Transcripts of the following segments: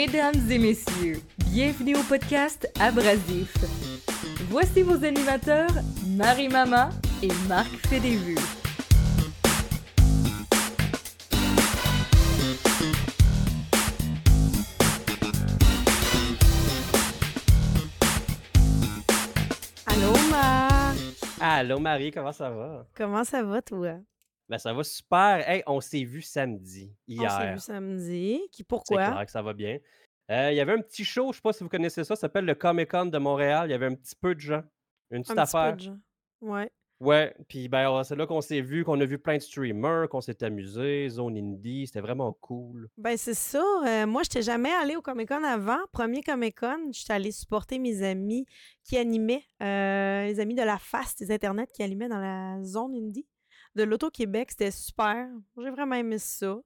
Mesdames et messieurs, bienvenue au podcast Abrasif. Voici vos animateurs, Marie-Mama et Marc Fédévu. Allô, Marc? Allô Marie, comment ça va? Comment ça va, toi? Ben, ça va super. Hey, on s'est vu samedi, On s'est hier. vu samedi. Qui, C'est pourquoi? clair que ça va bien. Euh, il y avait un petit show, je sais pas si vous connaissez ça, ça s'appelle le Comic Con de Montréal. Il y avait un petit peu de gens, une petite Un petit peu de gens. Ouais. Ouais, puis ben, c'est là qu'on s'est vu, qu'on a vu plein de streamers, qu'on s'est amusé, Zone Indie, c'était vraiment cool. Ben, c'est ça. euh, moi, je n'étais jamais allée au Comic Con avant. Premier Comic Con, j'étais allée supporter mes amis qui animaient, euh, les amis de la face des Internets qui animaient dans la zone indie de l'Auto-Québec. C'était super. J'ai vraiment aimé ça.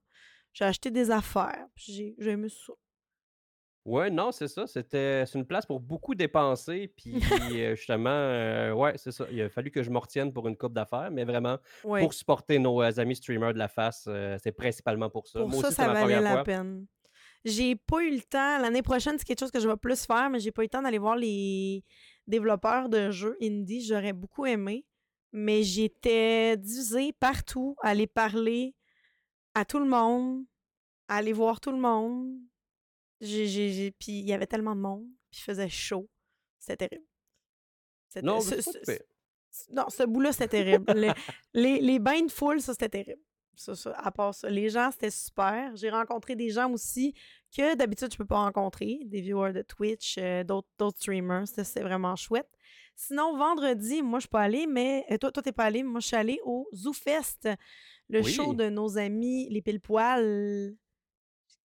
J'ai acheté des affaires. puis J'ai aimé ça. Ouais, non, c'est ça, c'était c'est une place pour beaucoup dépenser, puis euh, justement, euh, ouais, c'est ça. Il a fallu que je m'en retienne pour une coupe d'affaires, mais vraiment, Ouais. pour supporter nos euh, amis streamers de la face, euh, c'est principalement pour ça. Pour Moi ça, aussi, ça valait la fois. peine. J'ai pas eu le temps. L'année prochaine, c'est quelque chose que je vais plus faire, mais j'ai pas eu le temps d'aller voir les développeurs de jeux indie. J'aurais beaucoup aimé. Mais j'étais divisée partout, à aller parler à tout le monde, à aller voir tout le monde. J'ai, j'ai- j'ai- Puis il y avait tellement de monde, puis il faisait chaud. C'était terrible. C'était- Non, ce- non, ce bout-là, c'était terrible. Le- les, les bains de foule, ça, c'était terrible. Ça, ça, à part ça. Les gens, c'était super. J'ai rencontré des gens aussi que d'habitude, je peux pas rencontrer. Des viewers de Twitch, euh, d'autres d'autres streamers. C'était vraiment chouette. Sinon, vendredi, moi, je suis pas allée, mais euh, toi, toi, t'es pas allée. Moi, je suis allée au ZooFest, le show de nos amis, les pile-poils.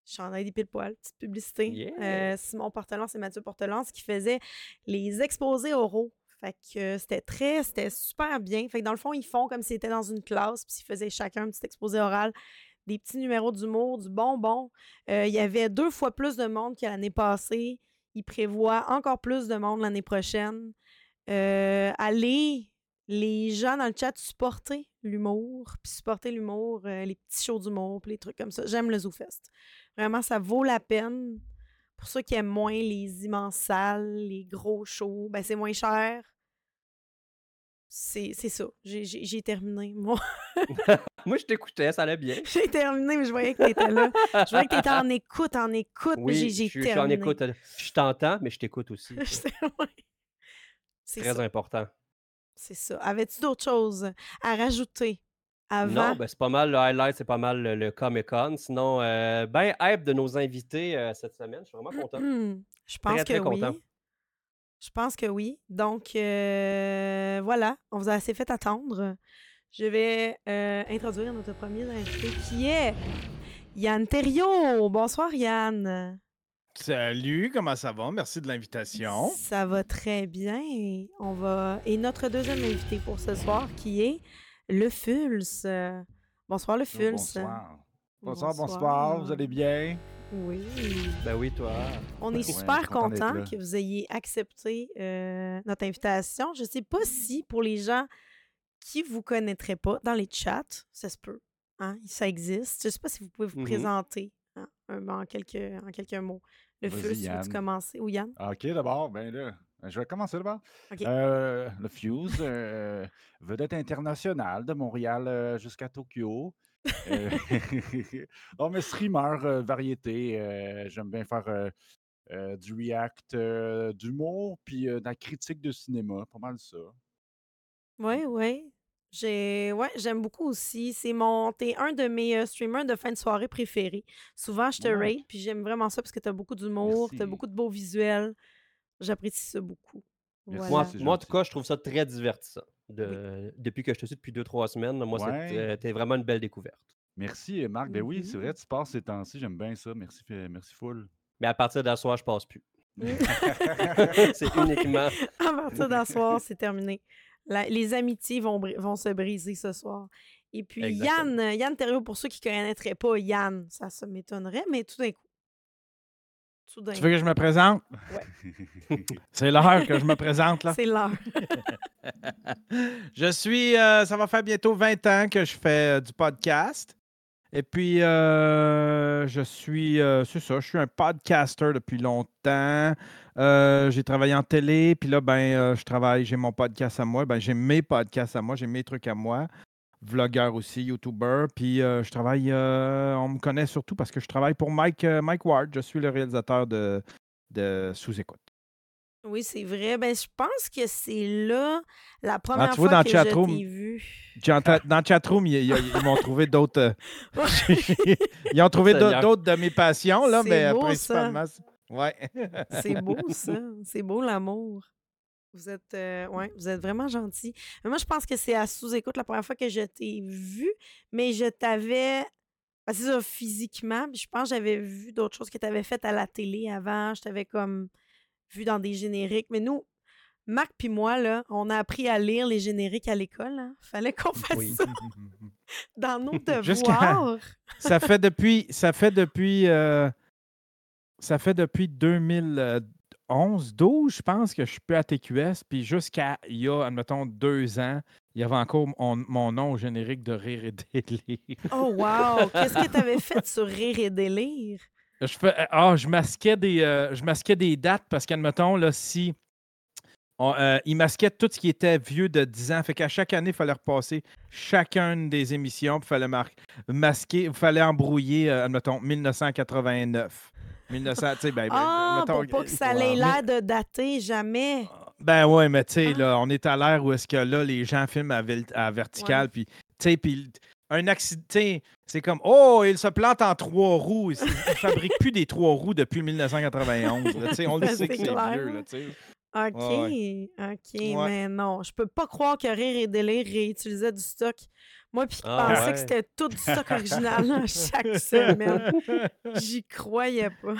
Chandail des pile-poils, petite publicité. Yeah. Euh, Simon Portelance et Mathieu Portelance qui faisaient les exposés oraux. Fait que euh, c'était très, c'était super bien. Fait que dans le fond, ils font comme s'ils étaient dans une classe, puis ils faisaient chacun un petit exposé oral, des petits numéros d'humour, du bonbon. Euh, il y avait deux fois plus de monde que l'année passée. Ils prévoient encore plus de monde l'année prochaine. Euh, allez, les gens dans le chat, supporter l'humour, puis supporter l'humour, euh, les petits shows d'humour, puis les trucs comme ça. J'aime le ZooFest. Vraiment, ça vaut la peine. Pour ceux qui aiment moins les immenses salles, les gros shows, ben c'est moins cher. C'est ça. J'ai- terminé. Moi, Moi, je t'écoutais, ça allait bien. j'ai terminé, mais je voyais que t'étais là. Je voyais que t'étais en écoute, en écoute, Oui, j'ai suis je suis en terminé. écoute. euh, Je t'entends, mais je t'écoute aussi. C'est Très ça. important. C'est ça. Avais-tu d'autres choses à rajouter avant? Non, ben, c'est pas mal le highlight, c'est pas mal le, le Comic-Con. Sinon, euh, ben hype de nos invités euh, cette semaine. Je suis vraiment content. Je pense Très, que très oui. Je pense que oui. Donc, euh, voilà, on vous a assez fait attendre. Je vais euh, introduire notre premier invité qui est Yann Thériault. Bonsoir, Yann. Salut, comment ça va? Merci de l'invitation. Ça va très bien. On va... Et notre deuxième invité pour ce soir qui est le Fulse. Bonsoir, le Fulse. Bonsoir. Bonsoir, bonsoir, vous allez bien? Oui. Ben oui, toi. On est Ouais, super content d'être content que vous ayez accepté euh, notre invitation. Je ne sais pas si pour les gens qui vous connaîtraient pas dans les chats, ça se peut, hein, ça existe. Je ne sais pas si vous pouvez vous Mhm. présenter hein, en, quelques, en quelques mots. Le Vas-y, Fus, tu Yann. commencer? Ou Yann? Ah, OK, d'abord, ben là, je vais commencer d'abord. OK. Euh, le Fuse, euh, vedette internationale de Montréal euh, jusqu'à Tokyo. Non, mais streamer, variété. J'aime bien faire du react, d'humour, puis de la critique de cinéma. Pas mal ça. Oui, oui. J'ai ouais, j'aime beaucoup aussi. C'est mon t'es un de mes euh, streamers de fin de soirée préférés. Souvent, je te Ouais. rate, puis j'aime vraiment ça parce que tu as beaucoup d'humour, tu as Merci. beaucoup de beaux visuels. J'apprécie ça beaucoup. Moi, en tout cas, je trouve ça très divertissant. De, Depuis que je te suis depuis deux, trois semaines, moi, c'est- Ouais. euh, t'es vraiment une belle découverte. Merci, Marc. Ben oui, c'est Mhm. vrai, tu passes ces temps-ci. J'aime bien ça. Merci, merci full. Mais à partir d'asseoir, je passe plus. C'est uniquement. À partir d'un soir, c'est terminé. La- les amitiés vont, vont se briser ce soir. Et puis Exactement. Yann, Yann Thériault, pour ceux qui ne connaîtraient pas Yann, ça, ça m'étonnerait, mais tout d'un coup. Tout d'un Tu coup. veux que je me présente? C'est l'heure que je me présente, là. C'est l'heure. Je suis, euh, ça va faire bientôt 20 ans que je fais euh, du podcast. Et puis, euh, je suis, euh, c'est ça, je suis un podcaster depuis longtemps. Euh, j'ai travaillé en télé, puis là, ben, je travaille, j'ai mon podcast à moi. Ben, j'ai mes podcasts à moi, j'ai mes trucs à moi. Vlogueur aussi, YouTuber. Puis je travaille, on me connaît surtout parce que je travaille pour Mike, Mike Ward. Je suis le réalisateur de, de Sous-Écoute. Oui, c'est vrai. Ben, je pense que c'est là la première Ah, tu vois, fois dans que je t'ai vu. Dans, le chatroom, ils, ils- ils m'ont trouvé d'autres. euh, ils ont trouvé d'autres d'autres de mes passions, là, C'est mais euh, beau, ça. principalement. c'est- Ouais. c'est beau, ça. C'est beau, l'amour. Vous êtes, euh, ouais, vous êtes vraiment gentil. Mais moi, je pense que c'est à sous-écoute la première fois que je t'ai vu, mais je t'avais. ben, c'est ça, physiquement. puis je pense que j'avais vu d'autres choses que tu avais faites à la télé avant. Je t'avais comme vu dans des génériques. Mais nous, Marc puis moi, là, on a appris à lire les génériques à l'école. Hein. Fallait qu'on fasse Oui. ça dans nos devoirs. ça fait depuis. Ça fait depuis. euh, ça fait depuis 2011, 12, je pense, que je suis plus à TQS. Puis jusqu'à il y a, admettons, deux ans, il y avait encore mon, mon nom au générique de Rire et Délire. Oh, wow! Qu'est-ce que tu avais fait sur Rire et Délire? Je fais, ah, je masquais des, euh, je masquais des dates parce qu'admettons, là, si. on, euh, ils masquaient tout ce qui était vieux de 10 ans. Fait qu'à chaque année, il fallait repasser chacune des émissions. Il fallait mar- masquer, il fallait embrouiller, euh, admettons, 1989. 1900, tu sais, ben, ben, Ah, pour pas que ça euh, ait l'air de dater, jamais. Ben ouais, mais tu sais, Ah. là, on est à l'ère où est-ce que là, les gens filment à, à verticale, puis, tu sais, puis un accident, tu sais, c'est comme, oh, il se plante en trois roues. Ils ne fabriquent plus des trois roues depuis 1991. là, tu sais, on le sait que c'est vieux, là, tu sais. OK, Ouais, OK, Ouais. mais non, je peux pas croire que Rire et Délire réutilisait du stock. Moi, puis qui Ah, pensais ouais. que c'était tout du stock original chaque semaine. J'y croyais pas.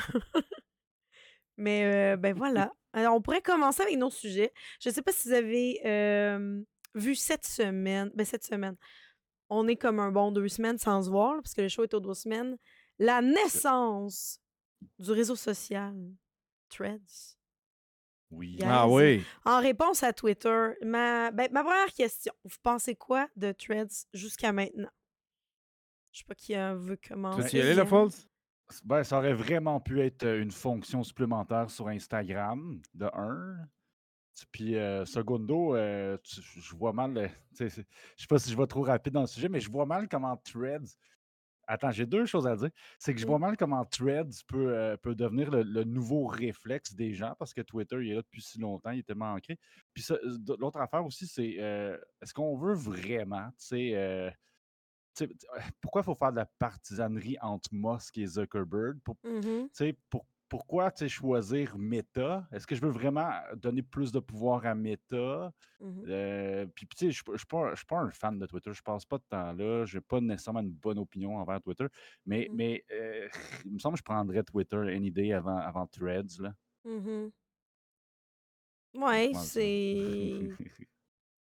mais euh, ben voilà. Alors, on pourrait commencer avec nos sujets. Je sais pas si vous avez euh, vu cette semaine. Ben, cette semaine. On est comme un bon deux semaines sans se voir, là, parce que le show est aux deux semaines. La naissance du réseau social Threads. Oui. Guys, Ah oui. En réponse à Twitter, ma, ben, ma première question, vous pensez quoi de Threads jusqu'à maintenant? Je sais pas qui euh, veut commencer. Tu y aller, le? Falls? Ben, ça aurait vraiment pu être euh, une fonction supplémentaire sur Instagram, de un. Puis, euh, secondo, euh, tu- je vois mal. euh, sais, Je sais pas si je vais trop rapide dans le sujet, mais je vois mal comment Threads. Attends, j'ai deux choses à dire. C'est que je vois mal comment Threads peut, euh, peut devenir le, le nouveau réflexe des gens parce que Twitter, il est là depuis si longtemps, il est tellement ancré. Puis, l'autre affaire aussi, c'est est-ce qu'on veut vraiment, tu sais, pourquoi il faut faire de la partisanerie entre Musk et Zuckerberg? Pour- pour- pourquoi choisir Meta? Est-ce que je veux vraiment donner plus de pouvoir à Meta? Mhm. Euh, puis, tu sais, je ne suis pas, un fan de Twitter. Je passe pas de temps là. Je n'ai pas nécessairement une bonne opinion envers Twitter. Mais, mais euh, il me semble que je prendrais Twitter any day avant, avant Threads. Là. Mhm. Ouais, c'est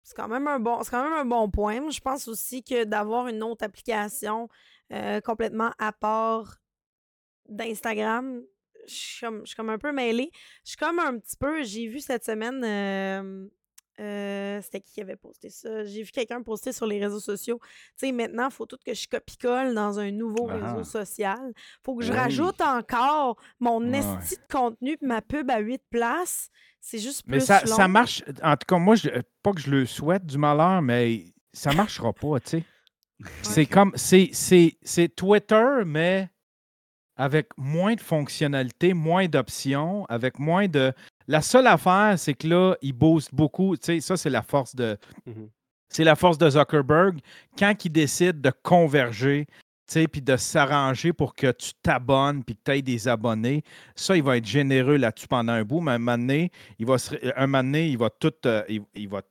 c'est quand même un bon c'est quand même un bon point. Moi, je pense aussi que d'avoir une autre application euh, complètement à part d'Instagram, je suis comme, je suis comme un peu mêlée. Je suis comme un petit peu, j'ai vu cette semaine, euh, euh, c'était qui qui avait posté ça? J'ai vu quelqu'un poster sur les réseaux sociaux. Tu sais, maintenant, il faut tout que je copie-colle dans un nouveau Ah réseau social. faut que je Oui. rajoute encore mon esti de contenu ma pub à 8 places. C'est juste plus Mais ça, long. ça marche. En tout cas, moi, je, pas que je le souhaite du malheur, mais ça marchera pas, tu sais. C'est comme. C'est Twitter, mais avec moins de fonctionnalités, moins d'options, avec moins de. La seule affaire, c'est que là, il booste beaucoup. Tu sais, ça, c'est la force de. Mhm. C'est la force de Zuckerberg. Quand il décide de converger, tu sais, puis de s'arranger pour que tu t'abonnes puis que tu aies des abonnés, ça, il va être généreux là-dessus pendant un bout, mais un moment donné, il va, se- un moment donné, il va tout, euh, il, il va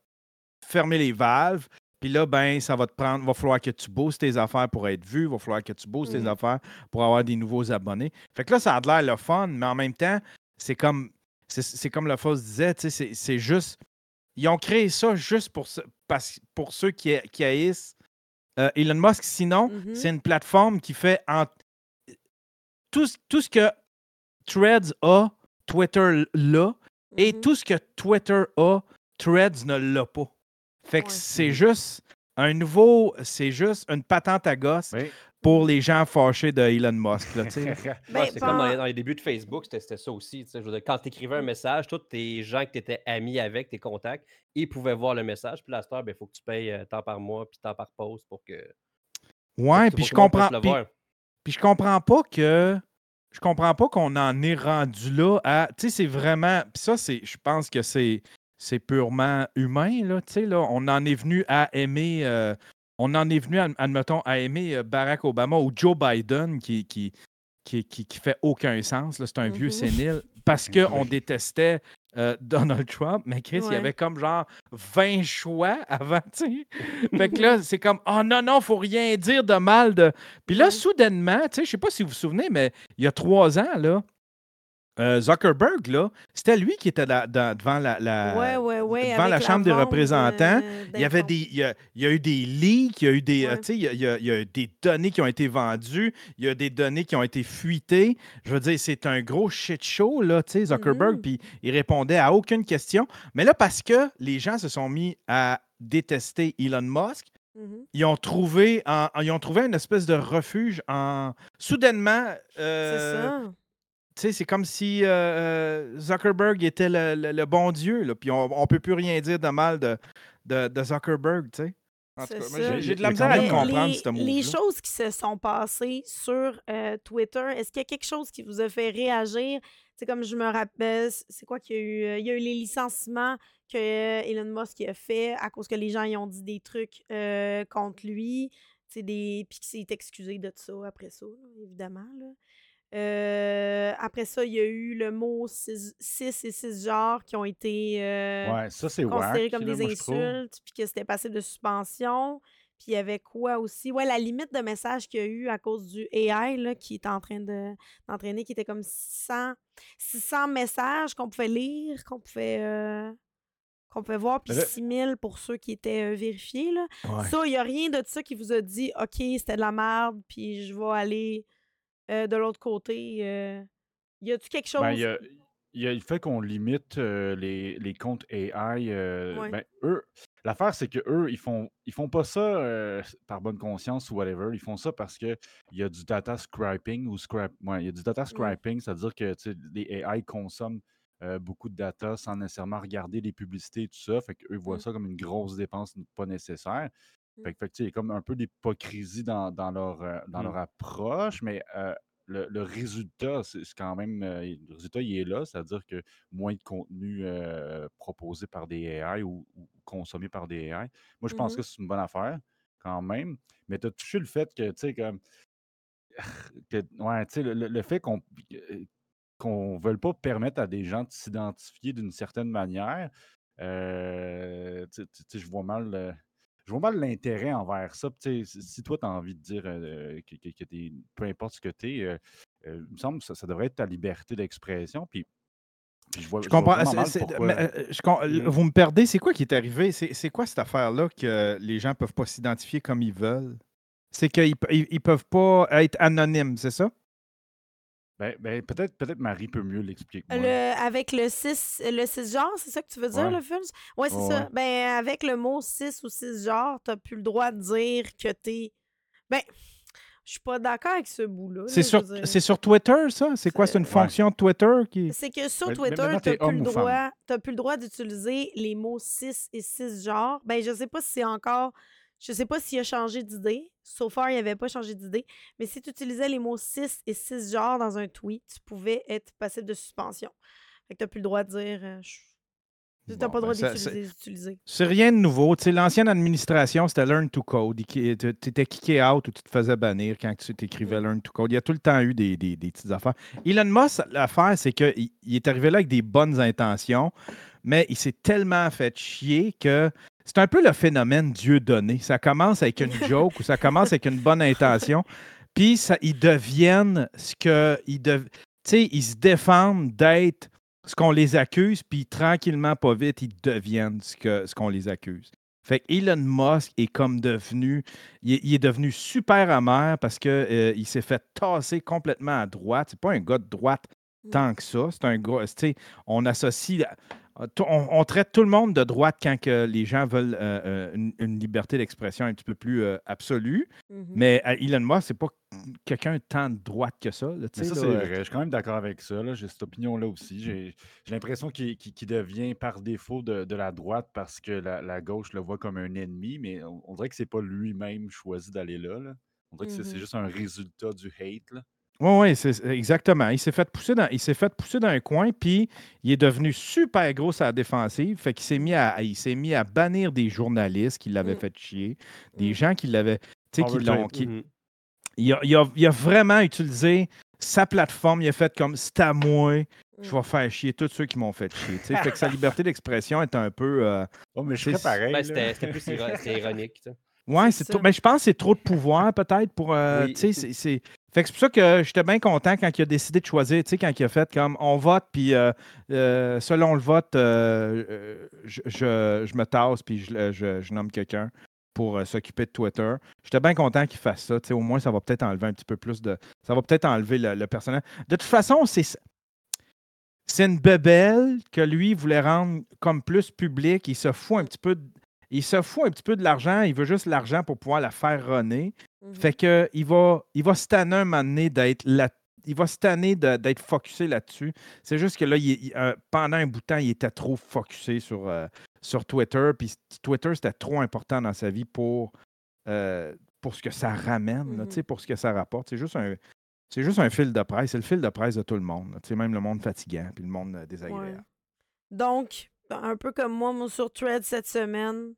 fermer les valves. Puis là, ben, ça va te prendre, va falloir que tu boostes tes affaires pour être vu, va falloir que tu boostes tes Mhm. affaires pour avoir des nouveaux abonnés. Fait que là, ça a l'air le fun, mais en même temps, c'est comme, c'est, comme le Foss disait, c'est, juste, ils ont créé ça juste pour, pour ceux qui, qui haïssent euh, Elon Musk. Sinon, Mhm. c'est une plateforme qui fait en- tout, ce- tout ce que Threads a, Twitter l'a, et Mhm. tout ce que Twitter a, Threads ne l'a pas. Fait que Ouais. c'est juste un nouveau, c'est juste une patente à gosse. Oui. pour les gens fâchés de Elon Musk. Là, tu sais. Ouais, Ben, c'est comme dans pen- les, dans les débuts de Facebook, c'était c'était ça aussi. tu sais, Je veux dire, quand tu écrivais un message, tous tes gens que tu étais amis avec, tes contacts, ils pouvaient voir le message. Puis là, il faut que tu payes euh, tant par mois, puis tant par poste pour que, Ouais, puis je comprends. Puis je comprends pas que. Je comprends pas qu'on en est rendu là à. Tu sais, c'est vraiment. Puis ça, c'est. Je pense que c'est. C'est purement humain, là. Tu sais, là. On en est venu à aimer. euh, on en est venu, ad- admettons, à aimer euh, Barack Obama ou Joe Biden qui. qui qui, qui, qui fait aucun sens. là, C'est un vieux Mhm. sénile. Parce qu'on détestait euh, Donald Trump, mais Chris, il y avait comme genre 20 choix avant, tu sais. Fait que là, c'est comme, oh non, non, faut rien dire de mal de. Puis là, Ouais. soudainement, tu sais, je sais pas si vous vous souvenez, mais il y a trois ans, là, euh, Zuckerberg, là, c'était lui qui était là- dans- devant la, la- ouais, ouais, ouais. devant la Chambre des vente, représentants. euh, il y avait des, il y a, il y a eu des leaks, il y a eu des, euh, Ouais. tu sais, il y a, il y a- il y a eu des données qui ont été vendues, il y a des données qui ont été fuitées. Je veux dire, c'est un gros shit show, là, tu sais, Zuckerberg, Mhm. puis il répondait à aucune question. Mais là, parce que les gens se sont mis à détester Elon Musk, Mhm. ils ont trouvé, en- ils ont trouvé une espèce de refuge en. Soudainement, C'est euh, sais, c'est comme si euh, euh, Zuckerberg était le, le- le bon Dieu, là, puis on ne peut plus rien dire de mal de, de, de Zuckerberg, tu sais. J'ai- de la misère à le comprendre, les, ce move les choses qui se sont passées sur euh, Twitter, est-ce qu'il y a quelque chose qui vous a fait réagir? C'est comme je me rappelle, c- c'est quoi qu'il y a eu? euh, Il y a eu les licenciements que euh, Elon Musk a fait à cause que les gens y ont dit des trucs euh, contre lui. C'est des. Puis qu'il s'est excusé de ça après ça, là, évidemment. là. Euh, après ça, il y a eu le mot 6 et 6 genres qui ont été euh, Ouais, ça, c'est considérés comme là, des insultes, puis que c'était passible de suspension. Puis il y avait quoi aussi? Ouais, la limite de messages qu'il y a eu à cause du AI là, qui était en train de- d'entraîner, qui était comme 600, 600 messages qu'on pouvait lire, qu'on pouvait, euh, qu'on pouvait voir, puis Mais là- 6000 pour ceux qui étaient euh, vérifiés. Là. Ouais. Ça, il n'y a rien de ça qui vous a dit OK, c'était de la merde, puis je vais aller euh, de l'autre côté. euh. Y a-tu quelque chose? Ben, il y a, il y a le fait qu'on limite euh, les, les comptes AI. euh, Ouais. ben, eux, l'affaire, c'est que eux, ils font, ils font pas ça par bonne conscience ou whatever. Ils font ça parce qu'il y a du data scraping ou scrap. Ouais, il y a du data scraping, c'est-à-dire que les AI consomment beaucoup de data sans nécessairement regarder les publicités et tout ça. Fait qu'eux voient Mm. ça comme une grosse dépense pas nécessaire. Mm. Fait que, fait il y a comme un peu d'hypocrisie dans, dans leur, euh, dans Mm. leur approche, mais euh, le, le résultat, c'est quand même. euh, le résultat, il est là, c'est-à-dire que moins de contenu euh, proposé par des AI ou, ou consommé par des AI. Moi, je pense Mhm. que c'est une bonne affaire, quand même. Mais tu as touché le fait que, tu sais, comme. que, ouais, tu sais, le, fait qu'on qu'on ne veuille pas permettre à des gens de s'identifier d'une certaine manière, euh, tu sais, je vois mal. Euh, je vois mal l'intérêt envers ça. Si toi, tu as envie de dire euh, que, que- que t'es- peu importe ce que tu es, il me semble que ça, ça devrait être ta liberté d'expression. Puis, je vois, Je je vois comprends. mais, euh, je Mhm. Vous me perdez, c'est quoi qui est arrivé? C'est quoi cette affaire-là que les gens peuvent pas s'identifier comme ils veulent? C'est qu'ils ils peuvent pas être anonymes, c'est ça? Ben, ben, peut-être peut Marie peut mieux l'expliquer que moi. Le, avec le 6, le 6 genres, c'est ça que tu veux dire, Ouais. le Fulz? Oui, c'est Ouais, ça. ouais. Ben, avec le mot 6 ou 6 genres, t'as plus le droit de dire que t'es. Ben, je suis pas d'accord avec ce bout-là. C'est sur, sur Twitter, ça? C'est quoi? C'est une Ouais. fonction de Twitter qui. C'est que sur mais Twitter, t'as t'es plus, plus le droit d'utiliser les mots 6 et 6 genres. Ben, je sais pas si c'est encore. Je sais pas s'il a changé d'idée. So far, il avait pas changé d'idée. Mais si tu utilisais les mots 6 et 6 genres dans un tweet, tu pouvais être passible de suspension. Fait que t'as plus le droit de dire. euh, je- T'as Bon, pas le droit ben, ça- d'utiliser. C'est rien de nouveau. Tu L'ancienne administration, c'était Learn to Code. Tu étais kické out ou tu te faisais bannir quand tu t'écrivais. Learn to Code. Il y a tout le temps eu des, des- des petites affaires. Elon Musk, l'affaire, c'est qu'il il est arrivé là avec des bonnes intentions, mais il s'est tellement fait chier que c'est un peu le phénomène Dieu donné. Ça commence avec une joke ou ça commence avec une bonne intention, puis ça, ils deviennent ce que. Ils sais, ils se défendent d'être ce qu'on les accuse, puis tranquillement, pas vite, ils deviennent ce que ce qu'on les accuse. Fait que Elon Musk est comme devenu, il est, il est devenu super amer parce que euh, s'est fait tasser complètement à droite. C'est pas un gars de droite Mm. tant que ça. C'est un gars, on associe, on, on traite tout le monde de droite quand que les gens veulent euh, euh, une, une liberté d'expression un petit peu plus euh, absolue. Mhm. Mais Elon Musk, c'est pas quelqu'un tant de droite que ça. là, ça, c'est vrai. Je suis quand même d'accord avec ça. J'ai cette opinion-là aussi. J'ai l'impression qu'il devient par défaut de, de la droite parce que la, la gauche le voit comme un ennemi, mais on, on dirait que c'est pas lui-même choisi d'aller là, là. On dirait que c'est- Mhm. juste un résultat du hate. Là. Oui, oui, c'est exactement. Il s'est fait pousser dans, il s'est fait pousser dans un coin, puis il est devenu super gros à la défensive. Fait qu'il s'est mis à, il s'est mis à bannir des journalistes qui l'avaient Mm. fait chier, des Mm. gens qui l'avaient, tu sais, qui l'ont, qui- Mhm. il, a, il a- il a vraiment utilisé sa plateforme. Il a fait comme c'est à moi, je Mm. vais faire chier tous ceux qui m'ont fait chier. tu sais. fait que sa liberté d'expression est un peu. euh, Oh, mais je C'est- serais pareil. Ben, c'était c'était plus ironique. Ouais, C'est trop- mais je pense que c'est trop de pouvoir peut-être pour. euh, Oui. tu sais, c'est- c'est. Fait que c'est pour ça que j'étais bien content quand il a décidé de choisir, tu sais, quand il a fait comme on vote, puis euh, euh, selon le vote, euh, je, je- je me tasse, puis je, je- je nomme quelqu'un pour euh, s'occuper de Twitter. J'étais bien content qu'il fasse ça. tu sais, Au moins, ça va peut-être enlever un petit peu plus de. Ça va peut-être enlever le, le personnage. De toute façon, c'est. C'est une bebelle que lui voulait rendre comme plus public. Il se fout un petit peu. de- Il se fout un petit peu de l'argent. Il veut juste l'argent pour pouvoir la faire runner. Mhm. Fait que il va, il va se tanner un moment donné d'être là. Il va se tanner d'être focusé là-dessus. C'est juste que là, il euh, pendant un bout de temps, il était trop focusé sur, euh, sur Twitter. Puis Twitter, c'était trop important dans sa vie pour, euh, pour ce que ça ramène, là, Mhm. pour ce que ça rapporte. C'est juste un. C'est juste un fil de presse. C'est le fil de presse de tout le monde. là. Même le monde fatigant, puis le monde désagréable. Ouais. Donc, un peu comme moi, moi sur Thread cette semaine,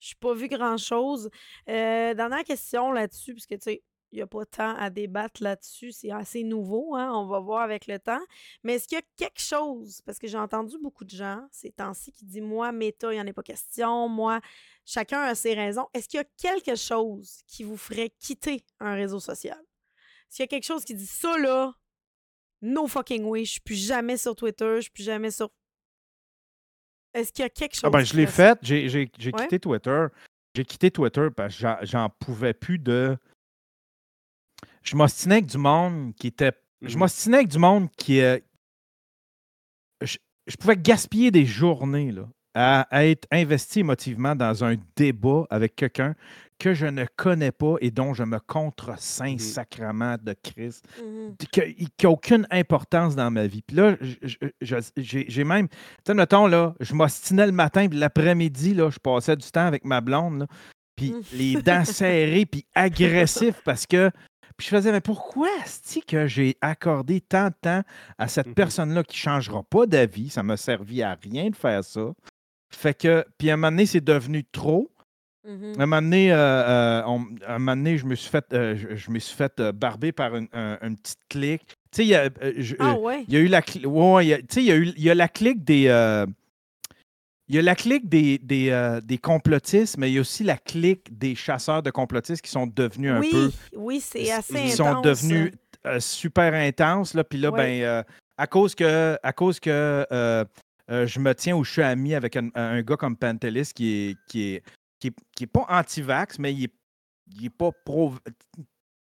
je n'ai pas vu grand-chose. Euh, dernière question là-dessus, puisque tu sais, il n'y a pas tant à débattre là-dessus, c'est assez nouveau, hein, on va voir avec le temps. Mais est-ce qu'il y a quelque chose, parce que j'ai entendu beaucoup de gens ces temps-ci qui disent Moi, méta, il n'y en a pas question, moi, chacun a ses raisons. Est-ce qu'il y a quelque chose qui vous ferait quitter un réseau social? Est-ce qu'il y a quelque chose qui dit ça là, no fucking way, je suis plus jamais sur Twitter, je suis plus jamais sur. Est-ce qu'il y a quelque chose Ah ben, qui je l'ai fait. J'ai j'ai- j'ai Ouais. quitté Twitter. J'ai quitté Twitter parce que j'en- j'en pouvais plus de. Je m'ostinais avec du monde qui était. Je Mhm. m'ostinais avec du monde qui. euh, Je, je pouvais gaspiller des journées là, à, à être investi émotivement dans un débat avec quelqu'un que je ne connais pas et dont je me contre-saint Mhm. sacrement de Christ Mhm. qui n'a aucune importance dans ma vie. Puis là, j'ai même, tu sais, mettons, là, je m'ostinais le matin, puis l'après-midi, là, je passais du temps avec ma blonde, là, puis Mm. les dents serrées, puis agressif, parce que, puis je faisais, mais pourquoi est-ce que j'ai accordé tant de temps à cette Mhm. personne-là qui ne changera pas d'avis? Ça m'a servi à rien de faire ça. Fait que, puis à un moment donné, c'est devenu trop. À un moment donné, euh, euh, on- à un moment donné, je me suis fait, euh, je, je me suis fait barber par une, un- une petite clique. Tu sais, il y a, je- Ah ouais. il y a eu la clique. Ouais, y a- y a eu y a la clique des. il y a la clique des, des, des complotistes, mais il y a aussi la clique des chasseurs de complotistes qui sont devenus un oui, peu. oui, c'est assez Ils intense. sont devenus euh, super intenses. Là, puis là, Ouais. ben, à cause que, à cause que je me tiens ou je suis ami avec un, un gars comme Pantelis qui est, qui est, qui est, qui est pas anti-vax, mais il est, il est pas pro.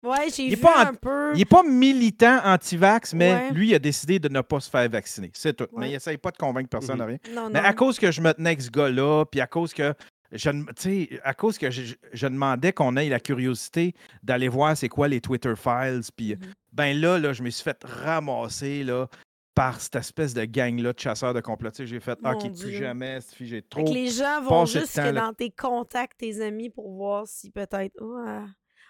Ouais, j'ai il est vu pas en- un peu. Il n'est pas militant anti-vax, mais Ouais. lui, il a décidé de ne pas se faire vacciner. C'est tout. Mais il n'essaye pas de convaincre personne de Mhm. rien. Non, Mais non. à cause que je me tenais avec ce gars-là, puis à cause que je, ne- tu sais, à cause que je, je demandais qu'on ait la curiosité d'aller voir c'est quoi les Twitter files, puis Mhm. ben là, là, je me suis fait ramasser là, par cette espèce de gang-là de chasseurs de complotistes. J'ai fait, Mon OK, Dieu. plus jamais, cette fille, j'ai Fait trop. que les gens vont là. dans tes contacts, tes amis, pour voir si peut-être. Oh, ah.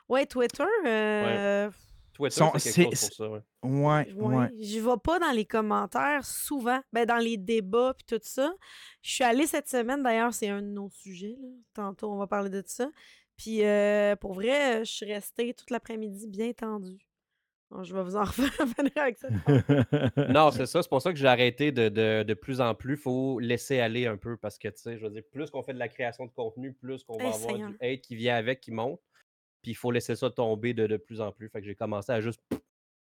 Ouais, Twitter. euh, Twitter, c'est quelque c'est- chose pour ça. ouais. Ouais, Ouais, ouais. Je vais pas dans les commentaires souvent, ben dans les débats puis tout ça. Je suis allée cette semaine, d'ailleurs, c'est un de nos sujets. là. Tantôt, on va parler de ça. Puis euh, pour vrai, je suis restée toute l'après-midi bien tendue. Bon, je vais vous en revenir avec ça. Non, c'est ça. C'est pour ça que j'ai arrêté de, de, de plus en plus. Il faut laisser aller un peu parce que, tu sais, je veux dire, plus qu'on fait de la création de contenu, plus qu'on va avoir du hate qui vient avec, qui monte. Puis il faut laisser ça tomber de, de plus en plus. Fait que j'ai commencé à juste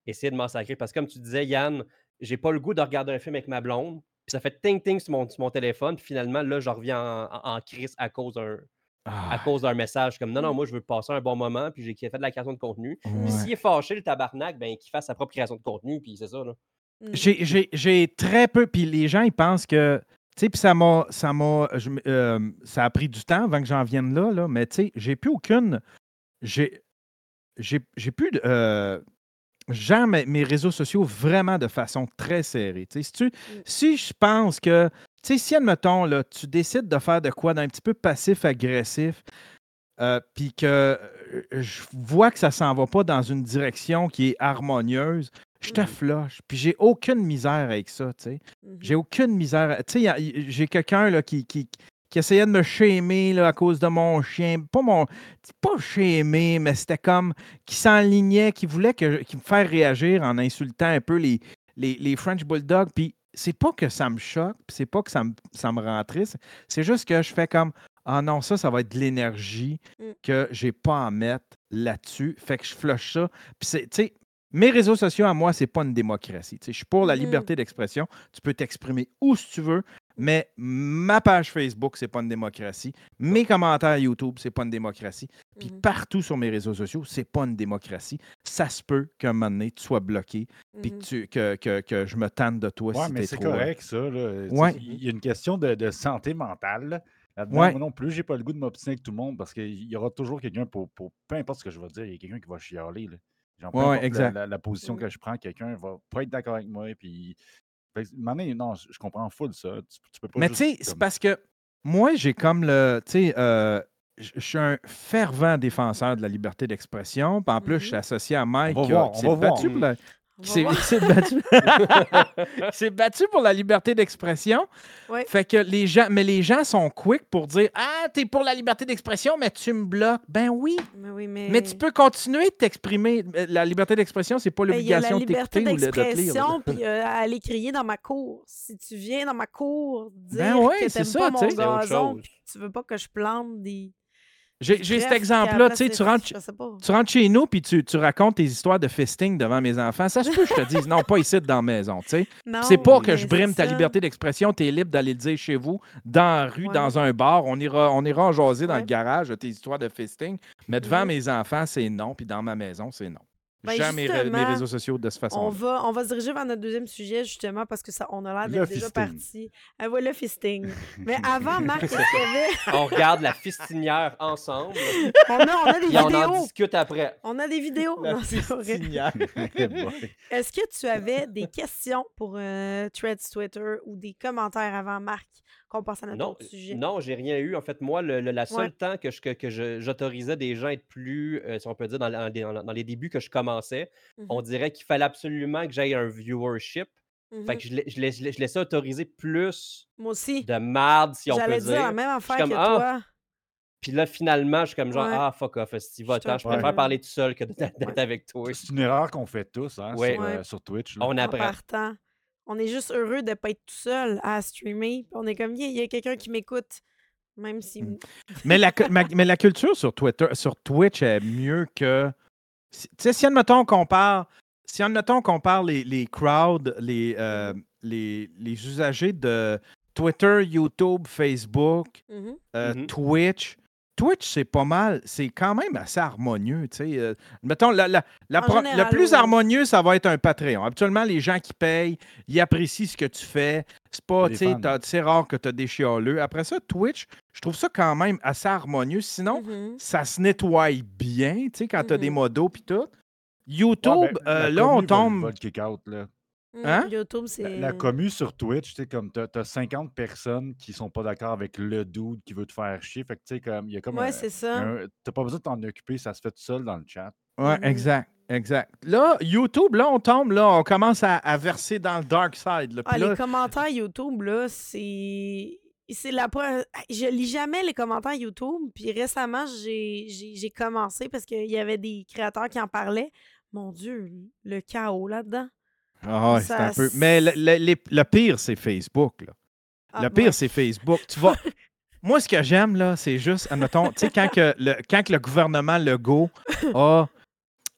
essayer de m'en sacrer. Parce que comme tu disais, Yann, j'ai pas le goût de regarder un film avec ma blonde. Puis ça fait ting-ting sur mon, sur mon téléphone. Puis finalement, là, je reviens en, en- en crise à cause d'un à Ah, cause d'un message. Comme non, non, Mm. moi, je veux passer un bon moment. Puis j'ai fait de la création de contenu. Puis s'il est fâché, le tabarnak, ben qu'il fasse sa propre création de contenu. Puis c'est ça, là. Mm. J'ai- J'ai j'ai très peu. Puis les gens, ils pensent que Tu sais, puis ça m'a. Ça je euh, ça a pris du temps avant que j'en vienne là, là mais tu sais, j'ai plus aucune. J'ai. J'ai j'ai plus de. euh, gère mes, réseaux sociaux vraiment de façon très serrée. Tu sais, si, tu- si je pense que. Tu sais, si, admettons, là, tu décides de faire de quoi d'un petit peu passif-agressif, euh, puis que euh, je vois que ça s'en va pas dans une direction qui est harmonieuse, je te Mhm. flush. Puis j'ai aucune misère avec ça, tu sais. J'ai aucune misère. Tu sais, j'ai quelqu'un qui, qui, qui essayait de me shamer là, à cause de mon chien. Pas mon. Pas shamer, mais c'était comme. qui s'enlignait, qui voulait que, qui me faire réagir en insultant un peu les, les, les French Bulldogs. Puis c'est pas que ça me choque, c'est pas que ça me, ça me rend triste. C'est juste que je fais comme. Ah non, ça, ça va être de l'énergie Mm. que j'ai pas à mettre là-dessus. Fait que je flush ça. Puis c'est, tu sais, mes réseaux sociaux à moi, c'est pas une démocratie. Tu sais, je suis pour la Mhm. liberté d'expression. Tu peux t'exprimer où si tu veux, mais ma page Facebook, c'est pas une démocratie. Mes commentaires YouTube, c'est pas une démocratie. Puis Mhm. partout sur mes réseaux sociaux, c'est pas une démocratie. Ça se peut qu'à un moment donné, tu sois bloqué, puis que, Mhm. tu- que, que- que je me tente de toi Ouais, si mais t'es c'est trop. euh, correct, ça. là. Ouais. Il y a une question de, de santé mentale. là. Là-dedans, Ouais. moi non plus, j'ai pas le goût de m'obstiner avec tout le monde parce qu'il y aura toujours quelqu'un pour, pour- Peu importe ce que je vais dire, il y a quelqu'un qui va chialer. Là. Genre, Ouais, la- exact. La, la position Mm. que je prends, quelqu'un va pas être d'accord avec moi. Puis. Fait que, à un moment donné, non, je je comprends full ça. Tu, tu peux pas Mais tu sais, c'est comme- parce que moi, j'ai comme le. Tu sais, euh, je je suis un fervent défenseur de la liberté d'expression. En plus, je suis Mhm. associé à Mike va qui s'est battu pour la- battu, battu pour liberté d'expression. Ouais. Fait que les gens, mais les gens sont quick pour dire Ah, t'es pour la liberté d'expression, mais tu me bloques. Ben oui. Mais oui, mais... Mais tu peux continuer de t'exprimer. Euh, La liberté d'expression, c'est pas Ben, l'obligation de t'écouter ou de te lire. puis euh, à aller crier dans ma cour. Si tu viens dans ma cour dire Ben ouais, que c'est t'aimes ça, pas tu mon gazon, tu veux pas que je plante des... J'ai cet exemple-là. Tu sais, tu rentres, tu chez nous puis tu, tu racontes tes histoires de fisting devant mes enfants. Ça se peut que je te dise non, pas ici dans la maison. tu sais. C'est pas que je brime ta liberté d'expression, tu es libre d'aller le dire chez vous, dans la rue, Ouais. dans un bar. On ira, on ira en jaser dans le garage de tes histoires de fisting. Mais devant mes enfants, c'est non. Puis dans ma maison, c'est non. Ben, J'aime mes, ré- mes justement, réseaux sociaux de cette On façon. va, on va se diriger vers notre deuxième sujet, justement, parce que ça, on a l'air d'être déjà parti. Ah, ouais, le fisting. Mais avant, Marc, est-ce qu'il y avait... On regarde la fistinière ensemble On a, on a des et on en vidéos. discute après. On a des vidéos. La Non, fistinière. Est-ce que tu avais des questions pour euh, Threads Twitter ou des commentaires avant Marc qu'on passe à notre Non, autre sujet? non, j'ai rien eu. En fait, moi, le, le- la seule Ouais. temps que je- que, j'autorisais des gens à être plus, euh, si on peut dire, dans, dans- dans les débuts que je commençais, on dirait qu'il fallait absolument que j'aie un viewership. Fait que je, l'ai- je, je je laissais autoriser plus Moi aussi. de marde, si on peut J'allais dire. dire la même affaire comme, que ah, toi. Puis là, finalement, je suis comme genre, Ouais. ah, fuck off, si va Je préfère parler tout seul que d'être avec toi. C'est une erreur qu'on fait tous hein, Ouais. sur, euh, sur Twitch. là. On En apprend. On est juste heureux de ne pas être tout seul à streamer. On est comme, il y a quelqu'un qui m'écoute. Même si. Mm. mais, la, ma- mais la culture sur Twitter, sur Twitch est mieux que. Tu sais, si admettons qu'on parle. Si admettons qu'on parle les, les crowds, les, euh, les, les usagers de Twitter, YouTube, Facebook, Mhm. euh, Mhm. Twitch. Twitch, c'est pas mal. C'est quand même assez harmonieux. tu sais. Euh, mettons, la, la- la En pro- le plus oui. harmonieux, ça va être un Patreon. Habituellement, les gens qui payent, ils apprécient ce que tu fais. C'est pas, c'est rare que tu as des chialeux. Après ça, Twitch, je trouve ça quand même assez harmonieux. Sinon, Mhm. ça se nettoie bien, tu sais, quand tu as des Mhm. modos puis tout. Ouais, YouTube, ben, euh, là, on tombe. va là. Mm, Hein? YouTube, c'est. La, la commu sur Twitch, tu sais, comme t'as as 50 personnes qui sont pas d'accord avec le dude qui veut te faire chier. Fait que, tu sais, comme, il y a comme Ouais, un- c'est ça. un- T'as pas besoin de t'en occuper, ça se fait tout seul dans le chat. Ouais, Mhm. exact, exact. Là, YouTube, là, on tombe, là, on commence à, à verser dans le dark side. là. Ah, Puis là, les commentaires YouTube, là, c'est. C'est la pre- Je lis jamais les commentaires YouTube. Puis récemment, j'ai j'ai- j'ai commencé parce qu'il y avait des créateurs qui en parlaient. Mon Dieu, le chaos là-dedans. Ah c'est un peu. Mais le, le- le pire, c'est Facebook. Là. Ah, le pire, ouais. c'est Facebook. Tu vas. Moi, ce que j'aime, là, c'est juste, admettons, tu sais, quand, que le, quand que le gouvernement Legault a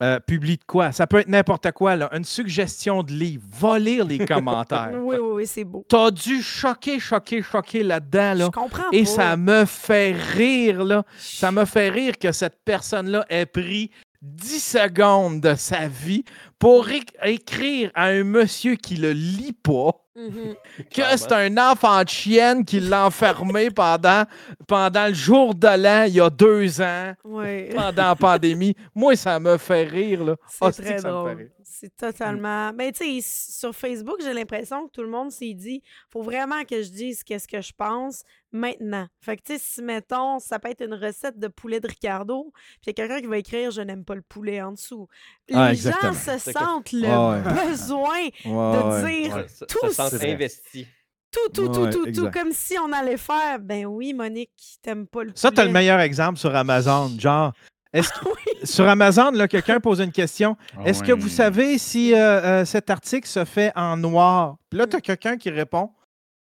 euh, publié de quoi, ça peut être n'importe quoi, là, une suggestion de livre, va lire les commentaires. Oui, oui, oui, c'est beau. T'as dû choquer, choquer, choquer là-dedans, Je là. comprends Et pas. ça me fait rire, là. Ça me fait rire que cette personne-là ait pris 10 secondes de sa vie pour écrire à un monsieur qui le lit pas Mhm. que c'est un enfant de chienne qui l'a enfermé pendant, pendant le jour de l'an, il y a deux ans, Ouais. pendant la pandémie. Moi, ça me fait rire. Là. C'est Ah, très que ça me fait drôle. C'est totalement. Mais tu sais, sur Facebook, j'ai l'impression que tout le monde s'est dit faut vraiment que je dise qu'est-ce que je pense maintenant. Fait que tu sais, si mettons, ça peut être une recette de poulet de Ricardo, puis il y a quelqu'un qui va écrire je n'aime pas le poulet en dessous. Les Ah, gens se que- sentent le ouais. besoin Ouais, de dire Ouais, tout, se sentent investis. tout, tout, tout, Ouais, tout, tout, exact. comme si on allait faire ben oui, Monique, t'aimes pas le poulet. Ça, tu as le meilleur exemple sur Amazon. Genre, est-ce que- sur Amazon, là, quelqu'un pose une question. Ah Est-ce que vous savez si euh, euh, cet article se fait en noir? Puis là, tu as quelqu'un qui répond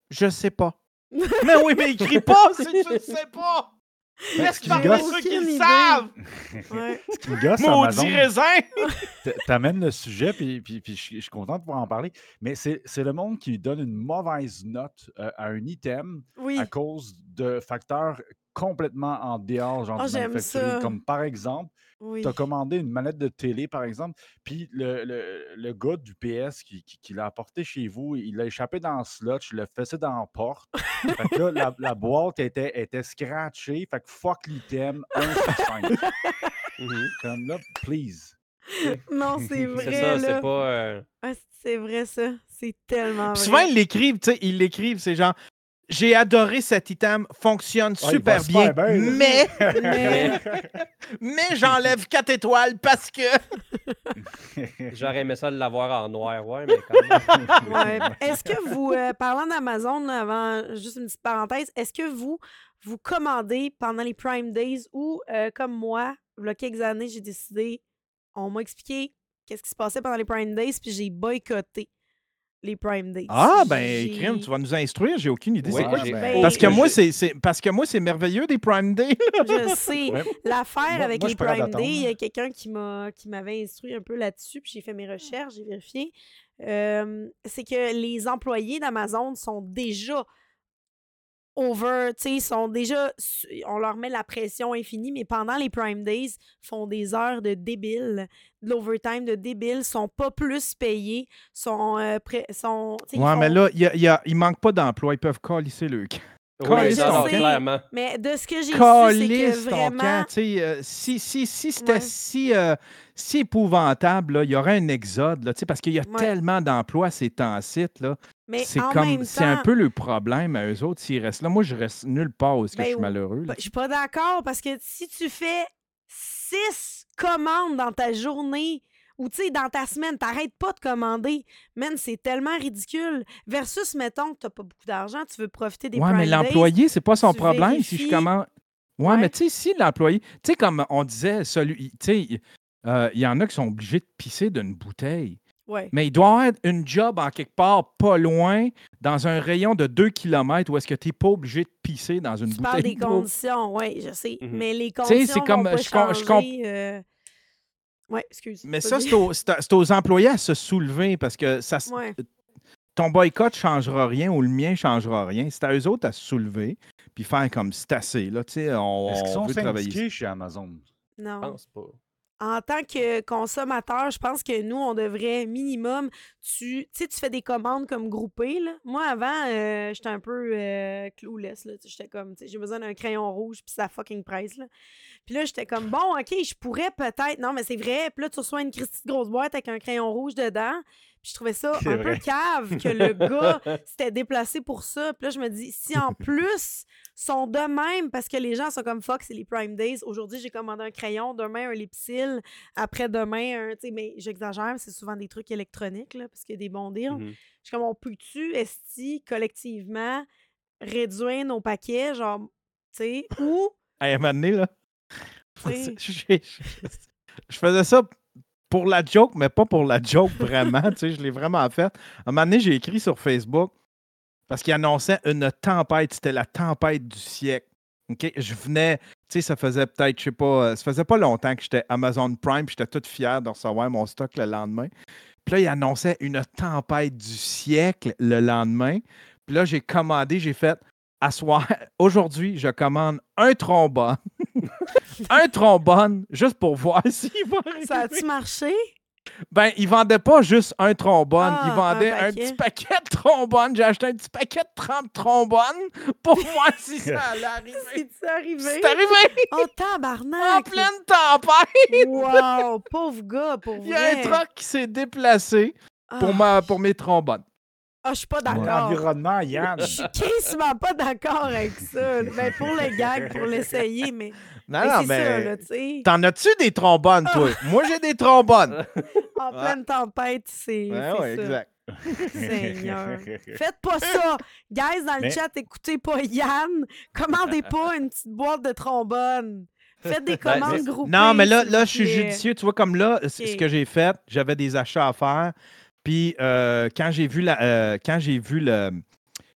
Je sais pas. mais oui, mais écris pas si tu ne sais pas. Laisse parler gosse- ceux qui le savent. Ouais. Ce qui me gosse, Amazon, Maudit raisin. t'amènes le sujet, puis, puis, puis je suis je suis content de pouvoir en parler, mais c'est le monde qui donne une mauvaise note euh, à un item Oui. à cause de facteurs complètement en dehors, genre Oh, du manufacturier. Comme par exemple, Oui. tu as commandé une manette de télé, par exemple, puis le, le, le gars du PS qui, qui- qui l'a apporté chez vous, il l'a échappé dans le slot, il l'a fessé dans la porte. fait que là, la, la boîte était, était scratchée. Fait que fuck l'item, 1 sur 5. Mhm. Comme là, please. Non, c'est vrai. C'est ça, c'est pas. euh, Ah, c'est vrai, ça. C'est tellement Puis vrai. souvent, ils l'écrivent, tu sais, ils l'écrivent, c'est genre J'ai adoré cet item, fonctionne Ah, super bien, mais, Mais- mais j'enlève 4 étoiles parce que. J'aurais aimé ça de l'avoir en noir, ouais, mais quand même. Ouais. Est-ce que vous, euh, parlant d'Amazon, avant, juste une petite parenthèse, est-ce que vous, vous commandez pendant les Prime Days ou, euh, comme moi, il y a quelques années, j'ai décidé, on m'a expliqué qu'est-ce qui se passait pendant les Prime Days, puis j'ai boycotté les Prime Days. Ah, ben, crime, tu vas nous instruire, j'ai aucune idée. Ouais, c'est quoi? j'ai- Ben, Parce que moi, c'est c'est- parce que moi, c'est merveilleux des Prime Day. Je sais. Ouais. L'affaire Moi- avec moi, les Prime Day, il y a quelqu'un qui m'a qui m'avait instruit un peu là-dessus, puis j'ai fait mes recherches, j'ai vérifié. Euh, c'est que les employés d'Amazon sont déjà over, tu sais, ils sont déjà, on leur met la pression infinie, mais pendant les Prime Days, font des heures de débile, de l'overtime de débile, sont pas plus payés, sont, euh, sont, tu sais, ils Ouais, mais là, il y a, y manque pas d'emploi. Ils peuvent calisser le. Oui, clairement. mais de ce que j'ai su, c'est Calisse que ton vraiment, euh, si si, si c'était Ouais. si, euh, si épouvantable, là, il y aurait un exode. Là, tu sais, parce qu'il y a Ouais. tellement d'emplois ces temps-ci. C'est comme c'est un peu le problème à eux autres s'ils restent là. Moi, je reste nulle part où est-ce que Ben je suis malheureux. là. Ben, je suis pas d'accord parce que si tu fais six commandes dans ta journée ou tu sais, dans ta semaine, t'arrêtes pas de commander, man, c'est tellement ridicule. Versus, mettons, que t'as pas beaucoup d'argent, tu veux profiter des Ouais, Prime mais l'employé, c'est pas son tu problème si je commence. Ouais, Ouais. mais tu sais, si l'employé. Tu sais, comme on disait, celui. Tu sais, euh, il y en a qui sont obligés de pisser d'une bouteille. Ouais. Mais il doit y avoir une job en quelque part pas loin, dans un rayon de 2 km, où est-ce que tu n'es pas obligé de pisser dans une Tu parles bouteille des d'eau. conditions, oui, je sais. Mhm. Mais les sais, conditions c'est vont comme, pas je com- je comp- changer, euh, Ouais, excuse. Mais ça, c'est aux, employés à se soulever parce que ça, Ouais. ton boycott ne changera rien ou le mien ne changera rien. C'est à eux autres à se soulever puis faire comme c'est assez. Là, tu sais, on, Est-ce qu'ils on sont veut travailler. syndiqués chez Amazon? Non. Je pense pas. en tant que consommateur, je pense que nous, on devrait minimum, tu sais, tu fais des commandes comme groupées. Là. Moi, avant, euh, j'étais un peu euh, clueless. Là. Tu sais, J'étais comme, j'ai besoin d'un crayon rouge, puis ça fucking presse. Là. Puis là, j'étais comme, bon, OK, je pourrais peut-être. Non, mais c'est vrai. Puis là, tu reçois une Christie de grosse boîte avec un crayon rouge dedans. Puis je trouvais ça un peu cave que le gars s'était déplacé pour ça. Puis là, je me dis, si en plus sont de même, parce que les gens sont comme fuck, c'est les Prime Days. Aujourd'hui, j'ai commandé un crayon, demain un lipsil, après-demain un. Tu sais, mais j'exagère, c'est souvent des trucs électroniques, là, parce qu'il y a des bons deals. Mhm. Je suis comme, on peut-tu, esti, collectivement, réduire nos paquets, genre, tu sais, ou. À un moment donné, là, je faisais ça pour la joke, mais pas pour la joke vraiment. tu sais, je l'ai vraiment fait. À un moment donné, j'ai écrit sur Facebook parce qu'il annonçait une tempête. C'était la tempête du siècle. Je venais, tu sais, ça faisait peut-être, je sais pas, euh, ça faisait pas longtemps que j'étais Amazon Prime, puis j'étais tout fier de recevoir mon stock le lendemain. Puis là, il annonçait une tempête du siècle le lendemain. Puis là, j'ai commandé, j'ai fait, à soir, aujourd'hui, je commande un trombone. un trombone, juste pour voir s'il va arriver. ça a-tu marché? Ben, ils vendaient pas juste un trombone, Ah, ils vendaient un petit paquet de trombones. J'ai acheté un petit paquet de 30 trombones pour voir si ça allait arriver. C'est arrivé? C'est arrivé en tabarnak! pleine tempête. Wow! Pauvre gars, pour Il y a un vrai. truck qui s'est déplacé pour, Ah. ma, pour mes trombones. Ah, je suis pas d'accord. environnement, Yann. Je suis quasiment pas d'accord avec ça. Ben, pour le gag, pour l'essayer, mais, Non, mais non, mais. là, tu sais. T'en as-tu des trombones, toi? Moi, j'ai des trombones. En pleine tempête, c'est Ouais, c'est ouais, ça. exact. Seigneur. Faites pas ça! Guys, dans le Mais- chat, écoutez pas Yann. Commandez pas une petite boîte de trombone. Faites des Ben, commandes groupées. Non, mais là, là je suis judicieux. Tu vois, comme là, ce que j'ai fait, j'avais des achats à faire. Puis euh, quand j'ai vu la, euh, quand j'ai vu le,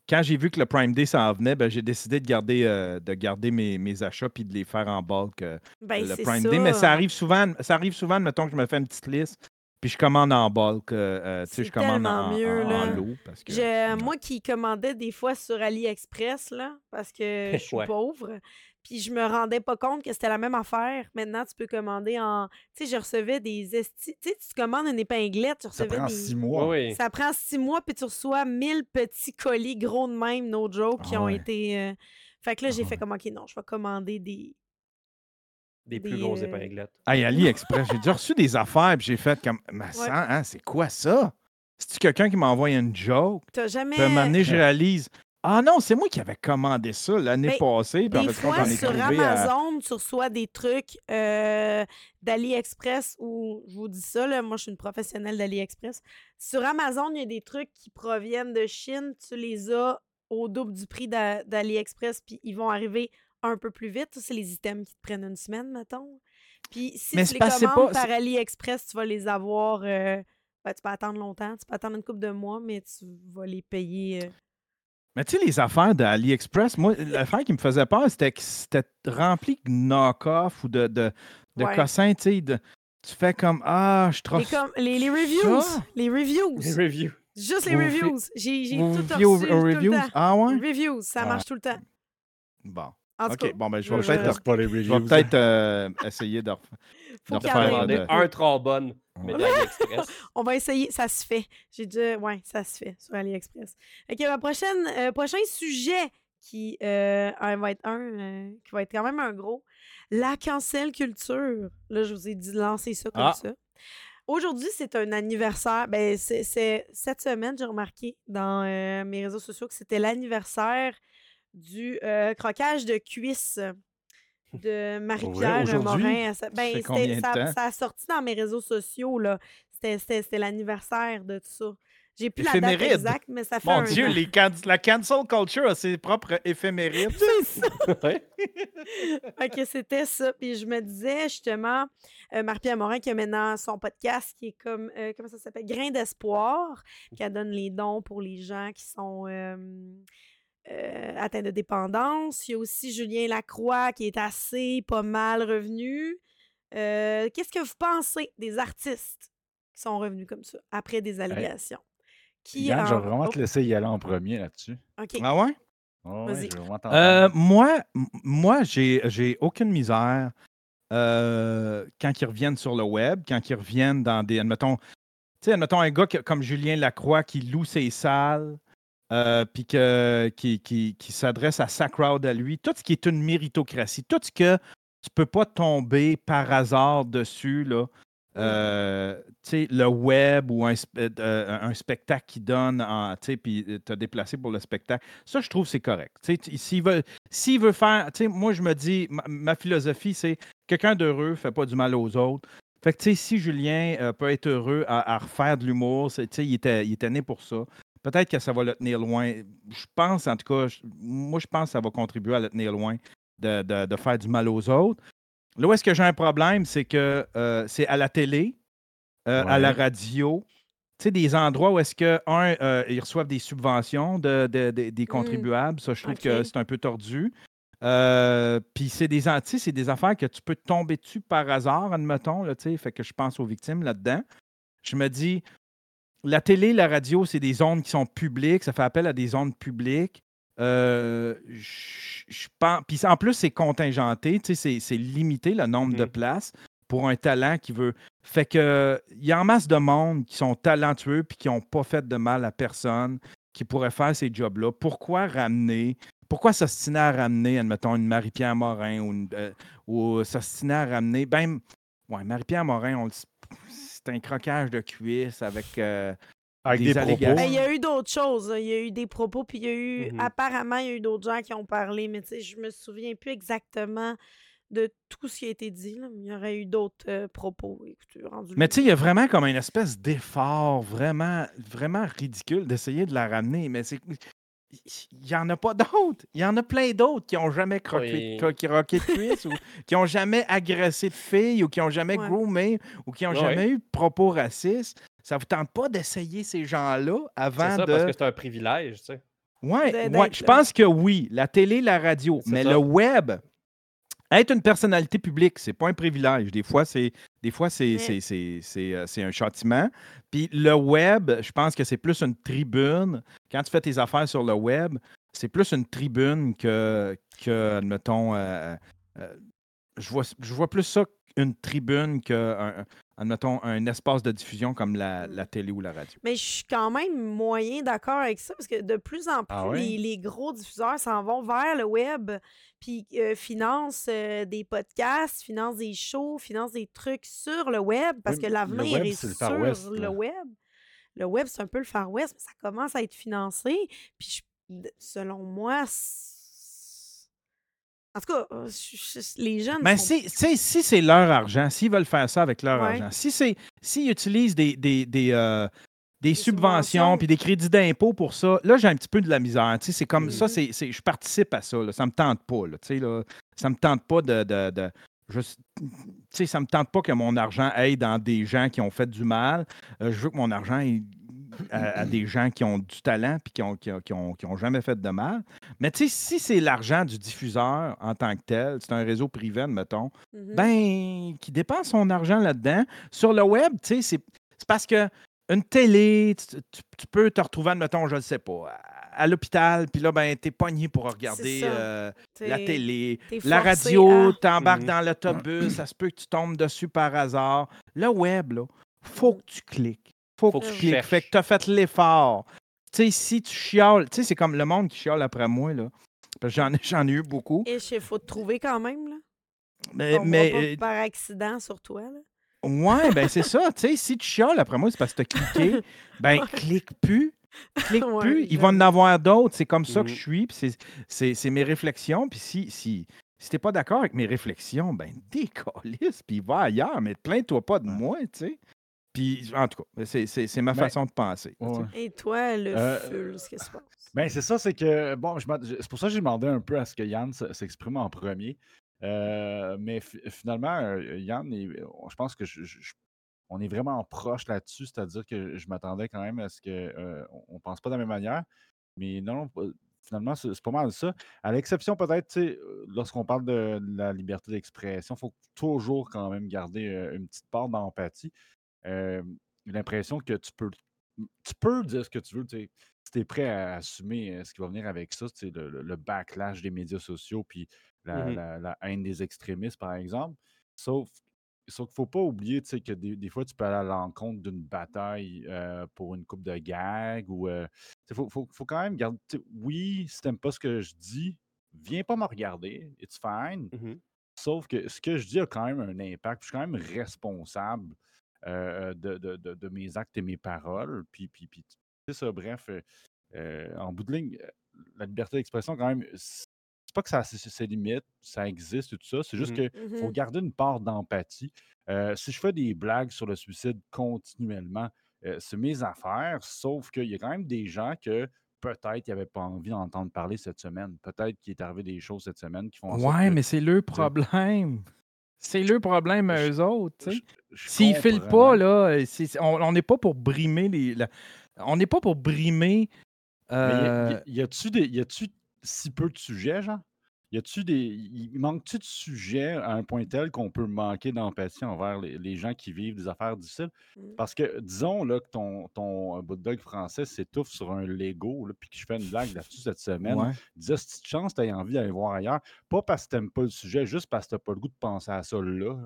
quand j'ai vu que le Prime Day s'en venait, ben, j'ai décidé de garder, euh, de garder mes, mes achats puis de les faire en bulk Ben, le Prime ça. Day. Mais ça arrive souvent, ça arrive souvent, mettons que je me fais une petite liste, puis je commande en bulk. euh, tu sais, je commande en, mieux, en- lot. Parce que, Je- moi qui commandais des fois sur AliExpress, là, parce que je suis Ouais. pauvre, puis je me rendais pas compte que c'était la même affaire. Maintenant, tu peux commander en... Tu sais, je recevais des esti... Tu sais, tu commandes une épinglette, tu Ça recevais prend des... six mois. Oui. Ça prend six mois, puis tu reçois 1000 petits colis gros de même, no joke, qui Ah ont ouais. été... euh, Fait que là, j'ai Ah fait ouais. comme, OK, non, je vais commander des... Des plus des, grosses euh, épinglettes. Hey, AliExpress, j'ai déjà reçu des affaires, puis j'ai fait comme, mais ça, hein, c'est quoi ça? C'est-tu quelqu'un qui m'envoie une joke? T'as jamais... Puis à un moment donné, je réalise, ah non, c'est moi qui avais commandé ça l'année Ben, passée. Puis en Des fait, compte, fois, j'en ai sur trouvé à- Amazon, tu reçois des trucs euh, d'AliExpress où, je vous dis ça, là, moi, je suis une professionnelle d'AliExpress. Sur Amazon, il y a des trucs qui proviennent de Chine. Tu les as au double du prix d'A- d'AliExpress, puis ils vont arriver un peu plus vite. Ça, c'est les items qui te prennent une semaine, mettons. Puis si Mais tu c'est les parce que c'est commandes pas- par AliExpress, tu vas les avoir... euh, ben, tu peux attendre longtemps. Tu peux attendre une couple de mois, mais tu vas les payer... euh, Mais tu sais, les affaires d'AliExpress, moi, l'affaire qui me faisait peur, c'était que c'était rempli de knock-off ou de, de, de Ouais. cossins, tu sais. de- Tu fais comme, ah, je com- les, les reviews! ça? Les reviews! Les reviews. Juste les Vous reviews. J'ai tout aux- reçu aux tout le reviews? temps. Ah ouais? Reviews, ça Ah. marche tout le temps. Bon. En tout OK, cas, bon, ben, je vais peut-être Laisse pas les je vais peut-être euh, essayer de faut un trombone, mais. On va essayer, ça se fait. J'ai déjà, ouais, ça se fait sur AliExpress. Ok, ma prochaine, euh, prochain sujet qui euh, va être un, euh, qui va être quand même un gros, la cancel culture. Là, je vous ai dit de lancer ça comme Ah. ça. Aujourd'hui, c'est un anniversaire. Ben, c'est c'est- cette semaine, j'ai remarqué dans euh, mes réseaux sociaux que c'était l'anniversaire du euh, croquage de cuisses de Marie-Pierre? Morin. Sa- Ben, ça, ça a sorti dans mes réseaux sociaux. là. C'était- l'anniversaire de tout ça. J'ai plus la date exacte, mais ça fait Mon un Dieu, an. les can- la cancel culture a ses propres éphémérides. C'est ça. Que c'était ça. Puis je me disais justement, euh, Marie-Pierre Morin qui a maintenant son podcast qui est comme, euh, comment ça s'appelle? Grain d'espoir, qui donne les dons pour les gens qui sont euh, euh, atteints de dépendance. Il y a aussi Julien Lacroix qui est assez pas mal revenu. Euh, Qu'est-ce que vous pensez des artistes qui sont revenus comme ça après des allégations? Qui Yann, je vais en- vraiment Oh, te laisser y aller en premier là-dessus. OK. Ah ouais? Oh, ouais, Euh, moi, moi j'ai, j'ai aucune misère euh, quand ils reviennent sur le web, quand ils reviennent dans des. Admettons, tu sais, admettons un gars que- comme Julien Lacroix qui loue ses salles, euh, puis que, qui, qui, qui s'adresse à sa crowd à lui, tout ce qui est une méritocratie, tout ce que tu peux pas tomber par hasard dessus, là. Euh, le web ou un, euh, un spectacle qui donne, puis te déplacer pour le spectacle, ça, je trouve c'est correct. S'il veut, veut faire, moi, je me dis, ma, ma philosophie, c'est quelqu'un d'heureux fait pas du mal aux autres. Fait que, si Julien euh, peut être heureux à, à refaire de l'humour, il était, il était né pour ça. Peut-être que ça va le tenir loin. Je pense, en tout cas, je- moi, je pense que ça va contribuer à le tenir loin de, de- de faire du mal aux autres. Là où est-ce que j'ai un problème, c'est que euh, c'est à la télé, euh, à la radio, tu sais, des endroits où est-ce que, un, euh, ils reçoivent des subventions de, de- de- des contribuables. Ça, je trouve que c'est un peu tordu. Euh, Puis c'est des, sais, c'est des affaires que tu peux tomber dessus par hasard, admettons. Là, tu sais, fait que je pense aux victimes là-dedans. Je me dis, la télé, la radio, c'est des zones qui sont publiques. Ça fait appel à des zones publiques. Euh, je je pense. Puis en plus, c'est contingenté. tu sais, C'est limité le nombre de Mhm. places pour un talent qui veut. Fait que il y a en masse de monde qui sont talentueux puis qui n'ont pas fait de mal à personne, qui pourraient faire ces jobs-là. Pourquoi ramener pourquoi s'ostiner à ramener, admettons, une Marie-Pierre Morin ou, une, euh, ou s'ostiner à ramener. Ben, ouais, Marie-Pierre Morin, on c'est un croquage de cuisse avec. Euh, avec des, propos. Ben, il y a eu d'autres choses. Il y a eu des propos, puis il y a eu. Mm-hmm. Apparemment, il y a eu d'autres gens qui ont parlé, mais tu sais, je me souviens plus exactement de tout ce qui a été dit. Là. Il y aurait eu d'autres euh, propos. mais tu sais, il y a vraiment comme une espèce d'effort vraiment, vraiment ridicule d'essayer de la ramener. Mais c'est il n'y en a pas d'autres. Il y en a plein d'autres qui n'ont jamais croqué, qui de cuisse ou qui n'ont jamais agressé de filles ou qui n'ont jamais groomé ou qui n'ont jamais eu de propos racistes. Ça ne vous tente pas d'essayer ces gens-là avant C'est ça, parce que c'est un privilège, tu sais. Oui, ouais, je pense que oui. La télé, la radio. Mais le web, être une personnalité publique, c'est pas un privilège. Des fois, c'est des fois c'est euh, un châtiment. Puis le web, je pense que c'est plus une tribune. Quand tu fais tes affaires sur le web, c'est plus une tribune que, que admettons, euh, euh, je, vois, je vois plus ça une tribune qu'un admettons, un espace de diffusion comme la, télé ou la radio. Mais je suis quand même moyen d'accord avec ça parce que de plus en ah plus, les, gros diffuseurs s'en vont vers le web puis euh, financent euh, des podcasts, financent des shows, financent des trucs sur le web parce que l'avenir est, sur le web. Le web, c'est un peu le Far West, mais ça commence à être financé. Puis selon moi, en tout cas, euh, les jeunes. Mais si, si c'est leur argent, s'ils veulent faire ça avec leur argent, si c'est s'ils utilisent des, des, des, euh, des subventions puis des crédits d'impôt pour ça, là, j'ai un petit peu de la misère. C'est comme ça, c'est, je participe à ça. Là, ça me tente pas. Là, là, ça me tente pas de. de, de ça me tente pas que mon argent aille dans des gens qui ont fait du mal. Euh, je veux que mon argent à, des gens qui ont du talent et qui n'ont qui ont, jamais fait de mal. Mais tu sais, si c'est l'argent du diffuseur en tant que tel, c'est un réseau privé, mettons, mm-hmm. ben, qui dépense son argent là-dedans. Sur le web, tu sais, c'est parce que une télé, tu, peux te retrouver, mettons, je ne sais pas, à, l'hôpital, puis là, ben, t'es pogné pour regarder euh, la télé. La radio, tu embarques mm-hmm. dans l'autobus, ça se peut que tu tombes dessus par hasard. Le web, là, faut que tu cliques faut, que tu cliques. Fait que tu as fait l'effort. Tu sais, si tu chiales, tu sais, c'est comme le monde qui chiale après moi, là. Parce que j'en ai, eu beaucoup. Et il faut te trouver quand même, là. Mais, mais pas euh, par accident sur toi, là. Ouais, ben c'est ça. Tu sais, si tu chiales après moi, c'est parce que tu as cliqué. Ben, clique plus. Clique plus. Il va en avoir d'autres. C'est comme ça que je suis. c'est, c'est, mes réflexions. Puis si, si, si t'es pas d'accord avec mes réflexions, ben décalisse, puis va ailleurs, mais plains-toi pas de moi, tu sais. Puis, en tout cas, c'est ma ben, façon de penser. Et toi, le euh, ful, ce qui se passe? Ben, c'est ça, c'est que, bon, c'est pour ça que j'ai demandé un peu à ce que Yann s'exprime en premier. Euh, mais finalement, euh, Yann, je pense que on est vraiment proche là-dessus, c'est-à-dire que je m'attendais quand même à ce qu'on ne pense pas de la même manière. Mais non, finalement, c'est pas mal ça. À l'exception peut-être, lorsqu'on parle de, la liberté d'expression, il faut toujours quand même garder une petite part d'empathie l'impression que tu peux, tu peux dire ce que tu veux. Si tu es prêt à assumer ce qui va venir avec ça, c'est le, backlash des médias sociaux puis mmh la, haine des extrémistes, par exemple. Sauf, sauf qu'il ne faut pas oublier que des, fois, tu peux aller à l'encontre d'une bataille pour une coupe de gag ou. Il faut, faut, quand même garder. Oui, si tu n'aimes pas ce que je dis, viens pas me regarder. It's fine. Mmh sauf que ce que je dis a quand même un impact. Je suis quand même responsable euh, de, de, mes actes et mes paroles. Puis, puis, puis c'est ça, bref, euh, euh, en bout de ligne, la liberté d'expression, quand même, c'est pas que ça a ses limites, ça existe et tout ça, c'est juste mmh qu'il faut mmh garder une part d'empathie. si je fais des blagues sur le suicide continuellement, c'est mes affaires, sauf qu'il y a quand même des gens que peut-être qu'ils n'avaient pas envie d'entendre parler cette semaine. Peut-être qu'il est arrivé des choses cette semaine qui font Ouais, mais c'est le problème. C'est le problème à eux autres. S'ils ne filent pas, là, on n'est pas pour brimer les. on n'est pas pour brimer. Euh... Y, a-tu si peu de sujets, genre? Y a-tu des. Il manque-tu de sujets à un point tel qu'on peut manquer d'empathie envers les, gens qui vivent des affaires difficiles? Mmh. Parce que, disons là, que ton, ton bulldog français s'étouffe sur un Lego, puis que je fais une blague là-dessus cette semaine. Ouais. Dis, si tu chance, tu as envie d'aller voir ailleurs? Pas parce que tu n'aimes pas le sujet, juste parce que tu n'as pas le goût de penser à ça là.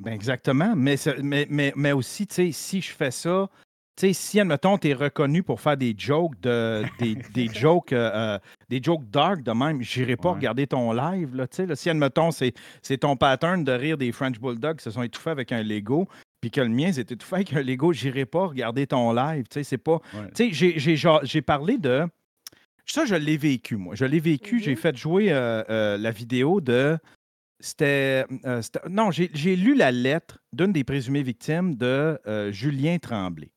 Ben exactement. Mais, mais, mais, mais aussi, tu sais, si je fais ça, tu sais, si, admettons, tu es reconnu pour faire des jokes, de, des, des jokes, euh, euh, des jokes dark de même, j'irai pas regarder ton live. Là, là. Si, admettons, c'est ton pattern de rire des French Bulldogs qui se sont étouffés avec un Lego, puis que le mien s'est étouffé avec un Lego, j'irai pas regarder ton live. Tu sais, c'est pas. Tu sais, j'ai parlé de. Ça, je l'ai vécu, moi. Je l'ai vécu. J'ai mm-hmm. fait jouer euh, la vidéo de. C'était. non, j'ai lu la lettre d'une des présumées victimes de Julien Tremblay.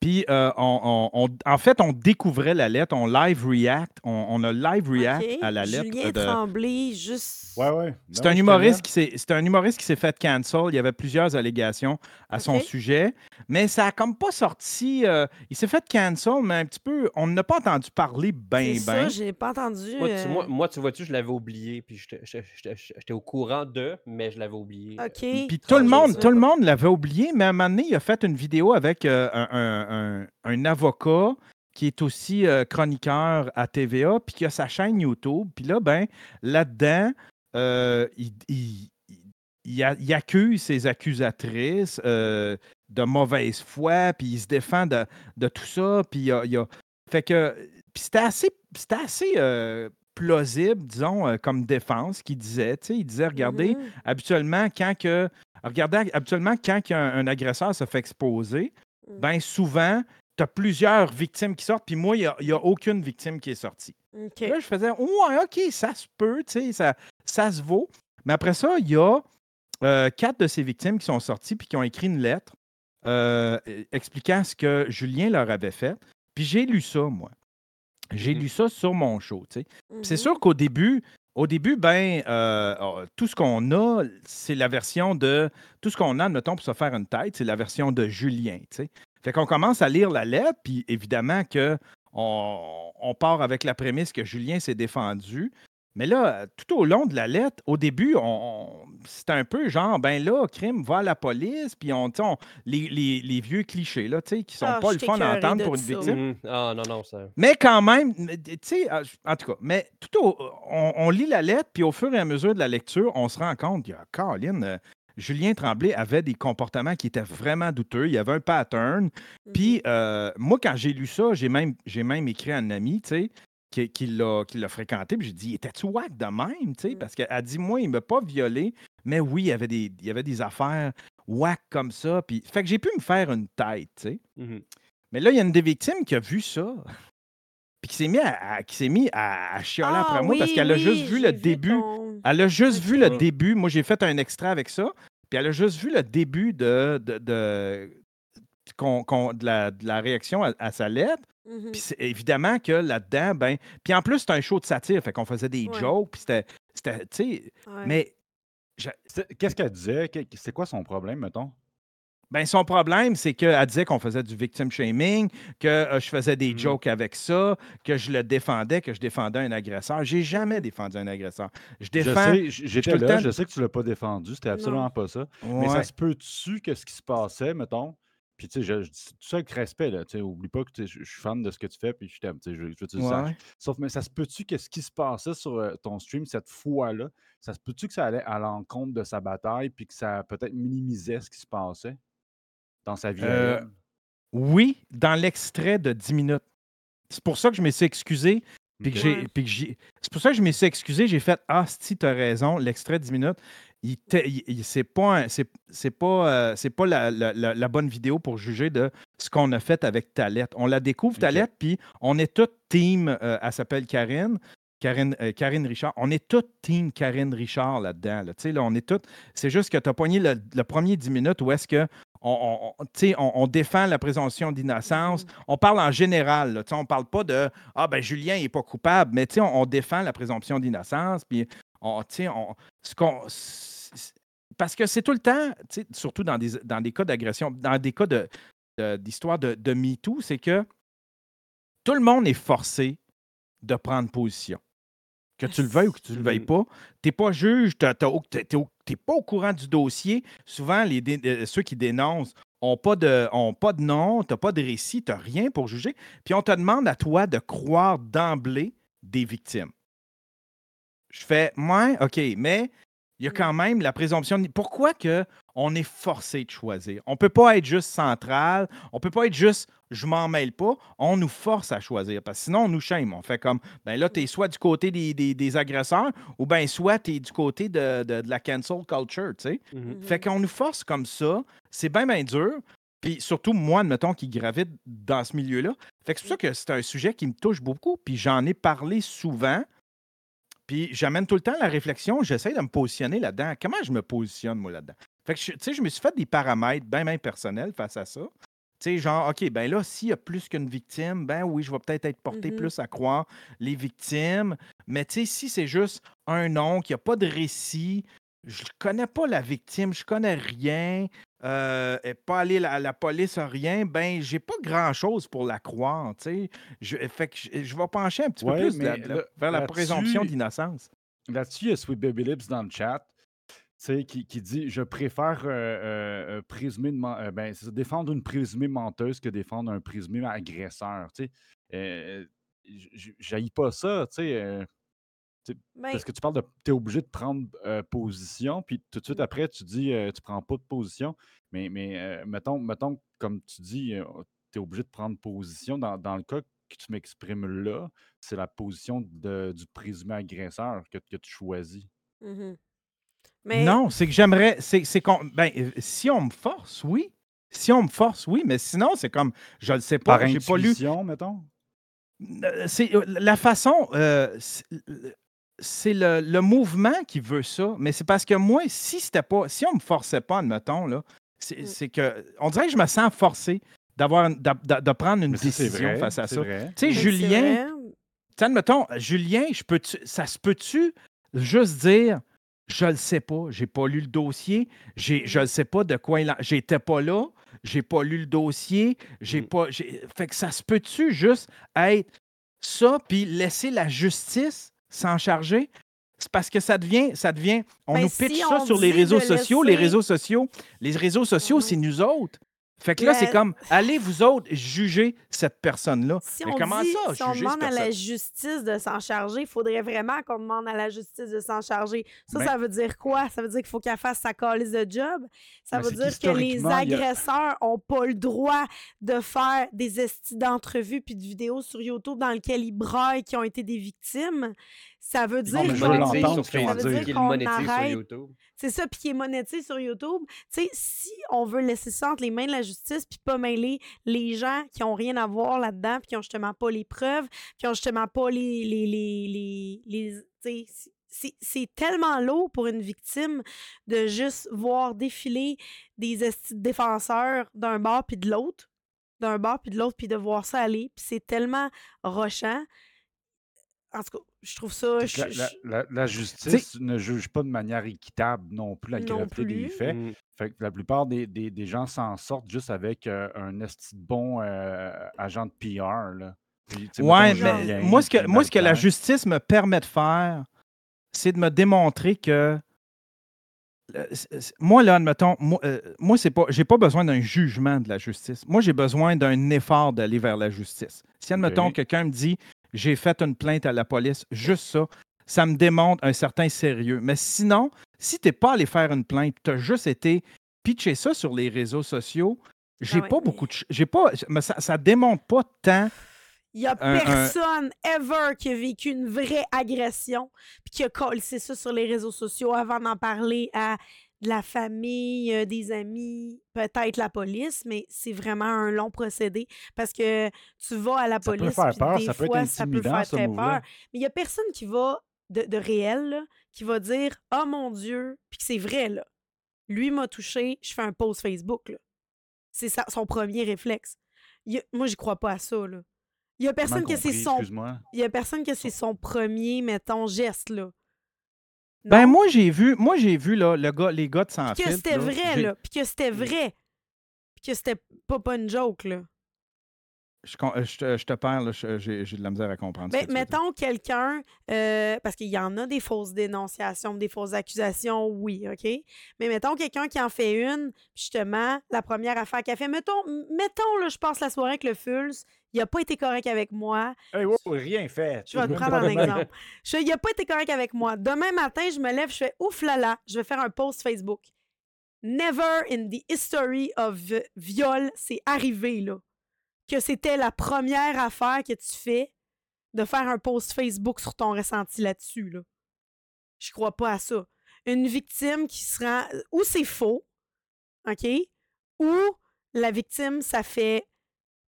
Puis, euh, on, en fait, on découvrait la lettre, on live react, on, a live react à la lettre. Julien de... Tremblay, juste. Ouais, ouais. C'est un, humoriste qui s'est, c'est un humoriste qui s'est fait cancel. Il y avait plusieurs allégations à son sujet, mais ça a comme pas sorti. Euh, il s'est fait cancel, mais un petit peu. On n'a pas entendu parler ben, ben. ça, j'ai pas entendu. Moi, tu, euh, moi, tu vois-tu, je l'avais oublié, puis j'étais au courant de, mais je l'avais oublié. OK. Puis tout le monde, tout le monde l'avait oublié, mais à un moment donné, il a fait une vidéo avec un un, avocat qui est aussi euh, chroniqueur à TVA, puis qui a sa chaîne YouTube. Puis là, ben, là-dedans, euh, il, il, accuse ses accusatrices euh, de mauvaise foi, puis il se défend de, tout ça. Puis il a, Fait que. c'était assez, assez plausible, disons, comme défense qu'il disait. Il disait, regardez, mm-hmm. habituellement, quand que. Regardez, habituellement, quand un, agresseur se fait exposer, mm. ben souvent, tu as plusieurs victimes qui sortent, puis moi, il n'y a, aucune victime qui est sortie. Là, je faisais, ouais, OK, ça se peut, ça, ça se vaut. Mais après ça, il y a euh, quatre de ces victimes qui sont sorties puis qui ont écrit une lettre euh, expliquant ce que Julien leur avait fait. Puis j'ai lu ça, moi. J'ai mm-hmm. lu ça sur mon show. C'est mm-hmm. sûr qu'au début, au début, ben, euh, oh, tout ce qu'on a, c'est la version de. Tout ce qu'on a, mettons, pour se faire une tête, c'est la version de Julien. Fait qu'on commence à lire la lettre, puis évidemment que on, part avec la prémisse que Julien s'est défendu. Mais là, tout au long de la lettre, au début, on, c'est un peu genre, ben là, crime, va à la police, puis on, on les, vieux clichés, là, tu sais, qui sont ah, pas le fun à entendre pour une victime. Mmh. Ah non, non, ça. Mais quand même, tu sais, ah, en tout cas, mais tout au, on, lit la lettre, puis au fur et à mesure de la lecture, on se rend compte, il y a Caroline, Julien Tremblay avait des comportements qui étaient vraiment douteux. Il y avait un pattern. Puis mhm. euh, moi, quand j'ai lu ça, j'ai même, j'ai même écrit à un ami, tu sais, qui, qui l'a, fréquenté. Puis j'ai dit, était-tu wack de même? Sais, mhm. Parce qu'elle dit, moi, il ne m'a pas violé. Mais oui, il y avait des, il y avait des affaires wack comme ça. Puis, fait que j'ai pu me faire une tête, tu sais. Mhm. Mais là, il y a une des victimes qui a vu ça. Puis qui s'est mis à, qui s'est mis à, chialer ah après moi parce qu'elle a juste vu le début. Elle a juste vu le début. Moi, j'ai fait un extrait avec ça. Puis elle a juste vu le début de, de, de, la, réaction à, sa lettre. Mmh puis évidemment que là-dedans, ben. Puis en plus, c'était un show de satire, fait qu'on faisait des jokes, puis c'était. Tu sais. Mais. Qu'est-ce qu'elle disait? C'est quoi son problème, mettons? Ben, son problème, c'est qu'elle disait qu'on faisait du victim shaming, que euh, je faisais des mmh. jokes avec ça, que je le défendais, que je défendais un agresseur. J'ai jamais défendu un agresseur. Je défends. J'étais là, je sais que tu l'as pas défendu, c'était absolument pas ça. Mais ça se peut-tu que ce qui se passait, mettons, puis tu sais, je, dis tout ça avec respect, là, tu sais, oublie pas que je suis fan de ce que tu fais, puis je t'aime, tu sais, je, veux que tu le saches. Sauf, mais ça se peut-tu que ce qui se passait sur euh, ton stream cette fois-là, ça se peut-tu que ça allait à l'encontre de sa bataille, puis que ça peut-être minimisait ce qui se passait? dans sa vie? Euh, oui, dans l'extrait de 10 minutes. C'est pour ça que je me suis excusé. Puis que j'ai, c'est pour ça que je me suis excusé. J'ai fait Ah, si, tu as raison, l'extrait de 10 minutes, c'est pas, c'est, pas, euh, c'est pas la, bonne vidéo pour juger de ce qu'on a fait avec Talette. On la découvre, Talette, puis on est toute team. Euh, elle s'appelle Karine. Karine, Karine, Richard. On est toute team Karine Richard là-dedans. Là. Là, on est. C'est juste que tu as poigné le, le, premier 10 minutes où est-ce que on, on, défend la présomption d'innocence. Mm. On parle en général. on ne parle pas de Ah, ben Julien n'est pas coupable, mais on, défend la présomption d'innocence. Puis on, ce qu'on. Parce que c'est tout le temps, surtout dans des, dans des cas d'agression, dans des cas d'histoire de, de, de MeToo, c'est que tout le monde est forcé de prendre position. Que tu le veuilles ou que tu ne le veuilles pas, tu n'es pas juge, tu n'es pas au courant du dossier. Souvent, les euh, ceux qui dénoncent n'ont pas, de, ont pas de nom, tu n'as pas de récit, tu n'as rien pour juger. Puis on te demande à toi de croire d'emblée des victimes. Je fais, moi, OK, mais Il y a Mm. quand même la présomption. de- Pourquoi que on est forcé de choisir? On ne peut pas être juste central. On ne peut pas être juste je m'en mêle pas. On nous force à choisir. Parce que sinon, on nous shame. On fait comme ben là, tu es soit du côté des, des- des agresseurs ou ben soit tu es du côté de, de- de la cancel culture. tu sais. Mhm. Fait qu'on nous force comme ça. C'est bien, bien dur. Puis surtout, moi, admettons, qui gravite dans ce milieu-là. Fait que c'est pour ça que c'est un sujet qui me touche beaucoup. Puis j'en ai parlé souvent. Puis j'amène tout le temps la réflexion. J'essaie de me positionner là-dedans. Comment je me positionne, moi, là-dedans? Fait que, tu sais, je me suis fait des paramètres bien, bien personnels face à ça. Tu sais, genre, OK, ben là, s'il y a plus qu'une victime, ben oui, je vais peut-être être porté Mhm. plus à croire les victimes. Mais tu sais, si c'est juste un nom, qu'il n'y a pas de récit, je connais pas la victime, je connais rien, euh, elle est pas allé à la police, rien, ben j'ai pas grand-chose pour la croire, tu sais. Je, fait que je, je vais pencher un petit peu plus la- la- vers la présomption d'innocence. Là-dessus, il y a Sweet Baby Lips dans le chat tu sais, qui, qui dit Je préfère euh, euh, euh, présumer de men- euh, ben, ça, défendre une présumée menteuse que défendre un présumé agresseur. Tu sais, Euh, j'haïs pas ça. Tu sais, Ben, parce que tu parles de. Tu es obligé de prendre euh, position, puis tout de suite Mm. après, tu dis euh, Tu prends pas de position. Mais, mais euh, mettons, mettons, comme tu dis, tu es obligé de prendre position. Dans, dans le cas que tu m'exprimes là, c'est la position de- du présumé agresseur que, que tu choisis. Mais Non, c'est que j'aimerais. C'est, qu'on- ben, si on me force, oui. Si on me force, oui, mais sinon, c'est comme. Je le sais pas. Par J'ai pas lu. mettons? C'est la façon. C'est- le, le mouvement qui veut ça, mais c'est parce que moi, si c'était pas, si on me forçait pas, admettons là, c'est Mm. c'est que on dirait que je me sens forcé d'avoir, de prendre une Mais décision vrai, face à ça. Tu sais, Julien, admettons, Julien, je peux ça se peut-tu juste dire, je le sais pas, j'ai pas lu le dossier, j'ai, je le sais pas de quoi il en... J'étais pas là, j'ai pas lu le dossier, j'ai Mm. pas... j'ai- Fait que ça se peut-tu juste être ça, puis laisser la justice s'en charger? C'est parce que ça devient, ça devient, on Ben, nous si pitch ça sur les réseaux sociaux, les réseaux sociaux, les réseaux sociaux, c'est nous autres. Fait que là, c'est comme, allez vous autres juger cette personne-là. Si Mais on comment dit, ça, si on demande à la justice de s'en charger, il faudrait vraiment qu'on demande à la justice de s'en charger. Ça, Ben- ça veut dire quoi? Ça veut dire qu'il faut qu'elle fasse sa calice de job? Ça Ben, veut dire que les a- agresseurs ont pas le droit de faire des estis d'entrevues puis de vidéos sur YouTube dans lesquelles ils braillent qui ont été des victimes? Ça veut dire qu'on- sur arrête YouTube. c'est ça, puis qui est monétisé sur YouTube. Tu sais, si on veut laisser ça entre les mains de la justice, puis pas mêler les gens qui ont rien à voir là-dedans, puis qui ont justement pas les preuves, qui ont justement pas les... les, les, les, les- tu sais, c'est- tellement lourd pour une victime de juste voir défiler des défenseurs d'un bord puis de l'autre, d'un bord puis de l'autre, puis de voir ça aller, puis c'est tellement rochant. En tout cas, je trouve ça... Je- La, je- la- la- la justice ne juge pas de manière équitable non plus la gravité des faits. Mm. Fait que la plupart des, des- des gens s'en sortent juste avec euh, un esti de bon euh, agent de PR. Là. Puis, Ouais, mettons, mais moi, ce que, puis moi, ce que la justice me permet de faire, c'est de me démontrer que. euh, Moi, là, admettons, moi, euh, moi c'est pas, j'ai pas besoin d'un jugement de la justice. Moi, j'ai besoin d'un effort d'aller vers la justice. Si, admettons, Ok. quelqu'un me dit j'ai fait une plainte à la police, juste ça, ça me démontre un certain sérieux. Mais sinon, si t'es pas allé faire une plainte, tu as juste été pitcher ça sur les réseaux sociaux, j'ai Ah ouais, pas beaucoup de. J'ai pas. Mais ça, ça démontre pas tant. Il n'y a un- un- personne ever qui a vécu une vraie agression puis qui a collé ça sur les réseaux sociaux avant d'en parler à de la famille, des amis, peut-être la police, mais c'est vraiment un long procédé parce que tu vas à la Ça peut police faire peur, des ça peut être fois, ça peut faire très peur. Mais il n'y a personne qui va, de, de réel, là, qui va dire « Oh mon Dieu! » puis que c'est vrai, là. Lui m'a touché, je fais un post Facebook, là. C'est son premier réflexe. Il moi, j'y crois pas à ça, là. Il y a personne que c'est son Excuse-moi. il y a personne que c'est son premier, mettons, geste, là. Ben moi j'ai vu, moi j'ai vu là, le gars, les gars de sans Puis que c'était vrai, là. Puis que c'était vrai. Puis que c'était pas, pas une joke, là. Je, euh, je te, je je- j'ai de la misère à comprendre. dire. mettons quelqu'un, euh, parce qu'il y en a des fausses dénonciations, des fausses accusations, oui, OK? Mais mettons quelqu'un qui en fait une, justement, la première affaire qu'il a fait, mettons, mettons là, je passe la soirée avec le Fulz, il n'a pas été correct avec moi, Hey, wow, rien fait. je vais te prendre un exemple. Je fais, il n'a pas été correct avec moi. Demain matin, je me lève, je fais ouf là là, je vais faire un post Facebook. Never in the history of viol, c'est arrivé là. Que c'était la première affaire que tu fais de faire un post Facebook sur ton ressenti là-dessus. Là. Je crois pas à ça. Une victime qui se rend. Ou c'est faux, OK? Ou la victime, ça fait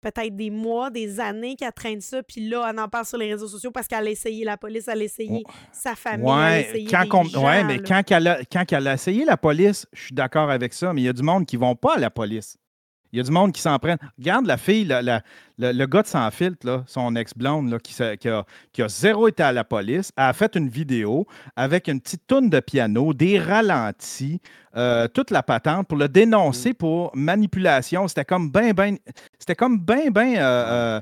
peut-être des mois, des années qu'elle traîne ça, puis là, elle en parle sur les réseaux sociaux parce qu'elle a essayé la police, elle a essayé sa famille, elle a Ouais, essayé quand des qu'on- gens, ouais, mais là. quand elle, a, quand elle a essayé la police, je suis d'accord avec ça, mais il y a du monde qui ne vont pas à la police. Il y a du monde qui s'en prennent. Regarde la fille, la- la- le, le gars de sans filtre, là, son ex-blonde, là, qui, a, qui a zéro été à la police, a fait une vidéo avec une petite toune de piano, des ralentis, euh, toute la patente pour le dénoncer pour manipulation. C'était comme ben, ben, c'était comme ben, ben euh, euh,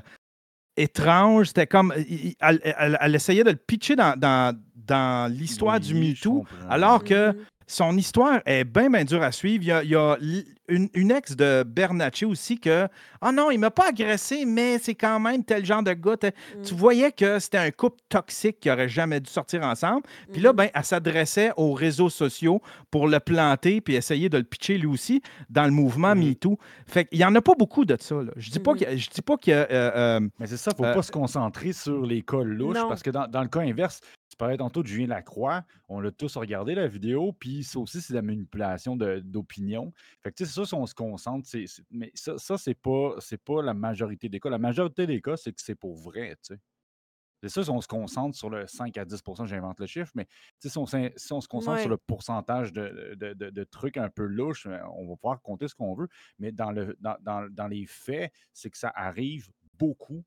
étrange. C'était comme, il- elle, elle- elle essayait de le pitcher dans, dans, dans l'histoire du MeToo, alors que Mhm. son histoire est bien, bien dure à suivre. Il y a, il y a l- une, une ex de Bernacchi aussi que, ah non, il m'a pas agressé, mais c'est quand même tel genre de gars. tel- Tu voyais que c'était un couple toxique qui aurait jamais dû sortir ensemble. Puis là, Mhm. ben, elle s'adressait aux réseaux sociaux pour le planter puis essayer de le pitcher lui aussi dans le mouvement Mhm. MeToo. Fait qu'il y en a pas beaucoup de ça. là. Je dis pas Mhm. que je dis pas que euh, euh, Mais c'est ça, il ne faut Euh, pas se concentrer sur les cas louches Non. parce que dans, dans le cas inverse, tu parlais tantôt de Julien Lacroix, on l'a tous regardé la vidéo, puis ça aussi, c'est de la manipulation d'opinion. Fait que tu sais, c'est ça, si on se concentre, mais ça, ça c'est pas, pas la majorité des cas. La majorité des cas, c'est que c'est pour vrai, tu sais. C'est ça, si on se concentre sur le 5 à 10% j'invente le chiffre, mais si on, s'in- si on se concentre sur le pourcentage de, de- de- de trucs un peu louches, euh, on va pouvoir compter ce qu'on veut. Mais dans, le, dans, dans- dans les faits, c'est que ça arrive beaucoup.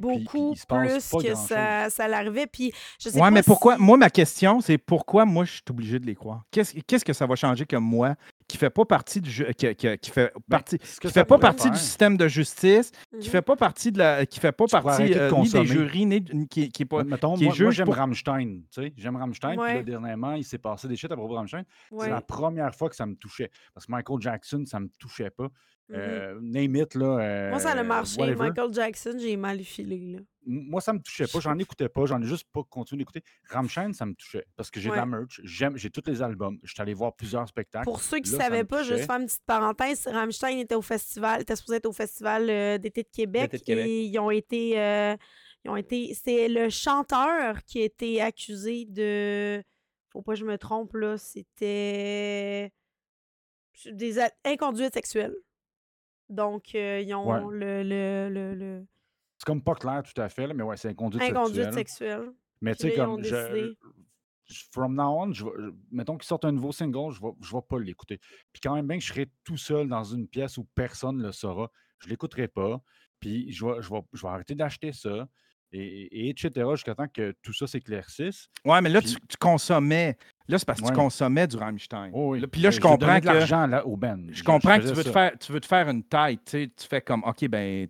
Beaucoup plus que ça, ça l'arrivait. Puis je sais Ouais, pas mais pourquoi? si- Moi, ma question, c'est pourquoi moi, je suis obligé de les croire? Qu'est-ce qu'est-ce que ça va changer que moi, qui fait pas partie du jeu, qui, qui- qui fait Ben, partie, qui fait pas partie du système de justice, qui Mhm. fait pas partie de la, qui fait pas Tu partie de euh, ni des jurys, ni ni- qui, qui est pas. Mettons, qui est moi, j'aime pour- Rammstein, tu sais, j'aime Rammstein, puis là, Ouais. dernièrement, il s'est passé des shit à propos de Rammstein. Ouais. C'est la première fois que ça me touchait. Parce que Michael Jackson, ça me touchait pas. Mhm. Euh, name it, là. Moi, ça a euh, marché. whatever. Michael Jackson, j'ai mal filé. Là. Moi, ça me touchait pas. J'en écoutais pas. J'en ai juste pas continué d'écouter. Rammstein, ça me touchait. Parce que j'ai de la merch. J'aime, j'ai tous les albums. Je suis allé voir plusieurs spectacles. Pour ceux qui ne savaient pas, juste faire une petite parenthèse, Rammstein était au festival, était supposé être au festival euh, d'été de Québec, D'été de Québec. et ils ont été, euh, ils ont été, c'est le chanteur qui a été accusé de, faut pas que je me trompe là, c'était des inconduites sexuelles. Donc euh, ils ont Ouais. le, le, le, le- C'est comme pas clair tout à fait, là, mais ouais, c'est inconduite inconduite sexuelle. sexuelle. Mais Puis tu sais, là, ils ont comme. Je, décidé. je- from now on, je vais- je- mettons qu'ils sortent un nouveau single, je vais, je vais pas l'écouter. Puis quand même bien que je serai tout seul dans une pièce où personne ne le saura, je l'écouterai pas. Puis je vais, je vais, je vais arrêter d'acheter ça. Et, et etc. jusqu'à temps que tout ça s'éclaircisse. Ouais, mais là, Puis- tu, tu consommais. Là, c'est parce que tu consommais du Rammstein. Oh oui. Là, Puis là, je donnais comprends que. l'argent là, au Ben. Je comprends que tu veux, te faire, tu veux te faire une tête. Tu, sais, tu fais comme, OK, ben,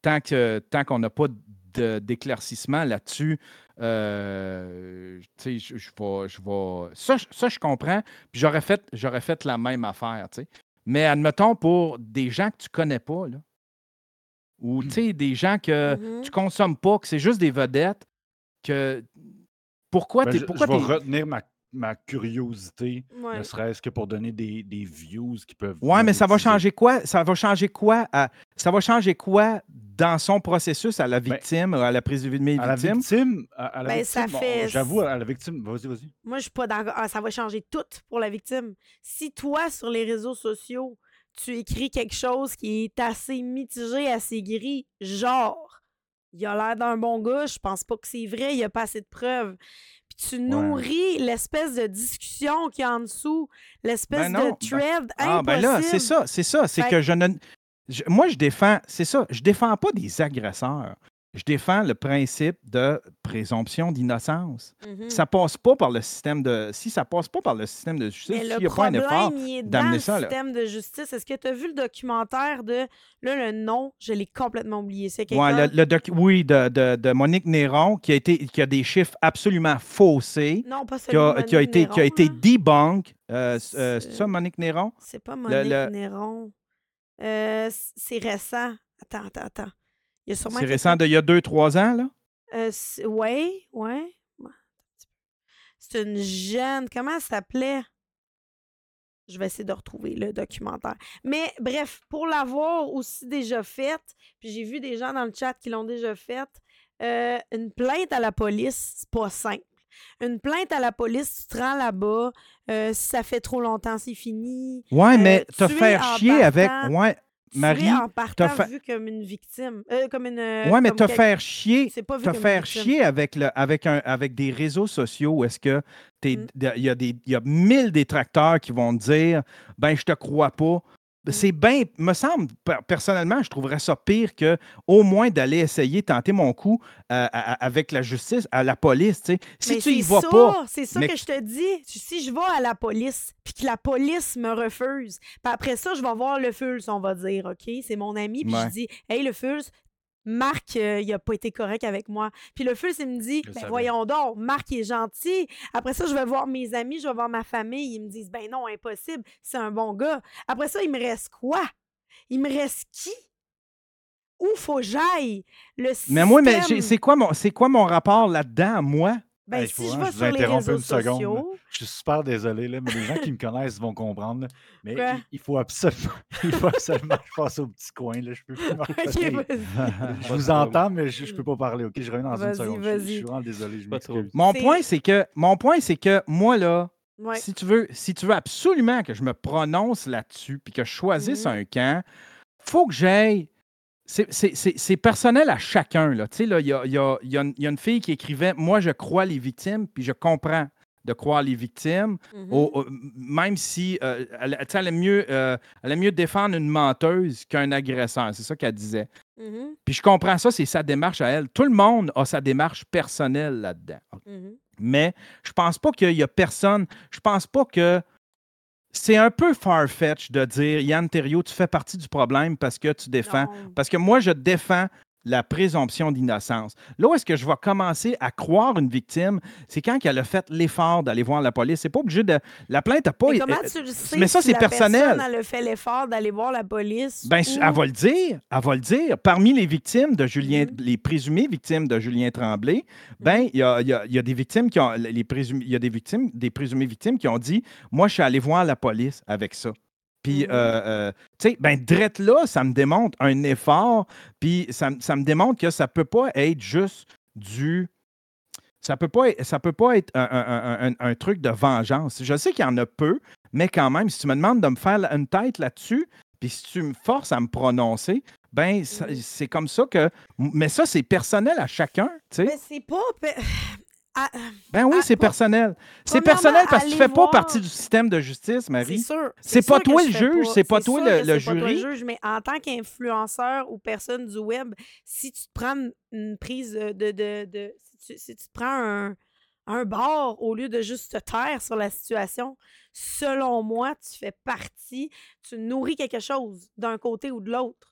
tant que tant qu'on n'a pas d'éclaircissement là-dessus, euh, tu sais, je, je vais. Je vais ça, je- ça, je comprends. Puis j'aurais fait, j'aurais fait la même affaire, tu sais. Mais admettons pour des gens que tu connais pas, là, ou tu sais, des gens que Mhm. tu consommes pas, que c'est juste des vedettes, que. Pourquoi Ben, je, Pourquoi je vais retenir ma, ma curiosité, Ouais. ne serait-ce que pour donner des, des views qui peuvent. Ouais, mais ça va changer quoi? Ça va changer quoi? à- ça va changer quoi dans son processus à la victime, à la présumée À la victime? victime, à, à la Ben, victime, fait- j'avoue, à la victime, vas-y, vas-y. Moi, je suis pas d'accord. Ah, ça va changer tout pour la victime. Si toi, sur les réseaux sociaux, tu écris quelque chose qui est assez mitigé, assez gris, genre, il a l'air d'un bon gars, je pense pas que c'est vrai, il y a pas assez de preuves. Puis tu nourris l'espèce de discussion qu'il y a en dessous, l'espèce Ben de thread Ah, impossible. ben là, c'est ça, c'est ça. C'est Fait que je ne. je- moi, je défends. C'est ça. Je défends pas des agresseurs. Je défends le principe de présomption d'innocence. Mhm. Ça passe pas par le système de. Si ça passe pas par le système de justice, s'il le n'y a pas un effort. d'amener le ça, là. système de justice. Est-ce que tu as vu le documentaire de... Là, le nom, je l'ai complètement oublié. C'est Ouais, le, le oui, de, de- de Monique Néron, qui a, été, qui a des chiffres absolument faussés, Non, pas qui a, qui a été, qui a Néron, été debunk. Euh, euh, C'est- ça, Monique Néron? C'est pas Monique le- Néron. Euh, c'est récent. Attends, attends, attends. C'est récent d'il y a deux, trois ans, là? Euh, ouais, ouais. Ouais. C'est une jeune. Comment elle s'appelait? Je vais essayer de retrouver le documentaire. Mais bref, pour l'avoir aussi déjà faite, puis j'ai vu des gens dans le chat qui l'ont déjà faite, euh, une plainte à la police, c'est pas simple. Une plainte à la police, tu te rends là-bas, euh, si ça fait trop longtemps, c'est fini. Ouais, mais Euh, te faire chier avec. Ouais, Marie, en partant fa- vu comme une victime. Euh, comme une. euh, ouais, mais te faire chier. Te faire chier avec, le, avec, un, avec des réseaux sociaux où est-ce que Mm. il y, a des- y a mille détracteurs qui vont te dire ben je te crois pas. Mm. C'est bien, me semble, per- personnellement, je trouverais ça pire que au moins d'aller essayer, tenter mon coup euh, à- avec la justice, à la police. tu sais. Si Mais tu y c'est vas ça, pas, C'est ça mais- que je te dis. Si je vais à la police, puis que la police me refuse, puis après ça, je vais voir le Fulz, on va dire, OK? C'est mon ami, puis Ouais. je dis, Hey, le Fulz, Marc, euh, il a pas été correct avec moi. Puis le Fulz, il me dit, ben voyons donc, Marc, il est gentil. Après ça, je vais voir mes amis, je vais voir ma famille. Ils me disent, ben non, impossible, c'est un bon gars. Après ça, il me reste quoi? Il me reste qui? Où faut que j'aille? Le mais moi, mais c'est quoi, mon- c'est quoi mon rapport là-dedans, moi? Ben, Hey, si faut je vraiment vais je vous sur les interrompe réseaux une seconde, là. Je suis super désolé, là, mais les gens qui me connaissent vont comprendre. là. Mais Quoi? il, il faut absolument, il faut absolument que je passe au petit coin. Là. Je peux plus Ok, vas-y. Je vous entends, mais je, je peux pas parler. Ok, je reviens dans une Vas-y, seconde. Je, je vas-y. suis vraiment désolé. Je Pas trop. m'excuse. Mon C'est- point, c'est que mon point, c'est que moi, là, Ouais. si tu veux, si tu veux absolument que je me prononce là-dessus puis que je choisisse Mhm. un camp, faut que j'aille. C'est- personnel à chacun. là. Tu sais, là, Il y a, il y a- il y a une- il y a une fille qui écrivait Moi, je crois les victimes, puis je comprends de croire les victimes, Mhm. au- au- même si euh, elle, elle aime mieux, euh, elle aime mieux défendre une menteuse qu'un agresseur. C'est ça qu'elle disait. Mhm, Puis je comprends ça, c'est sa démarche à elle. Tout le monde a sa démarche personnelle là-dedans. mhm. Mais je pense pas qu'il y a personne. Je pense pas que. C'est un peu far-fetch de dire Yann Terriot, tu fais partie du problème parce que tu défends. Non. Parce que moi, je défends la présomption d'innocence. Là où est-ce que je vais commencer à croire une victime, c'est quand elle a fait l'effort d'aller voir la police. C'est pas obligé de. La plainte n'a pas. Mais été- comment tu le sais mais ça, si c'est personnel. personne, elle a fait l'effort d'aller voir la police? Ben, ou- elle va le dire. Elle va le dire. Parmi les victimes de Julien, Mhm. les présumées victimes de Julien Tremblay, ben, il y a, il y a- il y a des victimes qui ont, les présumées, il y a des victimes, des présumées victimes qui ont dit, moi, je suis allé voir la police avec ça. Puis, Mhm. euh, euh, tu sais, ben, drette là, ça me démontre un effort, puis ça, me- ça me démontre que ça peut pas être juste du. Ça peut pas ça peut pas être un, un- un- un truc de vengeance. Je sais qu'il y en a peu, mais quand même, si tu me demandes de me faire une tête là-dessus, puis si tu me forces à me prononcer, ben Mhm. c'est comme ça que. Mais ça, c'est personnel à chacun, tu sais. Mais c'est pas... Ah, Ben oui, ah, c'est pas- personnel. C'est personnel parce que tu fais pas partie du système de justice, c'est Marie. sûr. C'est pas que toi le juge, c'est pas toi le- c'est pas jury. juge, mais en tant qu'influenceur ou personne du web, si tu te prends une- prise de... de, de- de- si, tu, si tu te prends un, un bord au lieu de juste te taire sur la situation, selon moi, tu fais partie, tu nourris quelque chose d'un côté ou de l'autre.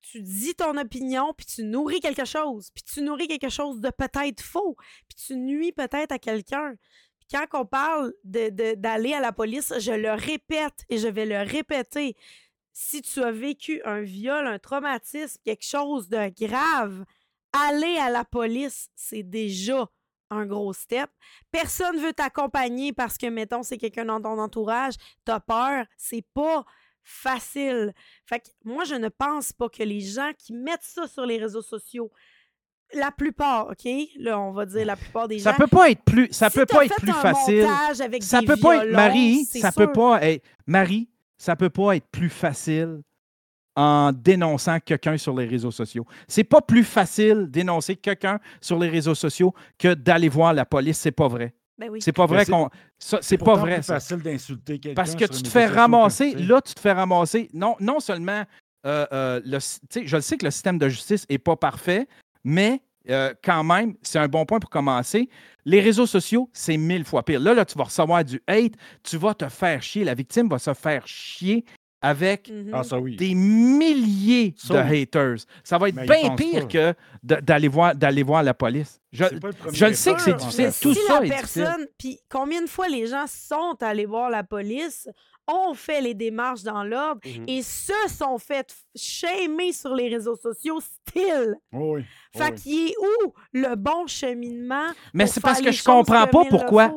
Tu dis ton opinion, puis tu nourris quelque chose, puis tu nourris quelque chose de peut-être faux, puis tu nuis peut-être à quelqu'un. Quand on parle d'aller à la police, je le répète et je vais le répéter. Si tu as vécu un viol, un traumatisme, quelque chose de grave, aller à la police, c'est déjà un gros step. Personne veut t'accompagner parce que, mettons, c'est quelqu'un dans ton entourage, t'as peur, c'est pas facile. Fait que moi, je ne pense pas que les gens qui mettent ça sur les réseaux sociaux, la plupart, OK? Là, on va dire la plupart des Ça gens. peut pas être plus, ça si peut pas être plus facile. avec Ça des peut pas être Marie, ça sûr. peut pas être Marie, ça peut pas être plus facile en dénonçant quelqu'un sur les réseaux sociaux. C'est pas plus facile d'énoncer quelqu'un sur les réseaux sociaux que d'aller voir la police, c'est pas vrai. Ben oui. C'est pas vrai c'est- qu'on c'est pas vrai ça. facile d'insulter quelqu'un. Parce que tu te fais que, ramasser, là, tu te fais ramasser. Non, non seulement, euh, euh, le, tu sais, je le sais que le système de justice n'est pas parfait, mais euh, quand même, c'est un bon point pour commencer. Les réseaux sociaux, c'est mille fois pire. Là, là, tu vas recevoir du hate, tu vas te faire chier. La victime va se faire chier avec Mhm. Ah, ça oui. des milliers Ça, de oui. haters. Ça va être Mais bien pire pas. que d'aller voir, d'aller voir la police. Je, le le sais que c'est difficile. Tout si ça la est personne, puis combien de fois les gens sont allés voir la police, ont fait les démarches dans l'ordre Mhm. et se sont fait shamer sur les réseaux sociaux still. Oh, oui. Fait oui. qu'il est où le bon cheminement? Mais pour c'est parce faire que les je choses comprends pas pourquoi.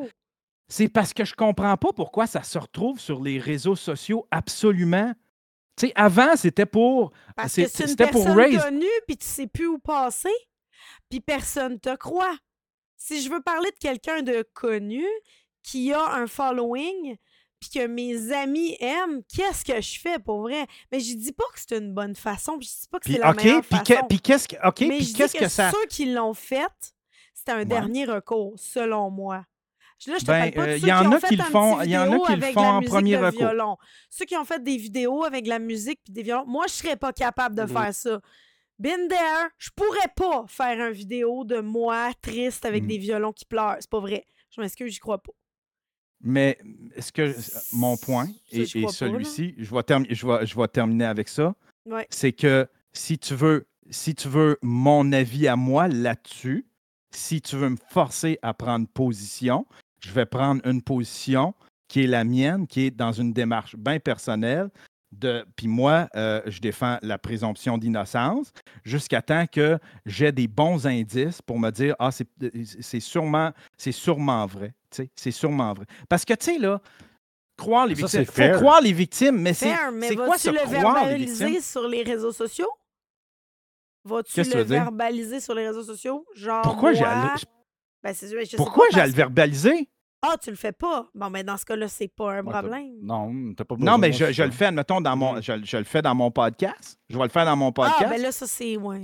C'est parce que je comprends pas pourquoi ça se retrouve sur les réseaux sociaux absolument. Tu sais, avant, c'était pour. Parce c'est- que c'est une c'était pour personne connue, puis tu sais plus où passer, puis personne te croit. Si je veux parler de quelqu'un de connu qui a un following, puis que mes amis aiment, qu'est-ce que je fais pour vrai? Mais je dis pas que c'est une bonne façon, puis je dis pas que c'est la meilleure puis façon. que- puis qu'est-ce que, OK, mais je dis que, que ça. ceux qui l'ont fait, c'était un Ouais. dernier recours, selon moi. Là, je te Ben, parle pas de ceux y en qui ont a fait qui le un font- petit y en a vidéo qui le avec font la en premier de recours. violon. Ceux qui ont fait des vidéos avec la musique puis des violons. Moi, je serais pas capable de Mhm. faire ça. Been there, je pourrais pas faire une vidéo de moi triste avec Mhm. des violons qui pleurent. C'est pas vrai. Je m'excuse, j'y crois pas. Mais est-ce que mon point, et, celui-ci, je vais, je, vais, je vais terminer avec ça, Ouais. c'est que si tu veux, si tu veux mon avis à moi là-dessus, si tu veux me forcer à prendre position, je vais prendre une position qui est la mienne, qui est dans une démarche bien personnelle. De, puis moi, euh, je défends la présomption d'innocence jusqu'à temps que j'ai des bons indices pour me dire ah c'est c'est sûrement c'est sûrement vrai, tu sais, c'est sûrement vrai. Parce que tu sais là, croire les Ça, victimes, fair. faut croire les victimes, mais c'est quoi vas-tu ça le croire les victimes? verbaliser sur les réseaux sociaux? Vas-tu Qu'est-ce que tu le verbaliser sur les réseaux sociaux? Genre, Pourquoi j'ai moi... à- Ben, c'est- je pourquoi j'ai à le verbaliser? Ah, tu le fais pas? Bon, mais dans ce cas-là, c'est pas un Ouais, t'as- problème. Non, t'as pas besoin. Non, mais je, le fais, admettons, dans mon, Mhm. je, je le fais dans mon podcast. Je vais le faire dans mon podcast. Ah, ben là, ça, c'est. Ouais.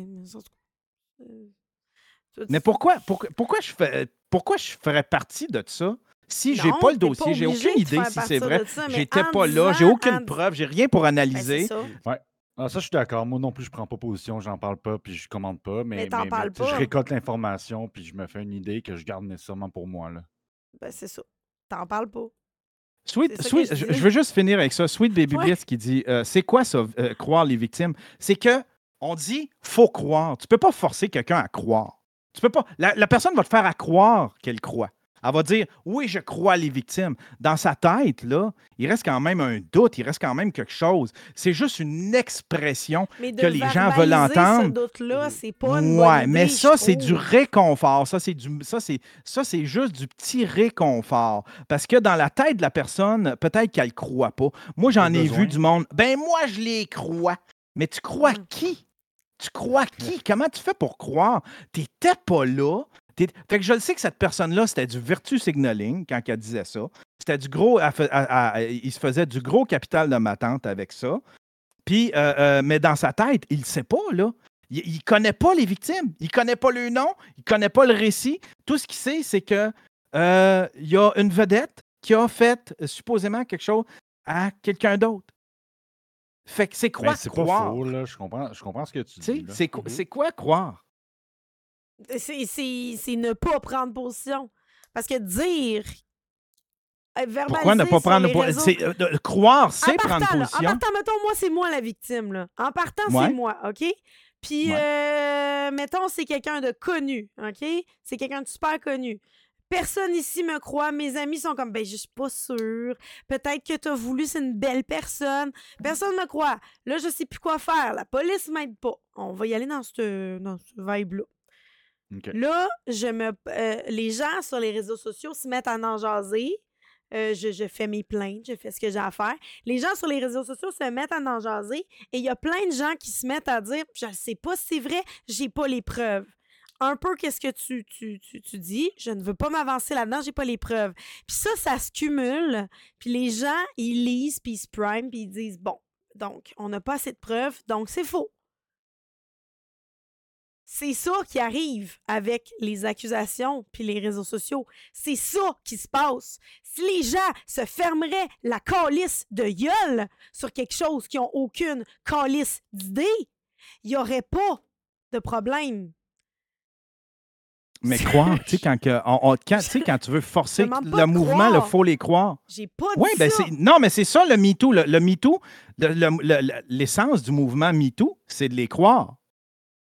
mais pourquoi, pourquoi, pourquoi, je fais, pourquoi je ferais partie de ça si j'ai pas le dossier? J'ai aucune idée si c'est vrai. J'étais pas là, j'ai aucune en- preuve, j'ai rien pour Ben, c'est analyser. ça. Ah, ça, je suis d'accord. Moi non plus, je prends pas position, j'en parle pas, puis je commande pas. Mais, t'en parles tu sais, Je pas. récolte l'information, puis je me fais une idée que je garde nécessairement pour moi. Là. Ben, c'est ça. T'en parles pas. Sweet, C'est ça que Sweet- je je, disais. je veux juste finir avec ça. Sweet Baby Ouais. Bliss qui dit euh, C'est quoi ça, euh, croire les victimes C'est que on dit faut croire. Tu peux pas forcer quelqu'un à croire. Tu peux pas. La, la personne va te faire à croire qu'elle croit. Elle va dire oui, je crois les victimes. Dans sa tête, là, il reste quand même un doute, il reste quand même quelque chose. C'est juste une expression. Mais de Que les gens veulent verbaliser ce entendre. doute-là, c'est pas une Ouais, bonne idée, mais ça, c'est du réconfort. Ça, c'est du, ça, c'est, ça, c'est juste du petit réconfort. Parce que dans la tête de la personne, peut-être qu'elle ne croit pas. Moi, j'en ai besoin. vu du monde. Ben, moi, je les crois. Mais tu crois Mm. qui? Tu crois qui? Comment tu fais pour croire? T'étais pas là. Fait que je le sais que cette personne-là, c'était du virtue signaling quand elle disait ça. C'était du gros. elle fe- elle- elle- il se faisait du gros capital de ma tante avec ça. Puis, euh, euh, mais dans sa tête, il ne sait pas, là. Il ne connaît pas les victimes. Il ne connaît pas le nom. Il ne connaît pas le récit. Tout ce qu'il sait, c'est que euh, il y a une vedette qui a fait supposément quelque chose à quelqu'un d'autre. Fait que c'est quoi Mais c'est pas croire? faux, là. Je comprends, je comprends ce que tu dis. là. c'est quoi, Mhm. c'est quoi croire? C'est- ne pas prendre position. Parce que dire. euh, Pourquoi ne pas prendre les po- réseaux- c'est, euh, Croire, c'est prendre partant, là, en position. partant, mettons, moi, c'est moi la victime. Là. En partant, Ouais. c'est moi, OK? Puis, Ouais. euh, mettons, c'est quelqu'un de connu, OK? C'est quelqu'un de super connu. Personne ici me croit. Mes amis sont comme, ben, je suis pas sûre. Peut-être que tu as voulu, c'est une belle personne. Personne me croit. Là, je sais plus quoi faire. La police m'aide pas. On va y aller dans ce dans ce vibe-là. Là, je me, euh, les gens sur les réseaux sociaux se mettent à en jaser. Euh, je, fais mes plaintes, je fais ce que j'ai à faire. Les gens sur les réseaux sociaux se mettent à en jaser et il y a plein de gens qui se mettent à dire Je ne sais pas si c'est vrai, j'ai pas les preuves. Un peu qu'est-ce que tu, tu, tu, dis, je ne veux pas m'avancer là-dedans, j'ai pas les preuves. Puis ça, ça se cumule. Puis les gens, ils lisent, puis ils se prime, puis ils disent Bon, donc, on n'a pas assez de preuves, donc c'est faux. C'est ça qui arrive avec les accusations puis les réseaux sociaux. C'est ça qui se passe. Si les gens se fermeraient la calice de gueule sur quelque chose qui n'ont aucune calice d'idée, il n'y aurait pas de problème. Mais croire, tu sais, quand, que- on- on- quand, tu sais, quand tu veux forcer le mouvement, il faut les croire. J'ai pas dit Oui, ben ça. Non, mais c'est ça le MeToo. Le, le MeToo, le- le- le- l'essence du mouvement MeToo, c'est de les croire.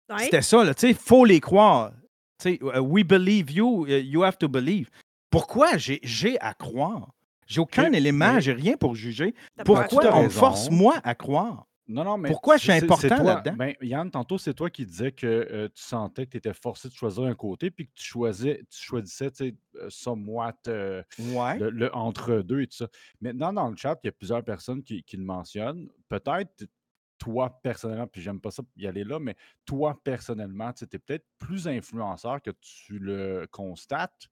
Ouais. C'était ça, là, tu sais, faut les croire. Tu sais, uh, we believe you, uh, you have to believe. Pourquoi j'ai j'ai à croire? J'ai aucun Mais- élément, j'ai rien pour juger. Pourquoi on force, moi, à croire? Non, non, mais. Pourquoi je suis important toi- là-dedans? Ben, Yann, tantôt, c'est toi qui disais que euh, tu sentais que tu étais forcé de choisir un côté, puis que tu, choisais, tu choisissais, tu sais, euh, somewhat euh, Ouais. le, le entre-deux et tout ça. Maintenant, dans le chat, il y a plusieurs personnes qui, qui le mentionnent. Peut-être toi personnellement, puis j'aime pas ça y aller là, mais toi personnellement, tu es peut-être plus influenceur que tu le constates.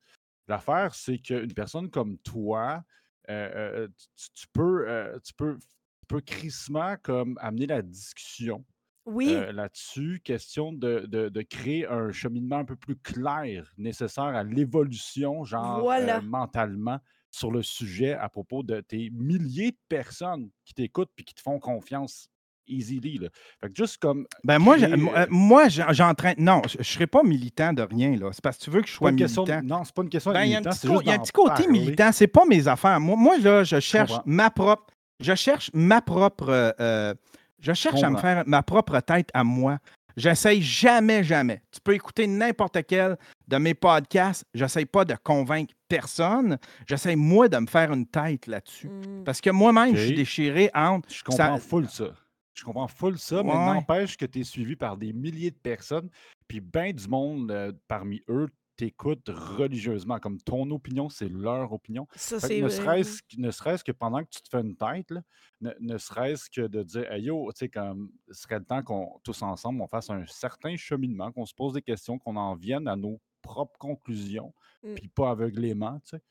L'affaire, c'est qu'une personne comme toi, euh, euh, tu, tu peux, euh, tu peux, tu peux crissement comme amener la discussion Oui, euh, là-dessus. Question de, de- de créer un cheminement un peu plus clair, nécessaire à l'évolution, genre Voilà. mentalement, sur le sujet à propos de tes milliers de personnes qui t'écoutent puis qui te font confiance easily. Là. Fait que juste comme. Ben moi, j'ai- créer, moi, euh, moi, j'entraîne. Non, je ne serai pas militant de rien, là. C'est parce que tu veux que je sois question de- militant. non, c'est pas une question de Ben, il y a un militant, petit, c'est co- juste il y a un petit côté parler. militant, c'est pas mes affaires. Moi, moi là, je cherche ma propre. Je cherche ma propre. euh, je cherche à me faire ma propre tête à moi. J'essaye jamais, jamais. Tu peux écouter n'importe quel de mes podcasts. J'essaye pas de convaincre personne. J'essaye, moi, de me faire une tête là-dessus. Mm. Parce que moi-même, je suis déchiré entre. Je comprends Ça- full ça. Je comprends full ça, mais n'empêche que tu es suivi par des milliers de personnes, puis bien du monde euh, parmi eux t'écoute religieusement. Comme ton opinion, c'est leur opinion. Ça, c'est ne serait-ce que- ne serait-ce que pendant que tu te fais une tête, là, ne, ne serait-ce que de dire Hey, yo, tu sais, comme ce serait le temps qu'on tous ensemble on fasse un certain cheminement, qu'on se pose des questions, qu'on en vienne à nos propres conclusions, Mm. puis pas aveuglément, tu sais.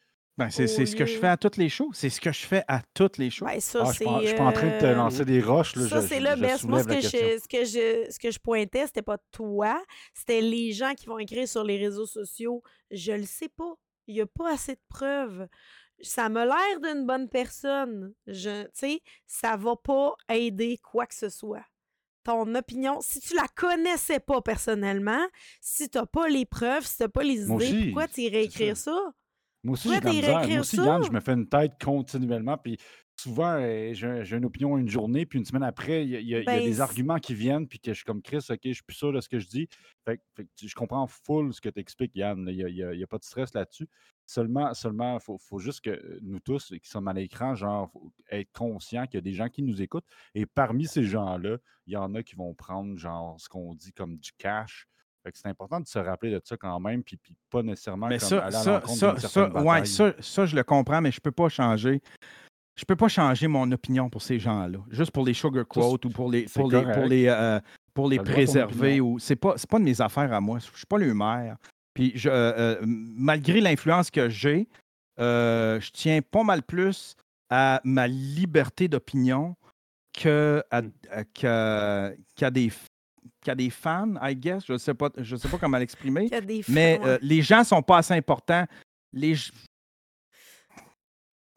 Ben, c'est ce que je fais à toutes les shows. C'est ce que je fais à toutes les shows. Ça, Ah, je c'est. suis pas- en train de te euh, lancer des roches. Là, Ça, je- c'est je- le je best. Moi, ce que, question. je, ce, que je, ce que je pointais, c'était pas toi, c'était les gens qui vont écrire sur les réseaux sociaux. Je le sais pas. Il n'y a pas assez de preuves. Ça m'a l'air d'une bonne personne. Je, tu sais, ça va pas aider quoi que ce soit. Ton opinion, si tu la connaissais pas personnellement, si tu pas les preuves, si tu pas les Moi idées, aussi, pourquoi tu irais écrire ça? Moi aussi, j'ai de la misère. Moi aussi, ça? Yann, je me fais une tête continuellement. Puis souvent, euh, j'ai une opinion une journée, puis une semaine après, il y y a- il y a Ben, des arguments qui viennent, puis que je suis comme Chris, OK, je suis plus sûr de ce que je dis. Fait, je comprends full ce que tu expliques, Yann. Il n'y a, a pas de stress là-dessus. Seulement, seulement, faut, faut juste que euh, nous tous qui sommes à l'écran, genre, faut être conscients qu'il y a des gens qui nous écoutent. Et parmi ces gens-là, il y en a qui vont prendre, genre, ce qu'on dit comme du cash. C'est important de se rappeler de ça quand même, puis, puis pas nécessairement Mais comme ça, aller à ça, ça, ça, ouais, ça, ça, je le comprends, mais je peux pas changer. Je peux pas changer mon opinion pour ces gens-là. Juste pour les sugar quotes ou pour les, pour les, pour les, euh, pour les préserver. ou C'est pas, pas de mes affaires à moi. Je suis pas le maire. Puis je, euh, euh, malgré l'influence que j'ai, euh, je tiens pas mal plus à ma liberté d'opinion que à, à- qu'à- qu'à des, f- qu'à des fans, I guess. Je sais pas, je sais pas comment l'exprimer. Y a Mais euh, les gens sont pas assez importants. Les.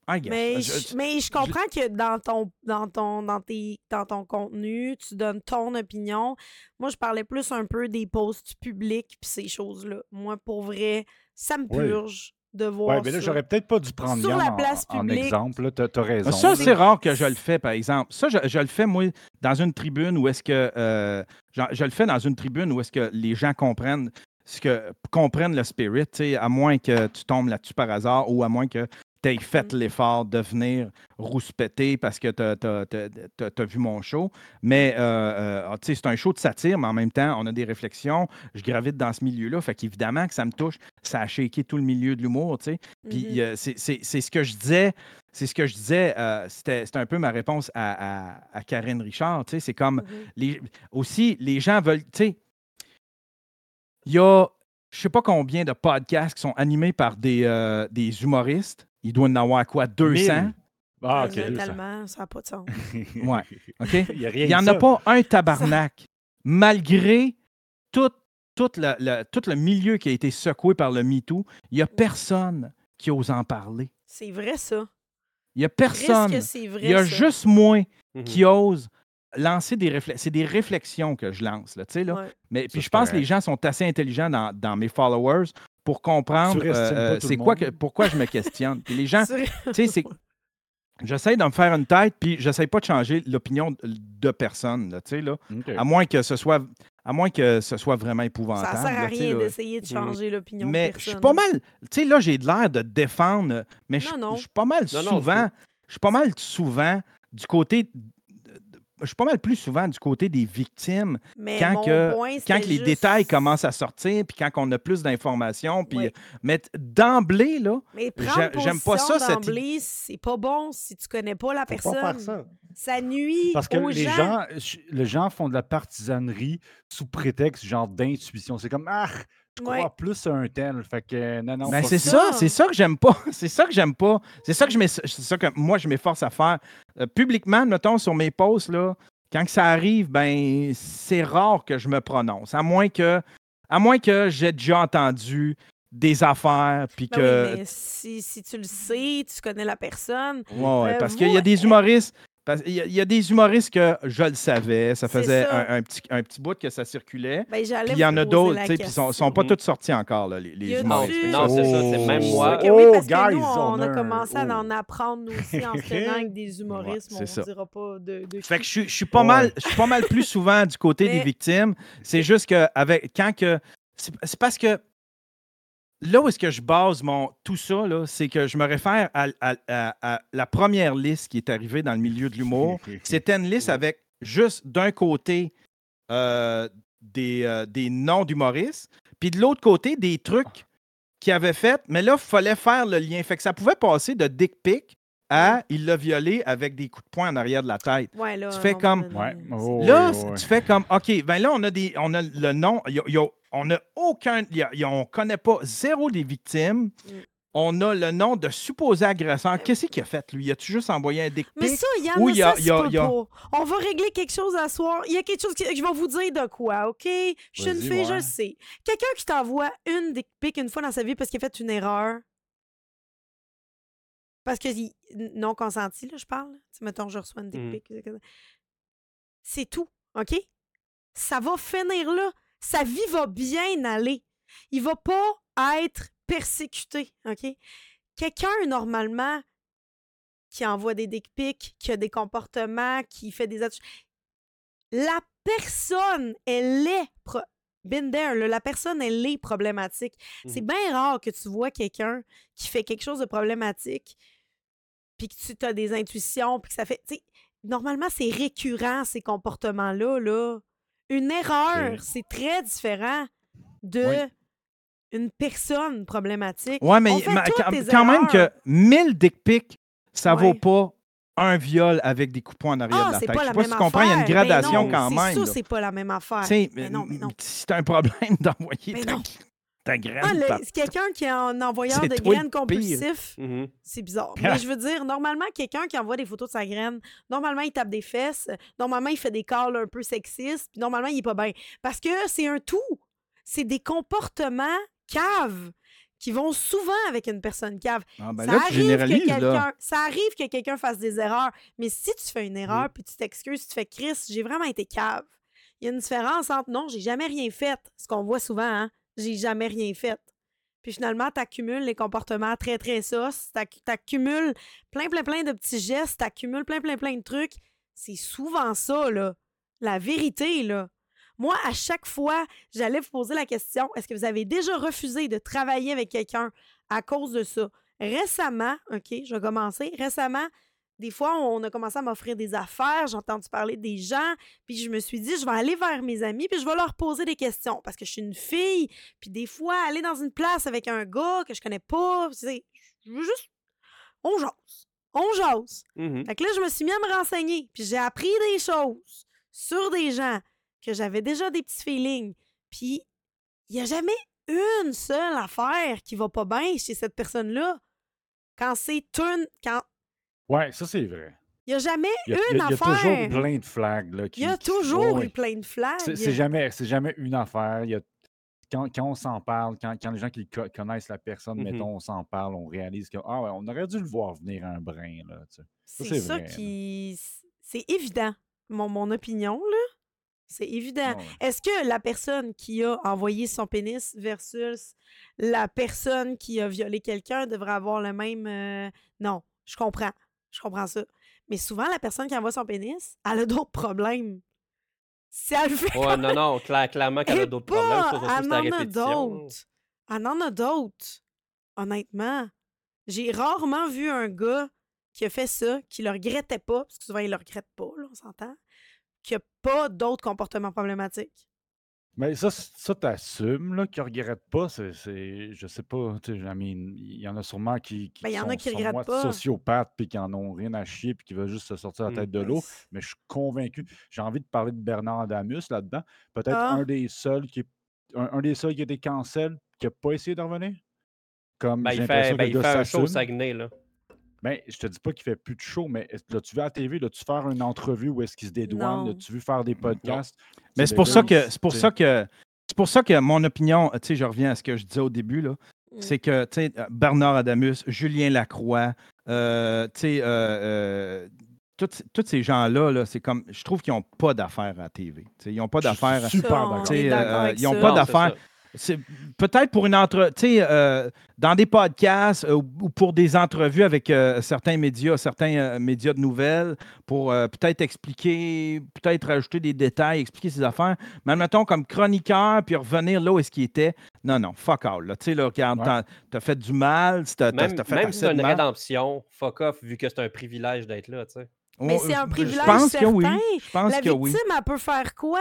I guess. Mais Je- je, mais je comprends que dans ton dans ton dans tes dans ton contenu, tu donnes ton opinion. Moi, je parlais plus un peu des posts publics puis ces choses-là. Moi, pour vrai, ça me Oui. purge de voir Ouais, mais là, j'aurais peut-être pas dû prendre Sur la en- place en, publique. exemple. Tu as, raison. Ça, c'est rare que je le fais, par exemple. Ça, je, je le fais, moi, dans une tribune où est-ce que. euh, je le fais dans une tribune où est-ce que les gens comprennent ce que comprennent le spirit, à moins que tu tombes là-dessus par hasard ou à moins que tu aies fait l'effort de venir rouspéter parce que tu as, vu mon show. Mais, euh, euh, sais, c'est un show de satire, mais en même temps, on a des réflexions. Je gravite dans ce milieu-là. Fait qu'évidemment que ça me touche. Ça a shaké tout le milieu de l'humour, euh, c'est- ce que je disais. C'est ce que je disais. euh, C'était un peu ma réponse à, à- à Karine Richard. C'est comme Mhm. les, aussi, les gens veulent. Il y a je sais pas combien de podcasts qui sont animés par des, euh, des humoristes. Il doit en avoir quoi, 200? Mille. Ah, ok. 200. tellement, ça n'a pas de sens. Ouais. OK? Il n'y en a pas un tabarnak. Malgré tout, tout, le, le- tout le milieu qui a été secoué par le MeToo, il n'y a personne qui ose en parler. C'est vrai, ça. Il n'y a personne. que c'est vrai, Il y a ça. juste moi Mhm. qui ose lancer des réflexions. C'est des réflexions que je lance, là, tu sais, là. Ouais. Mais puis je pense que les gens sont assez intelligents dans, dans mes followers pour comprendre euh, euh, c'est quoi que, pourquoi je me questionne? Puis les gens, tu sais, c'est. J'essaie de me faire une tête, puis j'essaie pas de changer l'opinion de- personne, là, tu sais, là. À moins que ce soit, à moins que ce soit vraiment épouvantable. Ça sert à rien d'essayer de changer l'opinion de Mais je suis pas mal. Tu sais, là, j'ai de l'air de défendre, mais je Non, non. je suis pas mal Non, non, souvent. Je suis pas mal souvent du côté. Je suis pas mal plus souvent du côté des victimes Mais quand mon que- point, quand que les juste- détails commencent à sortir, puis quand on a plus d'informations. Puis, Ouais. Mais d'emblée, là, j'aime pas ça, cette d'emblée, c'est pas bon si tu connais pas la Faut personne. pas faire ça. Ça nuit Parce que aux les gens. les gens font de la partisanerie sous prétexte genre d'intuition. C'est comme ah, je crois Ouais. plus à un tel. Fait que non, non. Ben, c'est ça. c'est ça que j'aime pas. C'est ça que j'aime pas. C'est ça que je c'est ça que moi je m'efforce à faire. Euh, publiquement, mettons sur mes posts là, quand que ça arrive, ben c'est rare que je me prononce, à moins que à moins que j'ai déjà entendu des affaires puis Ben que oui, mais si, si tu le sais, tu connais la personne. Ouais, Euh, parce qu'il y a des humoristes parce- il y, a- il y a des humoristes que je le savais, ça faisait ça. un, un petit un petit bout que ça circulait. Ben, il y en a d'autres, tu sais, puis ils sont, sont pas tous sortis encore là, les, humoristes. Non, c'est ça, c'est même Oh. moi. Oui, parce Oh, que nous, on, on a commencé à oh. en apprendre nous aussi en se tenant avec des humoristes, Ouais, mais c'est on ça. ne dira pas de, de Fait que je suis, je suis pas Ouais. mal, je suis pas mal plus souvent du côté des victimes. C'est juste que avec quand que c'est parce que là où est-ce que je base mon tout ça là, c'est que je me réfère à, à- à- à la première liste qui est arrivée dans le milieu de l'humour. C'était une liste avec juste d'un côté euh, des, euh, des noms d'humoristes, puis de l'autre côté des trucs qu'il avait fait, mais là, il fallait faire le lien. Fait que ça pouvait passer de dick pic à il l'a violé avec des coups de poing en arrière de la tête. Ouais, là, tu fais comme- Ouais. Oh, Là, ouais. tu fais comme, OK, ben là, on a, des, on a le nom, il y a- il y a- on n'a aucun, il y a- il y a- on connaît pas zéro des victimes. Mm. On a le nom de supposé agresseur. Qu'est-ce qu'il a fait, lui? A-tu juste envoyé un dick Mais ça, Yann, il y a- ça il y a- il y a-. On va régler quelque chose à soir. Il y a quelque chose que je vais vous dire de quoi, OK? Je suis une fille, je ouais. le sais. Quelqu'un qui t'envoie une dick pic une fois dans sa vie parce qu'il a fait une erreur. Parce que il- non consenti, là, je parle. Tu mettons, je reçois une dick pic. C'est tout, OK? Ça va finir là. Sa vie va bien aller. Il va pas être persécuté, OK? Quelqu'un, normalement, qui envoie des dick pics, qui a des comportements, qui fait des. La personne, elle est. Pro... Been there, là, la personne, elle est problématique. C'est Mhm. bien rare que tu vois quelqu'un qui fait quelque chose de problématique, puis que tu as des intuitions, puis que ça fait. Normalement, c'est récurrent, ces comportements-là. Là. Une erreur, c'est très différent de Oui. une personne problématique. Ouais, mais, quand, même que erreurs. 1000 dick pics, ça vaut Ouais. pas un viol avec des coups de poing en arrière Ah, de la c'est tête. pas Je la sais pas si tu comprends, il y a une. Ben gradation non, quand c'est même. sûr, là. c'est pas la même affaire. Mais non. c'est un problème d'envoyer ta, graine. Ah, le- c'est quelqu'un qui est un envoyeur C'est de graines compulsif. Mhm. C'est bizarre. Mais je veux dire, normalement, quelqu'un qui envoie des photos de sa graine, normalement, il tape des fesses, normalement, il fait des calls un peu sexistes, puis normalement, il est pas bien. Parce que c'est un tout. C'est des comportements caves qui vont souvent avec une personne cave. Ah, ben ça, là, arrive que là. quelqu'un, ça arrive que quelqu'un fasse des erreurs, mais si tu fais une erreur, Mm. puis tu t'excuses, tu fais Chris, j'ai vraiment été cave. Il y a une différence entre non, j'ai jamais rien fait, ce qu'on voit souvent, hein, j'ai jamais rien fait. Puis finalement, tu accumules les comportements très, très sauce, tu accumules plein, plein, plein de petits gestes, tu accumules plein, plein, plein de trucs. C'est souvent ça, là. La vérité, là. Moi, à chaque fois, j'allais vous poser la question est-ce que vous avez déjà refusé de travailler avec quelqu'un à cause de ça? Récemment, OK, je vais commencer. Récemment, des fois, on a commencé à m'offrir des affaires, j'ai entendu parler des gens, puis je me suis dit, je vais aller vers mes amis, puis je vais leur poser des questions, parce que je suis une fille, puis des fois, aller dans une place avec un gars que je connais pas, je veux juste... On jase. On jase. Mhm. Fait que là, je me suis mis à me renseigner, puis j'ai appris des choses sur des gens que j'avais déjà des petits feelings. Puis il n'y a jamais une seule affaire qui va pas bien chez cette personne-là. Quand c'est une. Quand. Ouais, ça, c'est vrai. Il n'y a jamais Il y a, une il y a- il y a affaire. toujours plein de flags. Là, Il y a toujours ouais, eu plein de flags. C'est c'est jamais, c'est jamais une affaire. Il y a- quand, quand on s'en parle, quand, quand les gens qui co- connaissent la personne, Mhm. mettons, on s'en parle, on réalise que ah ouais, on aurait dû le voir venir un brin. Là, tu sais. C'est c'est ça vrai, là. qui. C'est évident. mon, mon opinion, là. C'est évident. Ah ouais. Est-ce que la personne qui a envoyé son pénis versus la personne qui a violé quelqu'un devrait avoir le même. euh, Non, je comprends. Je comprends ça. Mais souvent, la personne qui envoie son pénis, elle a d'autres problèmes. Si elle le fait. Ouais, non, non, cla- clairement qu'elle a d'autres problèmes. Elle c'est la en a d'autres. Elle en a d'autres. Honnêtement. J'ai rarement vu un gars qui a fait ça, qui le regrettait pas, parce que souvent il le regrette pas, là, on s'entend, qui a pas d'autres comportements problématiques. Mais ça, c- ça t'assumes, là, qu'ils regrettent pas. C'est, c'est- je sais pas, tu sais, I mean, il y en a sûrement qui, qui Ben, il y en a sont, qui sont regrettent moite pas. sociopathes puis qui en ont rien à chier puis qui veulent juste se sortir la Mm. tête de Ben, l'eau. Mais je suis convaincu. J'ai envie de parler de Bernard Adamus là-dedans. Peut-être Ah. un des seuls qui est- un, un des seuls qui a été cancel, qui a pas essayé de revenir? Comme Ben, j'ai il l'impression fait, que ben, le il gars fait un show au s'assume. Saguenay, là. Ben, je te dis pas qu'il fait plus de show, mais l'as-tu vu à la TV? L'as-tu faire une entrevue où est-ce qu'il se dédouane? L'as-tu vu faire des podcasts? Mais C'est pour ça que c'est pour tu ça que c'est pour ça que mon opinion, tu sais, je reviens à ce que je disais au début là, Mm. c'est que tu sais Bernard Adamus, Julien Lacroix, euh, tu sais, euh, euh, tous ces gens-là, là, c'est comme, je trouve qu'ils n'ont pas d'affaires à la TV. Tu sais, Ils n'ont pas d'affaires. super d'accord. Tu euh, ils ont ça. pas d'affaires. C'est peut-être pour une entre, tu sais, euh, dans des podcasts euh, ou pour des entrevues avec euh, certains médias, certains euh, médias de nouvelles, pour euh, peut-être expliquer, peut-être rajouter des détails, expliquer ses affaires. Mais admettons comme chroniqueur, puis revenir là où est-ce qu'il était. Non, non, fuck all. Tu sais, là, regarde, Ouais. t'as fait du mal, t'as t'as- Même, t'as fait même si c'est une mal. rédemption, fuck off, vu que c'est un privilège d'être là, tu sais. Mais On- c'est un je- privilège Je pense que oui. certain. Je pense La que oui. victime, elle peut faire quoi?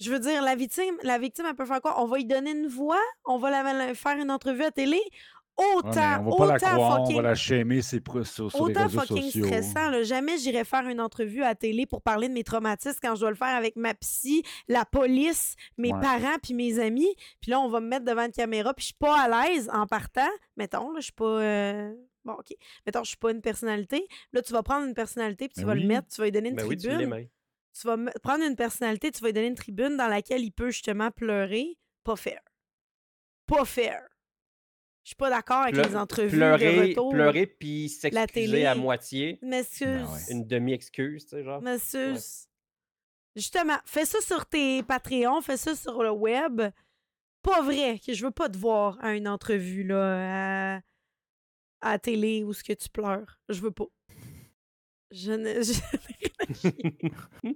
Je veux dire, la victime, la victime, elle peut faire quoi? On va lui donner une voix? On va la, la- faire une entrevue à télé? Ouais, Autant, on va pas la autant croire, on fucking, va la shamer c'est sur, les autant réseaux fucking sociaux. stressant. là. Jamais j'irai faire une entrevue à télé pour parler de mes traumatismes quand je dois le faire avec ma psy, la police, mes Ouais. parents puis mes amis. Puis là, on va me mettre devant une caméra puis je suis pas à l'aise en partant. Mettons, là, je suis pas... euh, Bon, OK. Mettons, je suis pas une personnalité. Là, tu vas prendre une personnalité puis tu Ben vas oui. le mettre, tu vas lui donner une Ben oui, tu tribune l'es, même. Tu vas prendre une personnalité, tu vas lui donner une tribune dans laquelle il peut justement pleurer. Pas fair. Pas fair. Je suis pas d'accord avec Pleu- les entrevues de Pleurer, retour. pleurer puis s'excuser à moitié. M'excuse. Ben ouais. Une demi-excuse, tu sais, genre. M'excuse. Justement, fais ça sur tes Patreons, fais ça sur le web. Pas vrai que je veux pas te voir à une entrevue là, à, à la télé où ce que tu pleures. Je veux pas. Je ne. je-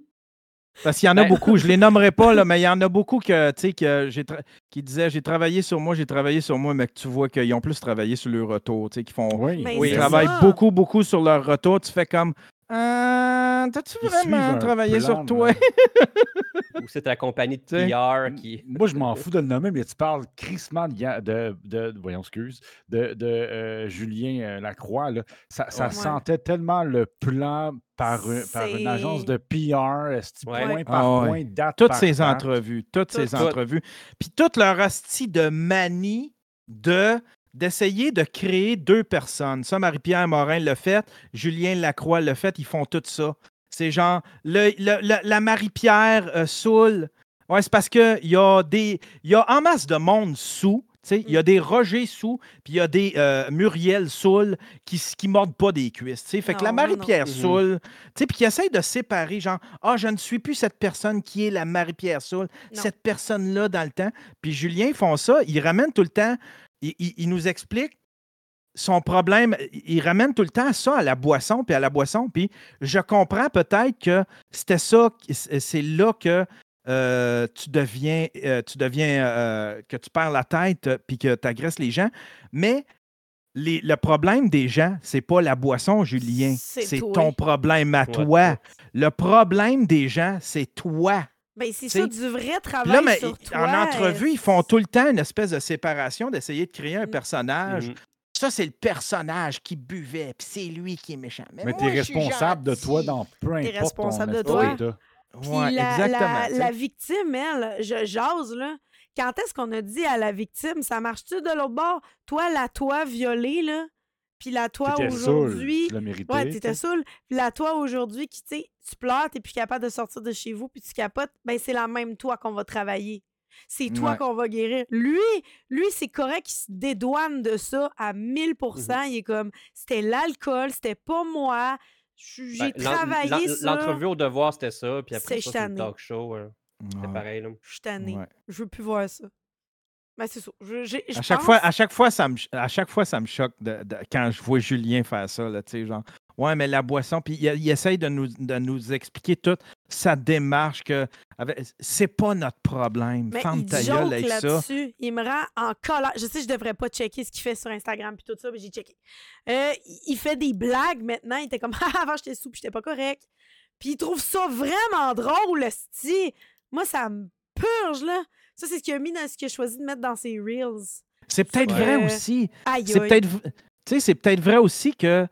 Parce qu'il y en a Ben- beaucoup, je les nommerai pas, là, mais il y en a beaucoup que, tu sais, que j'ai qui disaient j'ai travaillé sur moi, j'ai travaillé sur moi, mais que tu vois qu'ils ont plus travaillé sur leur retour, tu sais, qui font. Oui, Mais Oui, Ils c'est travaillent ça. beaucoup, beaucoup sur leur retour. Tu fais comme Euh, T'as-tu vraiment travaillé plan, sur toi? Ou c'est ta compagnie de PR qui. Moi, je m'en fous de le nommer, mais tu parles crissement de, de, voyons, excuse, de, de euh, Julien euh, Lacroix. Là. Ça, ça Ouais. sentait tellement le plan par, un- par une agence de PR, esti, Ouais. point par Ah ouais. point, date Toutes par ces date. entrevues, toutes ces entrevues. Puis toute leur hostie de manie de d'essayer de créer deux personnes. Ça, Marie-Pierre Morin l'a fait, Julien Lacroix l'a fait, ils font tout ça. C'est genre, le, le- le- la Marie-Pierre euh, Soul, ouais, c'est parce qu'il y a des. Il y a en masse de monde sous. tu sais, Il y a des Roger sous, puis il y a des euh, Muriel Soul qui qui mordent pas des cuisses. tu sais. Fait que la. Marie-Pierre Mhm. Soul, tu sais, puis qui essaye de séparer, genre, ah, je ne suis plus cette personne qui est la Marie-Pierre Soul, cette personne-là dans le temps. Puis Julien, ils font ça, ils ramènent tout le temps, ils nous expliquent son problème, ils ramènent tout le temps ça à la boisson, puis à la boisson. Puis je comprends peut-être que c'était ça, c'est là que euh, tu deviens, euh, tu deviens, euh, que tu perds la tête, puis que tu agresses les gens. Mais les- le problème des gens, c'est pas la boisson, Julien. C'est ton problème à Ouais. toi. Le problème des gens, c'est toi. Ben, c'est ça, du vrai travail là, mais sur toi. en entrevue, ils font tout le temps une espèce de séparation, d'essayer de créer un Mm. personnage. Mhm. Ça, c'est le personnage qui buvait, puis c'est lui qui est méchant. Mais, Mais moi, tu es je suis responsable de toi dans peu T'es importe ton responsable de toi. Puis Ouais, la, exactement. la- la victime, elle, je jase, là. Quand est-ce qu'on a dit à la victime, ça marche-tu de l'autre bord? Toi, la toi violée, là, puis la toi aujourd'hui... tu mérité. Ouais, tu t'étais saoul. Puis la toi aujourd'hui qui, tu sais, tu pleures, t'es plus capable de sortir de chez vous, puis tu capotes, ben c'est la même toi qu'on va travailler. C'est toi Ouais. qu'on va guérir. Lui, lui c'est correct qu'il se dédouane de ça à 1000% Mmh Il est comme, c'était l'alcool, c'était pas moi. J'ai Ben, l'en- travaillé ça. L'entrevue au devoir, c'était ça. Puis après C'est ça, c'est le tanné. talk show. hein. C'était Ouais. pareil. Là. Je suis tannée. Ouais. Je veux plus voir ça. Ben, c'est ça. Je, j'ai- je À chaque, pense- fois, à, chaque fois, ça me, à chaque fois, ça me choque de- de- quand je vois Julien faire ça. Là, tu sais, genre, ouais, mais la boisson, puis il, il essaye de nous, de nous expliquer toute sa démarche que c'est pas notre problème. Mais il ta gueule avec ça. Il me rend en colère. Je sais, je devrais pas checker ce qu'il fait sur Instagram puis tout ça, mais j'ai checké. Euh, il- fait des blagues maintenant. Il était comme Ah, avant j'étais sous puis j'étais pas correct. Puis il trouve ça vraiment drôle, sti. Moi, ça me purge, là. Ça, c'est ce qu'il a mis dans ce qu'il a choisi de mettre dans ses Reels. C'est peut-être Ouais. vrai aussi. Aïe, C'est aïe. peut-être v- tu sais, c'est peut-être vrai aussi que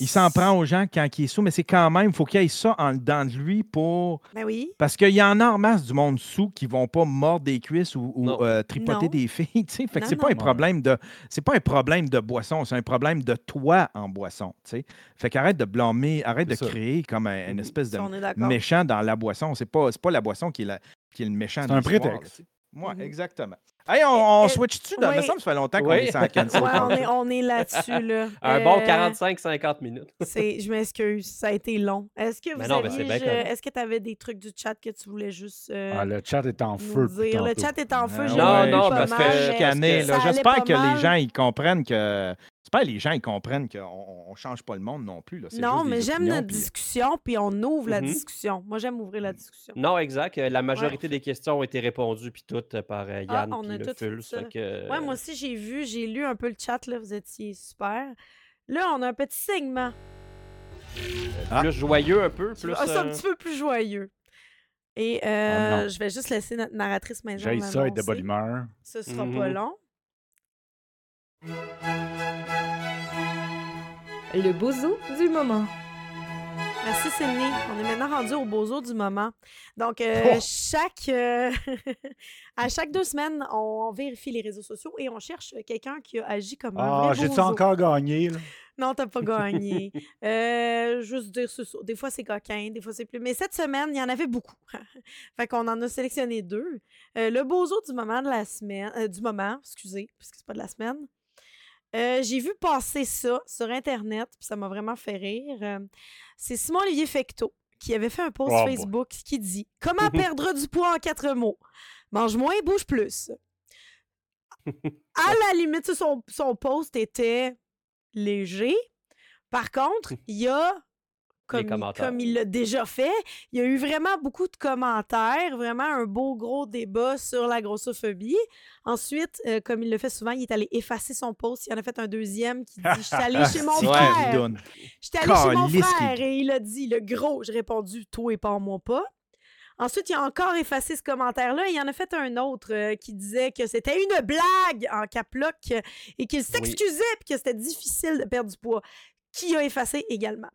il s'en prend aux gens quand il est sous, mais c'est quand même, il faut qu'il y ait ça en dedans de lui pour. Ben oui. Parce qu'il y en a en masse du monde sous qui vont pas mordre des cuisses ou, euh, tripoter Non. des filles. tu sais. Fait que c'est pas non, un problème de. C'est pas un problème de boisson, c'est un problème de toi en boisson. tu sais. Fait qu'arrête de blâmer, arrête de ça. créer comme un- une espèce de méchant dans la boisson. C'est pas, c'est pas la boisson qui est, la- qui est le méchant. C'est un prétexte. sais. Ouais, Mhm. exactement. Hey, on, on Euh, switch-tu? de- ouais. me semble que ça fait longtemps qu'on Oui. est sans cancel Ouais, on est, on est là-dessus, là. Un bon Euh, 45-50 minutes. C'est, je m'excuse, ça a été long. Est-ce que vous aviez, je- est-ce que tu avais des trucs du chat que tu voulais juste euh, Ah, le chat est en feu. dire? Le chat est en feu. Ah j'ai Non, non, parce mal, que- allait J'espère que les gens ils comprennent que. J'espère que les gens ils comprennent qu'on on change pas le monde non plus. Là. C'est Non, mais j'aime notre puis- discussion, puis on ouvre la Mhm. discussion. Moi, j'aime ouvrir la discussion. Non, exact. La majorité des questions ont été répondues, puis toutes euh, par euh, Ah, Yann on a fait ça. que, Ouais, moi aussi, j'ai vu, j'ai lu un peu le chat, là. Vous étiez super. Là, on a un petit segment. euh, Plus joyeux un peu, plus... Ah, c'est un euh, petit peu plus joyeux. Et Ah, euh, non. je vais juste laisser notre narratrice maison. J'ai ça être de bonne humeur. Ce sera pas Mhm. long. Le bozo du moment. Merci Sydney. On est maintenant rendu au bozo du moment. Donc, euh, Oh! chaque, euh, à chaque deux semaines, on vérifie les réseaux sociaux et on cherche quelqu'un qui a agi comme un Ah, j'ai-tu bozo. encore gagné? Là? Non, t'as pas gagné. Euh, juste dire ça. Des fois, c'est coquin, des fois, c'est plus. Mais cette semaine, il y en avait beaucoup. fait qu'on en a sélectionné deux. Le bozo du moment de la semaine. du moment, excusez, puisque c'est pas de la semaine. Euh, J'ai vu passer ça sur Internet, puis ça m'a vraiment fait rire. Euh, c'est Simon-Olivier Fecteau qui avait fait un post Oh boy. Facebook qui dit Comment perdre du poids en quatre mots? Mange moins, bouge plus. À la limite, son, son post était léger. Par contre, il y a, comme, il- commentaires. comme il l'a déjà fait, il y a eu vraiment beaucoup de commentaires, vraiment un beau gros débat sur la grossophobie. Ensuite, euh, comme il le fait souvent, il est allé effacer son post. Il en a fait un deuxième qui dit Je suis allé chez mon frère. Allée chez mon frère et il a dit le gros. J'ai répondu toi et pas moi pas. Ensuite, il a encore effacé ce commentaire-là. Il en a fait un autre euh, qui disait que c'était une blague en caploc et qu'il s'excusait puis que c'était difficile de perdre du poids. Qui a effacé également.